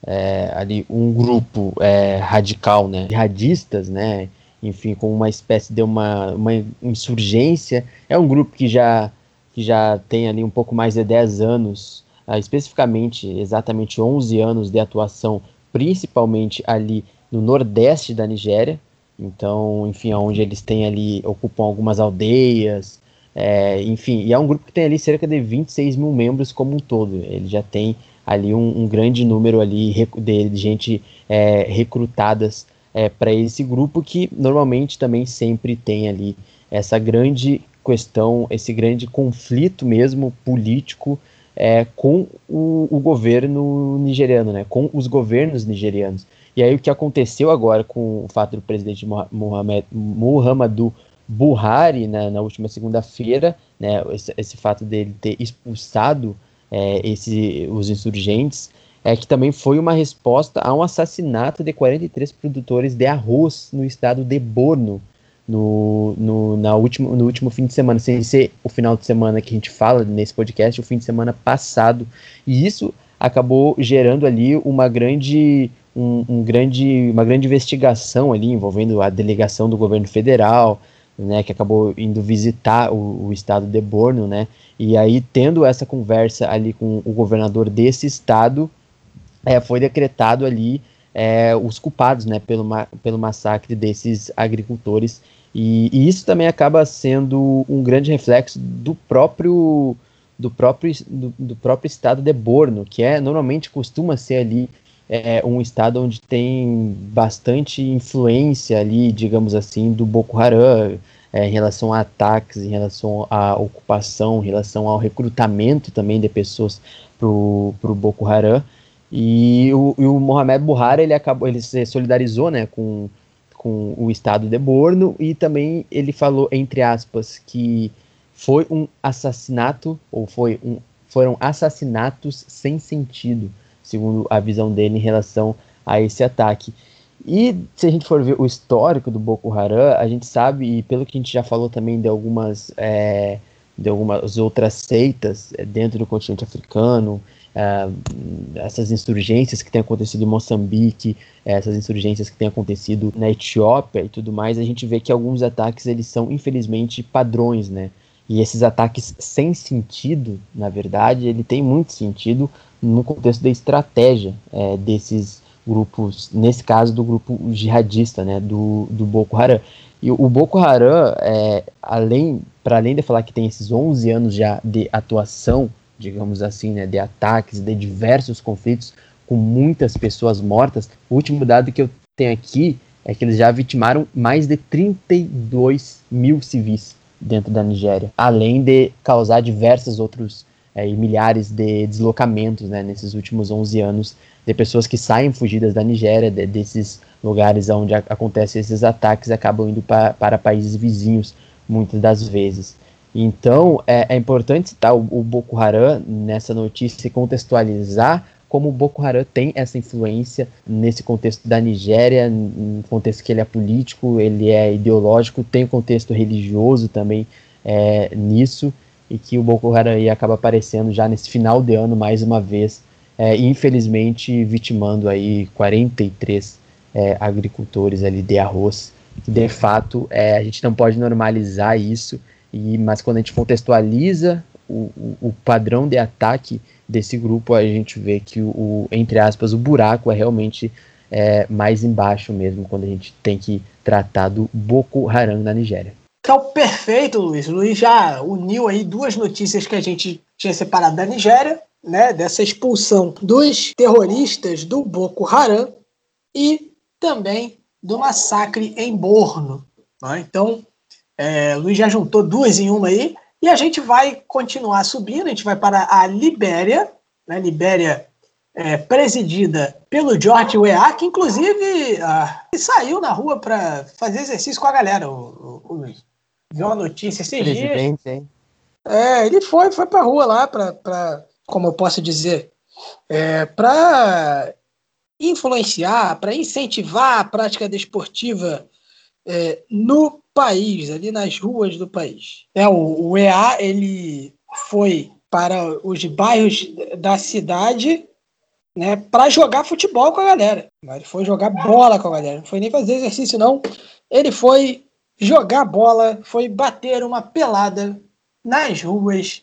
é, ali um grupo é, radical, né, jihadistas, né, enfim, com uma espécie de uma, uma insurgência. É um grupo que já, que já tem ali um pouco mais de 10 anos, uh, especificamente, exatamente 11 anos de atuação, principalmente ali no nordeste da Nigéria. Então, enfim, onde eles têm ali, ocupam algumas aldeias, é, enfim, e é um grupo que tem ali cerca de 26 mil membros como um todo. Ele já tem ali um, um grande número ali de, gente é, recrutadas é, para esse grupo que normalmente também sempre tem ali essa grande questão, esse grande conflito mesmo político é, com o, o, governo nigeriano, né, com os governos nigerianos. E aí o que aconteceu agora com o fato do presidente Muhammad, Muhammadu Buhari né, na última segunda-feira, né, esse, esse, fato dele ter expulsado é, esse, os insurgentes, é que também foi uma resposta a um assassinato de 43 produtores de arroz no estado de Borno no, no, na último, no último fim de semana, sem ser o final de semana que a gente fala nesse podcast, o fim de semana passado. E isso acabou gerando ali uma grande, um, um grande, uma grande investigação ali envolvendo a delegação do governo federal, né, que acabou indo visitar o, o estado de Borno, né, e aí tendo essa conversa ali com o governador desse estado, é, foi decretado ali é, os culpados né, pelo, ma pelo massacre desses agricultores. E, e, isso também acaba sendo um grande reflexo do próprio do próprio, do, do próprio estado de Borno, que é normalmente costuma ser ali é, um estado onde tem bastante influência ali, digamos assim, do Boko Haram, é, em relação a ataques, em relação à ocupação, em relação ao recrutamento também de pessoas para o Boko Haram. E o, e o Mohamed Buhari ele acabou, ele se solidarizou, né, com, com o estado de Borno e também ele falou entre aspas que foi um assassinato ou foi um, foram assassinatos sem sentido, segundo a visão dele em relação a esse ataque. E se a gente for ver o histórico do Boko Haram, a gente sabe, e pelo que a gente já falou também de algumas, é, de algumas outras seitas é, dentro do continente africano, uh, essas insurgências que têm acontecido em Moçambique, essas insurgências que têm acontecido na Etiópia e tudo mais, a gente vê que alguns ataques eles são infelizmente padrões, né? E esses ataques sem sentido, na verdade, ele tem muito sentido no contexto da estratégia é, desses grupos, nesse caso do grupo jihadista, né, do, do Boko Haram. E o Boko Haram, é, além, para além de falar que tem esses 11 anos já de atuação digamos assim, né, de ataques, de diversos conflitos, com muitas pessoas mortas. O último dado que eu tenho aqui é que eles já vitimaram mais de 32 mil civis dentro da Nigéria, além de causar diversos outros é, milhares de deslocamentos né, nesses últimos 11 anos de pessoas que saem fugidas da Nigéria, de, desses lugares onde acontecem esses ataques, acabam indo pa, para países vizinhos muitas das vezes. Então, é, é importante citar o, o, Boko Haram nessa notícia e contextualizar como o Boko Haram tem essa influência nesse contexto da Nigéria, no contexto que ele é político, ele é ideológico, tem um contexto religioso também é, nisso, e que o Boko Haram acaba aparecendo já nesse final de ano mais uma vez, é, infelizmente vitimando aí 43 é, agricultores ali de arroz, que de fato é, a gente não pode normalizar isso, e, mas quando a gente contextualiza o, o, o, padrão de ataque desse grupo, a gente vê que o, entre aspas, o buraco é realmente é, mais embaixo mesmo, quando a gente tem que tratar do Boko Haram na Nigéria. Então, perfeito, Luiz. Luiz já uniu aí duas notícias que a gente tinha separado da Nigéria, né, dessa expulsão dos terroristas do Boko Haram e também do massacre em Borno. Né? Então, é, Luiz já juntou duas em uma aí. E a gente vai continuar subindo, a gente vai para a Libéria, né? Libéria é, presidida pelo George Weah, que inclusive ah, saiu na rua para fazer exercício com a galera. O, o Luiz? Viu uma notícia esses Presidente, dias. hein? É, ele foi, foi pra rua lá pra como eu posso dizer, é, pra influenciar, para incentivar a prática desportiva é, no país, ali nas ruas do país. É, o, o EA ele foi para os bairros da cidade né, para jogar futebol com a galera. Ele foi jogar bola com a galera. Não foi nem fazer exercício, não. Ele foi jogar bola, foi bater uma pelada nas ruas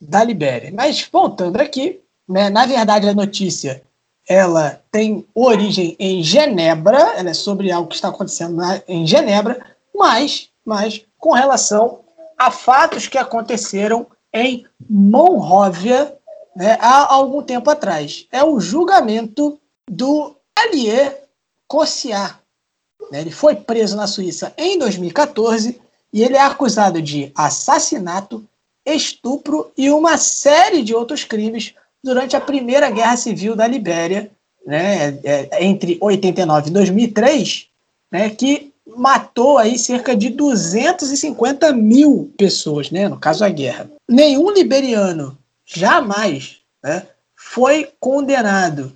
da Libéria. Mas voltando aqui, né, na verdade a notícia ela tem origem em Genebra, ela é sobre algo que está acontecendo na, em Genebra, mas, mas com relação a fatos que aconteceram em Monróvia né, há algum tempo atrás. É o julgamento do Elie Cossiat. Né, ele foi preso na Suíça em 2014 e ele é acusado de assassinato, estupro e uma série de outros crimes durante a Primeira Guerra Civil da Libéria, né, é, entre 89 e 2003, né, que matou aí cerca de 250 mil pessoas, né, no caso a guerra. Nenhum liberiano jamais né, foi condenado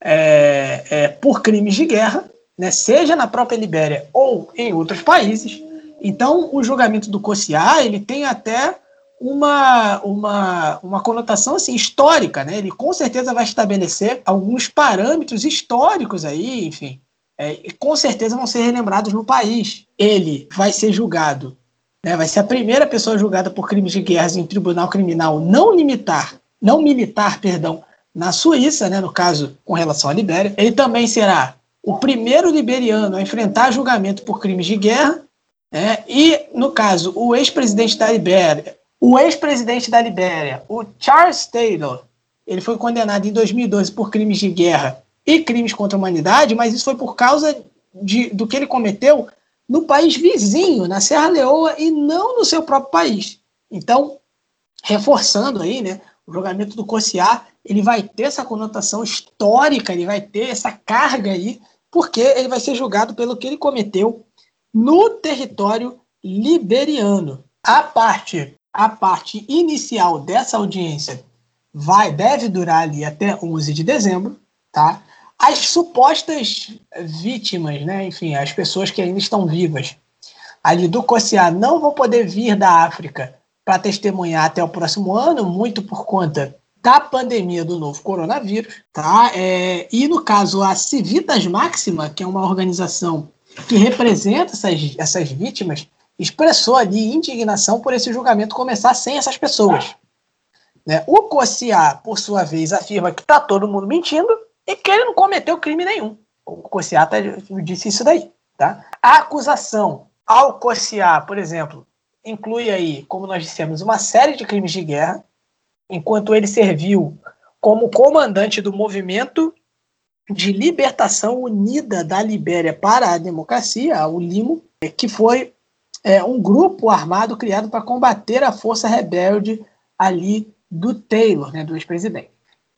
é, é, por crimes de guerra, né, seja na própria Libéria ou em outros países. Então, o julgamento do Cossiá, ele tem até uma, uma, uma conotação assim, histórica, né? Ele com certeza vai estabelecer alguns parâmetros históricos aí, enfim, é, e com certeza vão ser relembrados no país. Ele vai ser julgado, né? Vai ser a primeira pessoa julgada por crimes de guerra em um tribunal criminal não limitar, não militar, perdão, na Suíça, né? No caso com relação à Libéria. Ele também será o primeiro liberiano a enfrentar julgamento por crimes de guerra. Né? E, no caso, o ex-presidente da Libéria, o ex-presidente da Libéria, o Charles Taylor, ele foi condenado em 2012 por crimes de guerra e crimes contra a humanidade, mas isso foi por causa de, do que ele cometeu no país vizinho, na Serra Leoa, e não no seu próprio país. Então, reforçando aí, né, o julgamento do Cossiá, ele vai ter essa conotação histórica, ele vai ter essa carga aí, porque ele vai ser julgado pelo que ele cometeu no território liberiano. A parte a parte inicial dessa audiência vai deve durar ali até 11 de dezembro, tá? As supostas vítimas, né, enfim, as pessoas que ainda estão vivas ali do Cossiá não vão poder vir da África para testemunhar até o próximo ano, muito por conta da pandemia do novo coronavírus, tá? É, e no caso a Civitas Máxima, que é uma organização que representa essas, essas vítimas, expressou ali indignação por esse julgamento começar sem essas pessoas. Né? O Cossiá, por sua vez, afirma que está todo mundo mentindo e que ele não cometeu crime nenhum. O Cossiá tá, disse isso daí. Tá? A acusação ao Cossiá, por exemplo, inclui aí, como nós dissemos, uma série de crimes de guerra, enquanto ele serviu como comandante do movimento de libertação unida da Libéria para a democracia, o LIMO, que foi é, um grupo armado criado para combater a força rebelde ali do Taylor, né, do ex-presidente.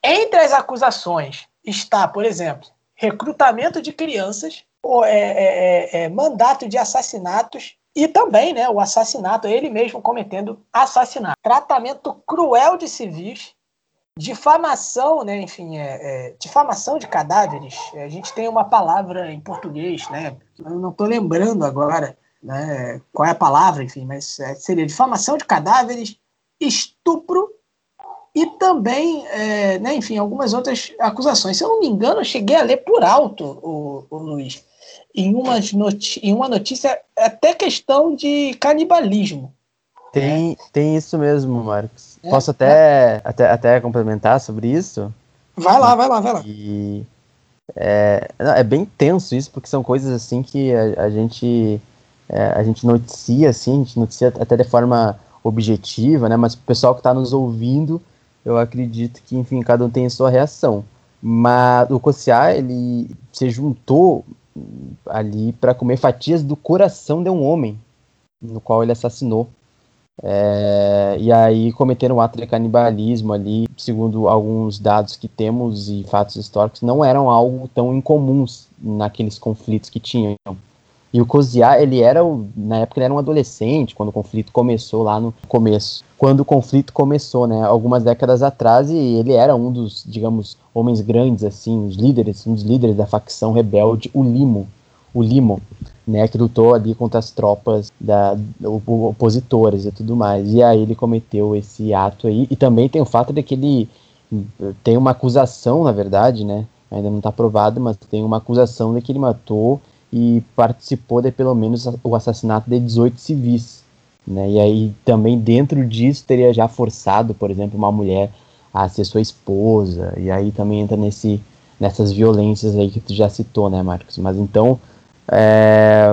Entre as acusações está, por exemplo, recrutamento de crianças, ou, é, é, é, é mandato de assassinatos e também né, o assassinato, ele mesmo cometendo assassinato, tratamento cruel de civis, difamação, né, enfim, é, é, difamação de cadáveres. A gente tem uma palavra em português, né, eu não estou lembrando agora, né, qual é a palavra, enfim, mas é, seria difamação de cadáveres, estupro e também, é, né, enfim, algumas outras acusações. Se eu não me engano, eu cheguei a ler por alto, o, o Luiz, em, umas em uma notícia até questão de canibalismo. Tem, tem isso mesmo, Marcos. É, Posso até, é. até, até complementar sobre isso? Vai lá, vai lá, vai lá. E, é, é bem tenso isso, porque são coisas assim que a, a gente é, a gente noticia, assim, a gente noticia até de forma objetiva, né? Mas o pessoal que está nos ouvindo, eu acredito que, enfim, cada um tem a sua reação. Mas o Cossiá, ele se juntou ali para comer fatias do coração de um homem, no qual ele assassinou. É, e aí cometeram um ato de canibalismo ali, segundo alguns dados que temos e fatos históricos, não eram algo tão incomuns naqueles conflitos que tinham. E o Koziá, ele era, na época ele era um adolescente, quando o conflito começou lá no começo. Quando o conflito começou, né, algumas décadas atrás, e ele era um dos, digamos, homens grandes, assim, os líderes, um dos líderes da facção rebelde, o Limo, o Limo, né, que lutou ali contra as tropas da, opositoras e tudo mais. E aí ele cometeu esse ato aí. E também tem o fato de que ele tem uma acusação, na verdade, né, ainda não está provado, mas tem uma acusação de que ele matou e participou de pelo menos o assassinato de 18 civis. Né? E aí também dentro disso teria já forçado, por exemplo, uma mulher a ser sua esposa. E aí também entra nesse, nessas violências aí que tu já citou, né, Marcos? Mas então, é,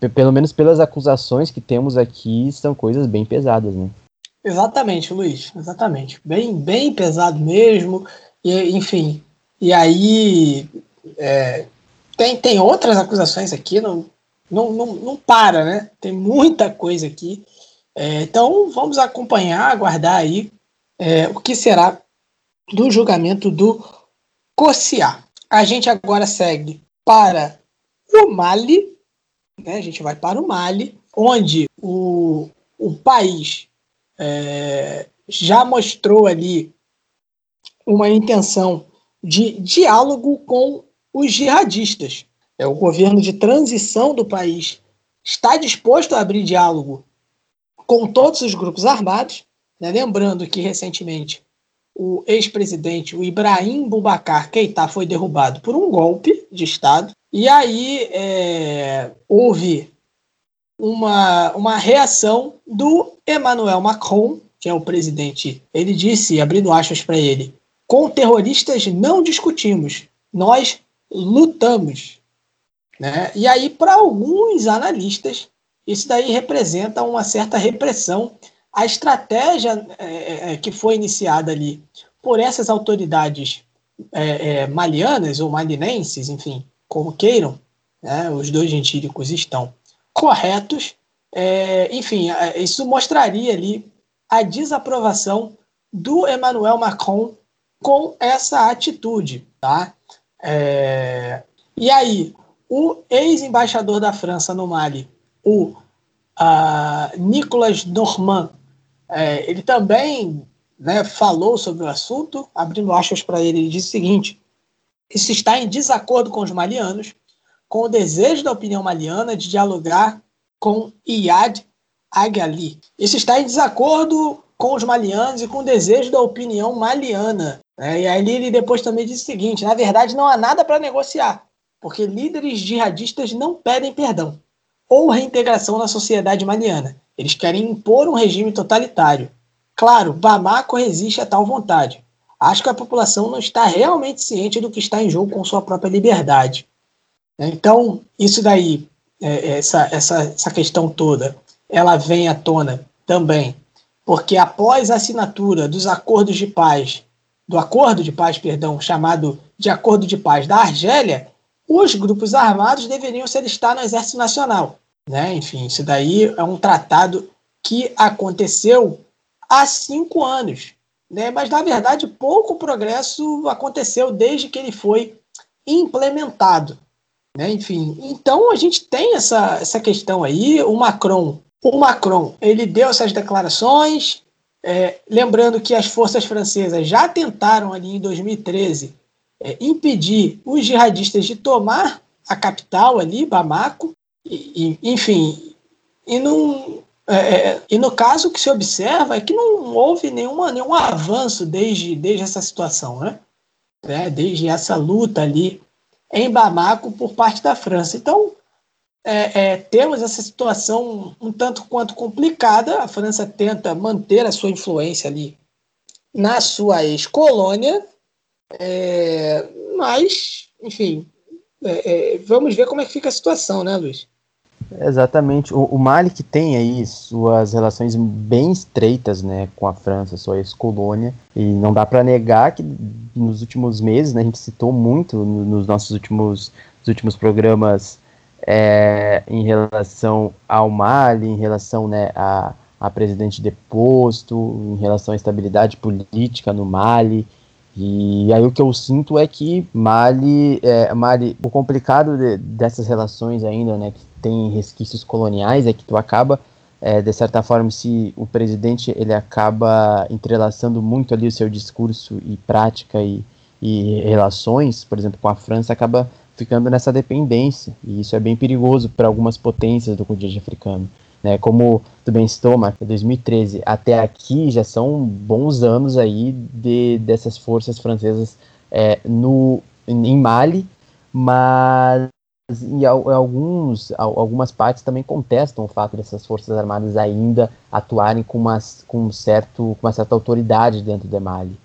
é, pelo menos pelas acusações que temos aqui, são coisas bem pesadas, né? Exatamente, Luiz, exatamente. Bem, bem pesado mesmo. E, enfim, e aí é, tem, tem outras acusações aqui, não, não, não, não para, né? Tem muita coisa aqui. É, então vamos acompanhar, aguardar aí é, o que será do julgamento do Cossiá. A gente agora segue para o Mali, né? a gente vai para o Mali, onde o, o país é, já mostrou ali uma intenção de diálogo com os jihadistas. É, o governo de transição do país está disposto a abrir diálogo com todos os grupos armados. Né? Lembrando que recentemente o ex-presidente, o Ibrahim Boubacar Keita, foi derrubado por um golpe de Estado. E aí é, houve uma, uma reação do Emmanuel Macron, que é o presidente. Ele disse, abrindo aspas para ele, com terroristas não discutimos, nós lutamos. Né? E aí, para alguns analistas, isso daí representa uma certa repressão à estratégia é, é, que foi iniciada ali por essas autoridades é, é, malianas ou malinenses, enfim, como queiram, né? os dois gentílicos estão corretos. É, enfim, é, isso mostraria ali a desaprovação do Emmanuel Macron com essa atitude. Tá? É... E aí, o ex-embaixador da França no Mali, o uh, Nicolas Normand, é, ele também né, falou sobre o assunto, abrindo aspas para ele, ele disse o seguinte: isso está em desacordo com os malianos, com o desejo da opinião maliana de dialogar com Iyad Agali. Isso está em desacordo com os malianos e com o desejo da opinião maliana é, e aí ele depois também disse o seguinte: na verdade, não há nada para negociar, porque líderes jihadistas não pedem perdão ou reintegração na sociedade maliana. Eles querem impor um regime totalitário. Claro, Bamako resiste a tal vontade. Acho que a população não está realmente ciente do que está em jogo com sua própria liberdade. Então, isso daí, é, essa, essa, essa questão toda, ela vem à tona também, porque após a assinatura dos acordos de paz do acordo de paz, perdão, chamado de Acordo de Paz da Argélia, os grupos armados deveriam se alistar no Exército Nacional. Né? Enfim, isso daí é um tratado que aconteceu há cinco anos. Né? Mas, na verdade, pouco progresso aconteceu desde que ele foi implementado. Né? Enfim, então a gente tem essa, essa questão aí. O Macron, o Macron, ele deu essas declarações, é, lembrando que as forças francesas já tentaram ali em 2013 é, impedir os jihadistas de tomar a capital ali, Bamako, e, e, enfim, e, é, é, e no caso que se observa é que não houve nenhuma, nenhum avanço desde, desde essa situação, né? É, desde essa luta ali em Bamako por parte da França. Então, é, é, temos essa situação um tanto quanto complicada. A França tenta manter a sua influência ali na sua ex-colônia, é, mas, enfim, é, é, vamos ver como é que fica a situação, né, Luiz? Exatamente. O, o Mali que tem aí suas relações bem estreitas, né, com a França, sua ex-colônia, e não dá para negar que nos últimos meses, né, a gente citou muito nos nossos últimos, nos últimos programas é, em relação ao Mali, em relação né, a, a presidente deposto, em relação à estabilidade política no Mali, E aí o que eu sinto é que Mali, é, Mali o complicado de, dessas relações ainda, né, que tem resquícios coloniais, é que tu acaba, é, de certa forma, se o presidente ele acaba entrelaçando muito ali o seu discurso e prática e, e relações, por exemplo, com a França, acaba ficando nessa dependência. E isso é bem perigoso para algumas potências do continente africano. Né? Como tu bem citou, Marco, 2013 até aqui já são bons anos aí de, dessas forças francesas é, no, em Mali, mas em alguns, algumas partes também contestam o fato dessas forças armadas ainda atuarem com uma, com certo, com uma certa autoridade dentro de Mali.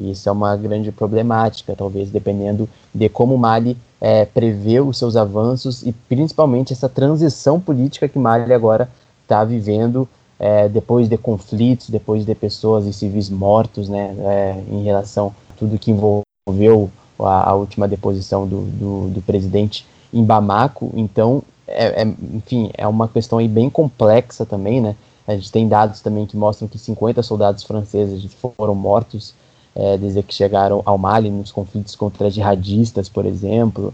Isso é uma grande problemática, talvez dependendo de como Mali é, prevê os seus avanços e principalmente essa transição política que Mali agora está vivendo é, depois de conflitos, depois de pessoas e civis mortos, né, é, em relação a tudo que envolveu a, a última deposição do, do, do, presidente em Bamako. Então, é, é, enfim, é uma questão aí bem complexa também, né? A gente tem dados também que mostram que 50 soldados franceses foram mortos é, desde que chegaram ao Mali nos conflitos contra jihadistas, por exemplo.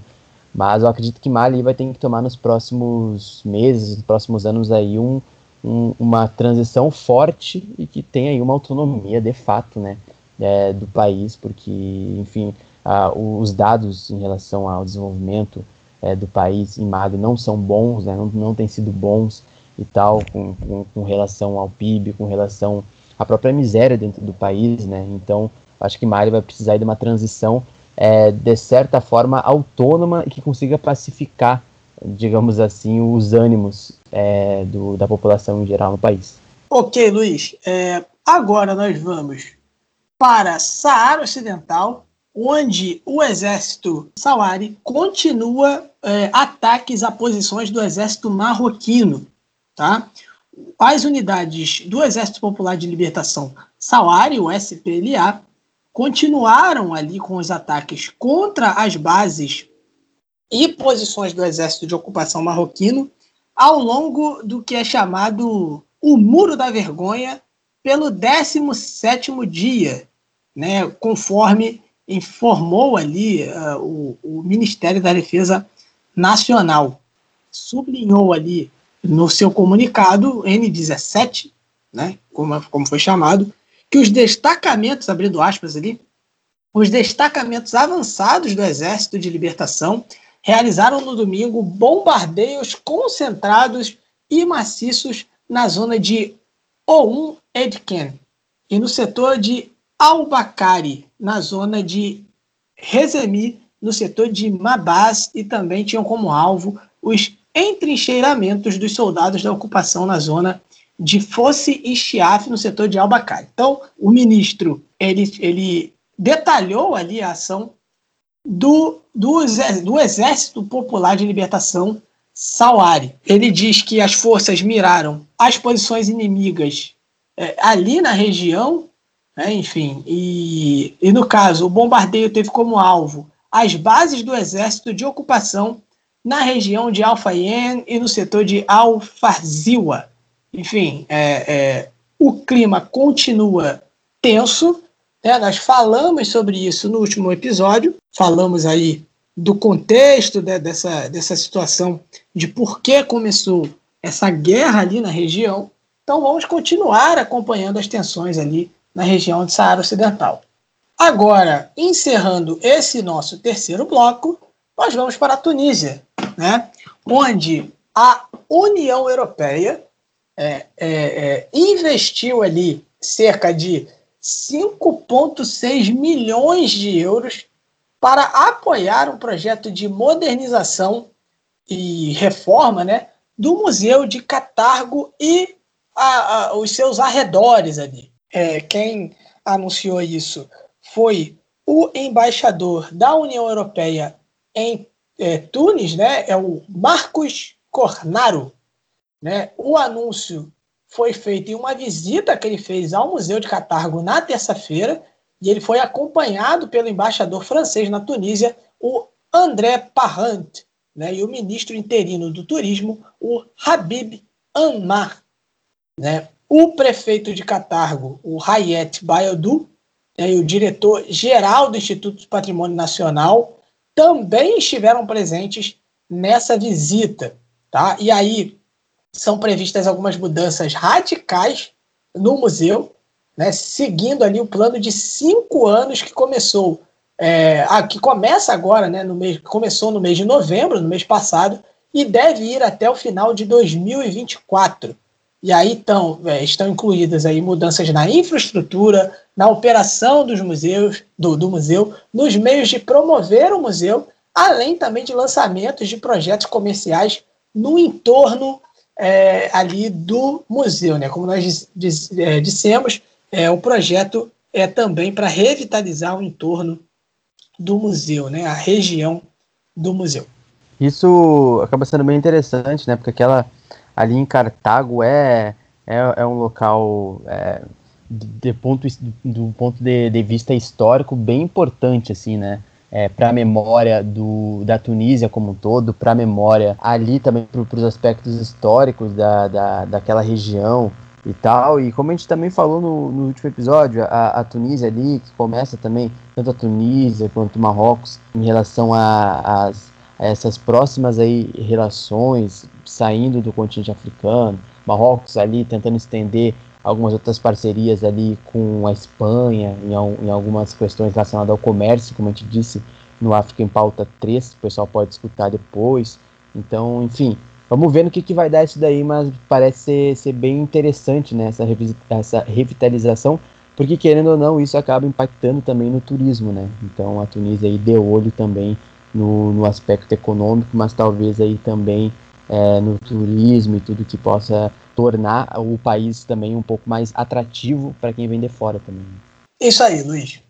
Mas eu acredito que Mali vai ter que tomar nos próximos meses, nos próximos anos aí um, um, uma transição forte e que tenha aí uma autonomia de fato, né, é, do país, porque, enfim, os dados em relação ao desenvolvimento é, do país em Mali não são bons, né, não, não têm sido bons e tal, com, com, com relação ao PIB, com relação à própria miséria dentro do país, né, então Acho que Mali vai precisar de uma transição, é, de certa forma, autônoma e que consiga pacificar, digamos assim, os ânimos é, do, da população em geral no país. Ok, Luiz. É, agora nós vamos para Saara Ocidental, onde o exército Sawari continua é, ataques a posições do exército marroquino. Tá? As unidades do Exército Popular de Libertação Sawari, o SPLA, continuaram ali com os ataques contra as bases e posições do exército de ocupação marroquino ao longo do que é chamado o Muro da Vergonha pelo 17º dia, né, conforme informou ali uh, o, o Ministério da Defesa Nacional. Sublinhou ali no seu comunicado N17, né, como, como foi chamado, que os destacamentos, abrindo aspas ali, os destacamentos avançados do Exército de Libertação realizaram no domingo bombardeios concentrados e maciços na zona de Oum Edken e no setor de Al-Bakari, na zona de Rezemi, no setor de Mabaz, e também tinham como alvo os entrincheiramentos dos soldados da ocupação na zona de Fosse e Chiaf no setor de Albacare. Então, o ministro ele, ele detalhou ali a ação do, do, do Exército Popular de Libertação Sauari. Ele diz que as forças miraram as posições inimigas é, ali na região, né, enfim, e, e no caso, o bombardeio teve como alvo as bases do exército de ocupação na região de Al-Fayen e no setor de Al-Farziwa. Enfim, é, é, o clima continua tenso. Né? Nós falamos sobre isso no último episódio, falamos aí do contexto né, dessa, dessa situação, de por que começou essa guerra ali na região. Então vamos continuar acompanhando as tensões ali na região de Saara Ocidental. Agora, encerrando esse nosso terceiro bloco, nós vamos para a Tunísia, né? onde a União Europeia é, é, é, investiu ali cerca de 5,6 milhões de euros para apoiar um projeto de modernização e reforma né, do Museu de Catargo e a, a, os seus arredores ali. É, quem anunciou isso foi o embaixador da União Europeia em é, Tunis, né, é o Marcos Cornaro. Né? O anúncio foi feito em uma visita que ele fez ao Museu de Catargo na terça-feira, e ele foi acompanhado pelo embaixador francês na Tunísia, o André Parrant, né? e o ministro interino do turismo, o Habib Anmar. Né? O prefeito de Catargo, o Hayet Bayodou, e o diretor-geral do Instituto do Patrimônio Nacional também estiveram presentes nessa visita. Tá? E aí são previstas algumas mudanças radicais no museu, né, seguindo ali o plano de cinco anos que começou, é, a, que começa agora, né, no mês, começou no mês de novembro, no mês passado, e deve ir até o final de 2024. E aí então, é, estão incluídas aí mudanças na infraestrutura, na operação dos museus, do, do museu, nos meios de promover o museu, além também de lançamentos de projetos comerciais no entorno é, ali do museu. Né? Como nós é, dissemos, é, o projeto é também para revitalizar o entorno do museu, né? a região do museu. Isso acaba sendo bem interessante, né? Porque aquela ali em Cartago é, é, é um local é, de ponto, do ponto de, de, vista histórico bem importante, assim, né? É, para a memória do, da Tunísia como um todo, para a memória ali também para os aspectos históricos da, da, daquela região e tal. E como a gente também falou no, no último episódio, a, a, Tunísia ali, que começa também, tanto a Tunísia quanto o Marrocos, em relação a, a essas próximas aí relações saindo do continente africano, Marrocos ali tentando estender algumas outras parcerias ali com a Espanha em, em algumas questões relacionadas ao comércio, como a gente disse no África em Pauta 3, o pessoal pode escutar depois. Então, enfim, vamos ver no que, que vai dar isso daí, mas parece ser, ser bem interessante né, essa, essa revitalização, porque querendo ou não, isso acaba impactando também no turismo, né? Então a Tunísia aí deu olho também no, no aspecto econômico, mas talvez aí também é, no turismo e tudo que possa tornar o país também um pouco mais atrativo para quem vem de fora também. Isso aí, Luiz.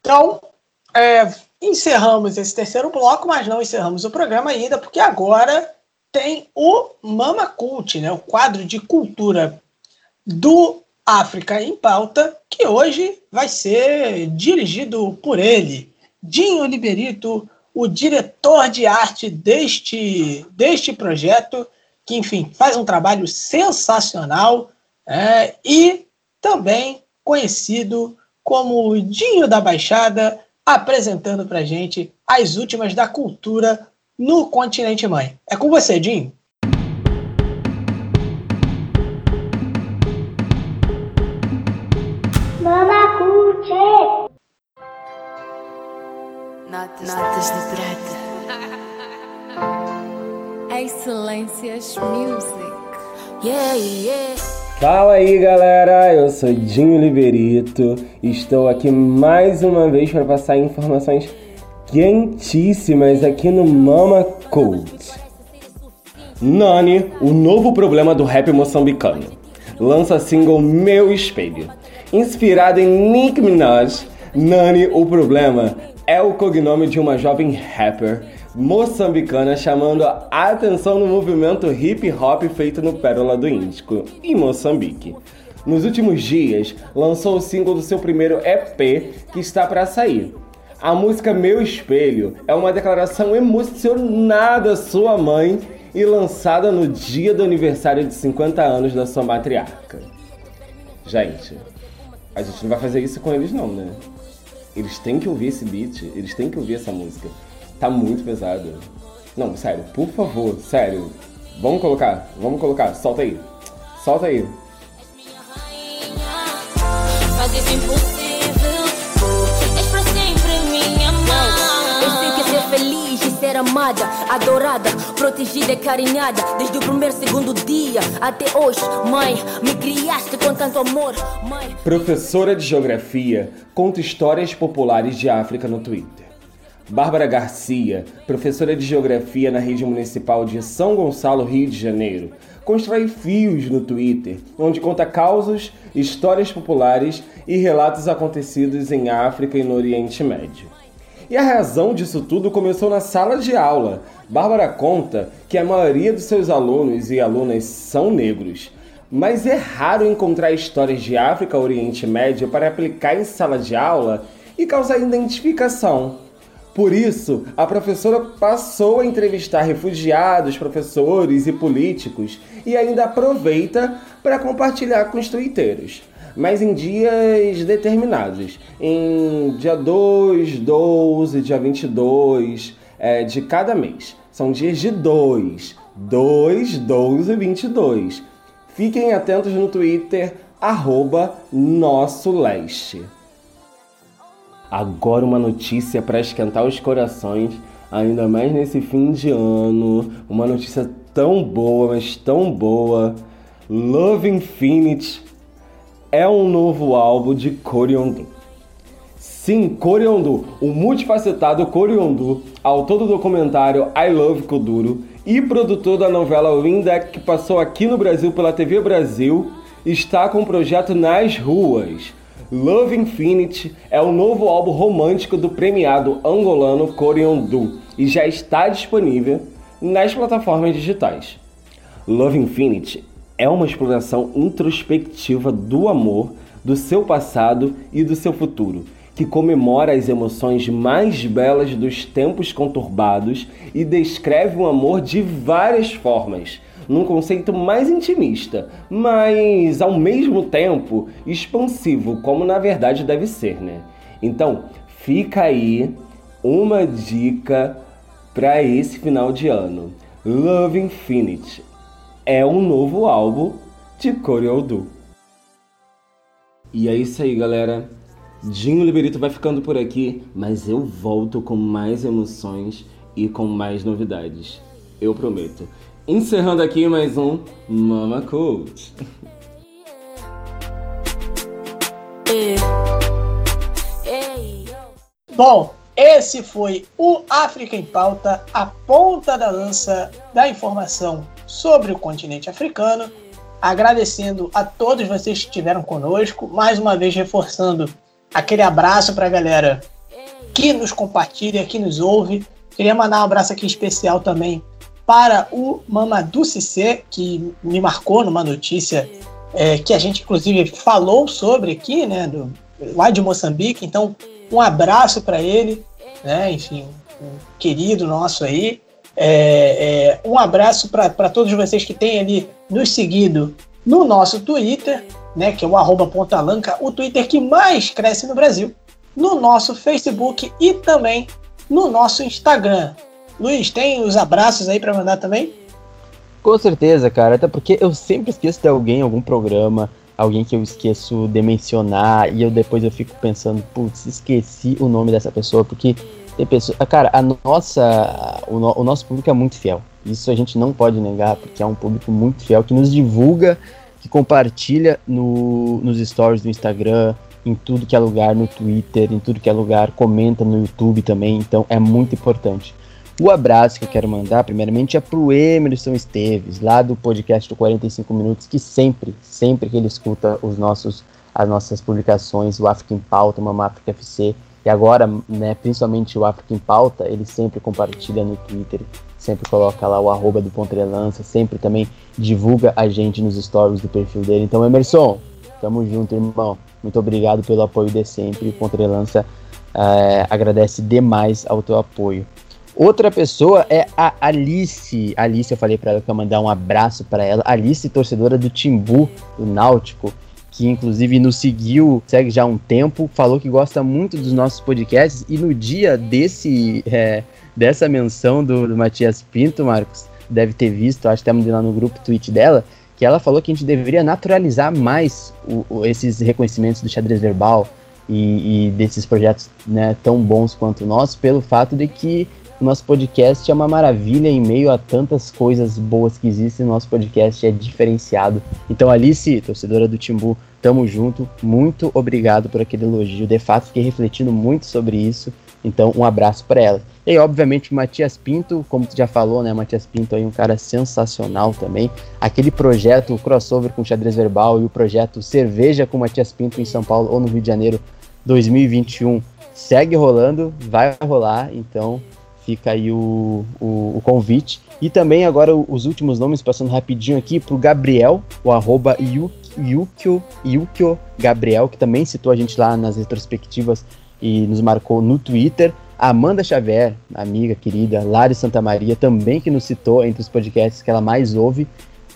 Então, é, encerramos esse terceiro bloco, mas não encerramos o programa ainda, porque agora tem o Mama Cult, né, o quadro de cultura do África em Pauta, que hoje vai ser dirigido por ele, Dinho Liberito, o diretor de arte deste, deste projeto, que, enfim, faz um trabalho sensacional é, e também conhecido como o Dinho da Baixada, apresentando para gente as últimas da cultura no continente mãe. É com você, Dinho. Notas de prata. Excelências Music. Yeah, yeah. Fala aí galera, eu sou Dinho Liberito e estou aqui mais uma vez para passar informações quentíssimas aqui no Mama Code. Nani, o novo problema do rap moçambicano, lança single Meu Espelho. Inspirado em Nick Minaj, Nani, o problema é o cognome de uma jovem rapper moçambicana chamando a atenção no movimento hip hop feito no Pérola do Índico, em Moçambique. Nos últimos dias, lançou o single do seu primeiro EP que está para sair. A música Meu Espelho é uma declaração emocionada à sua mãe e lançada no dia do aniversário de 50 anos da sua matriarca. Gente, a gente não vai fazer isso com eles não, né? Eles têm que ouvir esse beat, eles têm que ouvir essa música. Tá muito pesado. Não, sério, por favor, sério. Vamos colocar, vamos colocar, solta aí. Solta aí. Faz isso impossível, és pra sempre minha mãe. Eu sei que ser feliz e ser amada, adorada, protegida e carinhada, desde o primeiro segundo dia até hoje. Mãe, me criaste com tanto amor, mãe. Professora de Geografia conta histórias populares de África no Twitter. Bárbara Garcia, professora de Geografia na rede municipal de São Gonçalo, Rio de Janeiro, constrói fios no Twitter, onde conta causos, histórias populares e relatos acontecidos em África e no Oriente Médio. E a razão disso tudo começou na sala de aula. Bárbara conta que a maioria dos seus alunos e alunas são negros mas é raro encontrar histórias de África Oriente Médio para aplicar em sala de aula e causar identificação. Por isso, a professora passou a entrevistar refugiados, professores e políticos e ainda aproveita para compartilhar com os tuiteiros. mas em dias determinados. Em dia 2, 12, dia 22 é, de cada mês. São dias de 2, 2, 12 e 22. Fiquem atentos no Twitter, arroba Nosso Leste. Agora uma notícia para esquentar os corações, ainda mais nesse fim de ano. Uma notícia tão boa, mas tão boa. Love Infinite é um novo álbum de Coriondu. Sim, Coriondu, o multifacetado Coriondu, autor do documentário I Love Kuduro e produtor da novela Windeck que passou aqui no Brasil pela TV Brasil, está com o projeto Nas Ruas. Love Infinite é o novo álbum romântico do premiado angolano Coriondu e já está disponível nas plataformas digitais. Love Infinite é uma exploração introspectiva do amor, do seu passado e do seu futuro, que comemora as emoções mais belas dos tempos conturbados e descreve o amor de várias formas, num conceito mais intimista, mas ao mesmo tempo expansivo, como na verdade deve ser, né? Então, fica aí uma dica para esse final de ano. Love Infinite é um novo álbum de Coreodu. E é isso aí, galera. Dinho Liberito vai ficando por aqui, mas eu volto com mais emoções e com mais novidades. Eu prometo. Encerrando aqui mais um Mama Coach. Bom, esse foi o África em Pauta, a ponta da lança da informação sobre o continente africano. Agradecendo a todos vocês que estiveram conosco, mais uma vez reforçando aquele abraço para a galera que nos compartilha, que nos ouve. Queria mandar um abraço aqui especial também para o Mamadou Cissé, que me marcou numa notícia é, que a gente inclusive falou sobre aqui, né, do, lá de Moçambique. Então, um abraço para ele, né, enfim, um querido nosso aí. É, é, um abraço para todos vocês que têm ali nos seguido no nosso Twitter, né, que é o arroba Pontalanca, o Twitter que mais cresce no Brasil, no nosso Facebook e também no nosso Instagram. Luiz, tem os abraços aí para mandar também? Com certeza, cara, até porque eu sempre esqueço de alguém, algum programa, alguém que eu esqueço de mencionar e eu depois eu fico pensando, putz, esqueci o nome dessa pessoa, porque tem pessoas. Cara, a nossa. O, no, o, nosso público é muito fiel. Isso a gente não pode negar, porque é um público muito fiel que nos divulga, que compartilha no, nos stories do Instagram, em tudo que é lugar, no Twitter, em tudo que é lugar, comenta no YouTube também. Então é muito importante. O abraço que eu quero mandar, primeiramente, é pro Emerson Esteves, lá do podcast do 45 Minutos, que sempre, sempre que ele escuta os nossos, as nossas publicações, o África em Pauta, Mama África FC, e agora, né, principalmente o África em Pauta, ele sempre compartilha no Twitter, sempre coloca lá o arroba do Pontrelança, sempre também divulga a gente nos stories do perfil dele. Então, Emerson, tamo junto, irmão. Muito obrigado pelo apoio de sempre. O Pontrelança é, agradece demais ao teu apoio. Outra pessoa é a Alice. Alice, eu falei para ela que eu mandar um abraço para ela. Alice, torcedora do Timbu, do Náutico, que inclusive nos seguiu, segue já há um tempo, falou que gosta muito dos nossos podcasts e no dia desse é, dessa menção do, do, Matias Pinto, Marcos, deve ter visto, acho que estamos lá no grupo tweet dela, que ela falou que a gente deveria naturalizar mais o, o, esses reconhecimentos do xadrez verbal e, e desses projetos né, tão bons quanto o nosso, pelo fato de que o nosso podcast é uma maravilha em meio a tantas coisas boas que existem. O nosso podcast é diferenciado. Então, Alice, torcedora do Timbu, tamo junto. Muito obrigado por aquele elogio. De fato, fiquei refletindo muito sobre isso. Então, um abraço para ela. E, obviamente, Matias Pinto, como tu já falou, né? Matias Pinto aí, um cara sensacional também. Aquele projeto, o crossover com xadrez verbal e o projeto Cerveja com Matias Pinto em São Paulo ou no Rio de Janeiro 2021 segue rolando, vai rolar. Então, Fica aí o, o, o convite. E também agora os últimos nomes, passando rapidinho aqui, para o Gabriel, o arroba Yukio, Yukio Gabriel, que também citou a gente lá nas retrospectivas e nos marcou no Twitter. Amanda Xavier, amiga querida, Lari Santa Maria, também que nos citou entre os podcasts que ela mais ouve.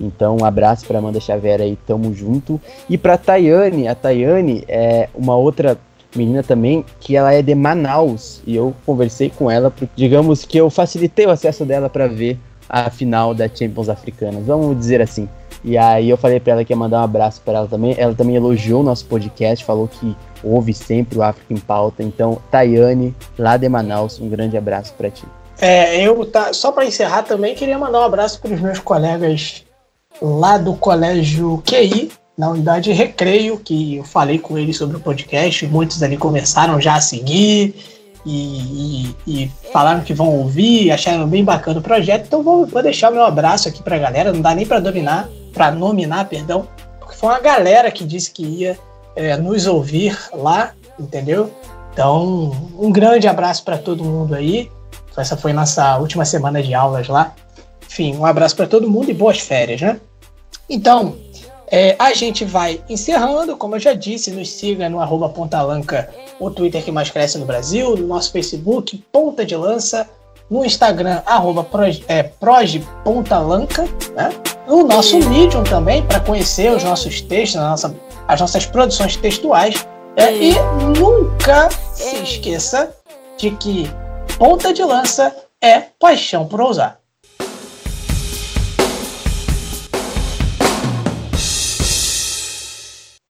Então, um abraço para Amanda Xavier aí, tamo junto. E para Tayane, a Tayane é uma outra menina também que ela é de Manaus e eu conversei com ela, porque digamos que eu facilitei o acesso dela para ver a final da Champions Africanas, vamos dizer assim. E aí eu falei para ela que ia mandar um abraço para ela também. Ela também elogiou o nosso podcast, falou que ouve sempre o África em Pauta. Então, Tayane, lá de Manaus, um grande abraço para ti. É, eu tá, só para encerrar também queria mandar um abraço para os meus colegas lá do colégio QI, na unidade Recreio, que eu falei com eles sobre o podcast. Muitos ali começaram já a seguir e, e, e falaram que vão ouvir, acharam bem bacana o projeto. Então vou, vou deixar o meu abraço aqui para a galera. Não dá nem para dominar, para nominar, perdão, porque foi uma galera que disse que ia é, nos ouvir lá, entendeu? Então, um grande abraço para todo mundo aí. Essa foi nossa última semana de aulas lá. Enfim, um abraço para todo mundo e boas férias, né? Então, é, a gente vai encerrando, como eu já disse, nos siga no arroba Pontalanca, o Twitter que mais cresce no Brasil, no nosso Facebook, Ponta de Lança, no Instagram, arroba proj, é, Pontalanca, né? no nosso Medium também, para conhecer os nossos textos, nossa, as nossas produções textuais. É, e nunca se esqueça de que ponta de lança é paixão por ousar.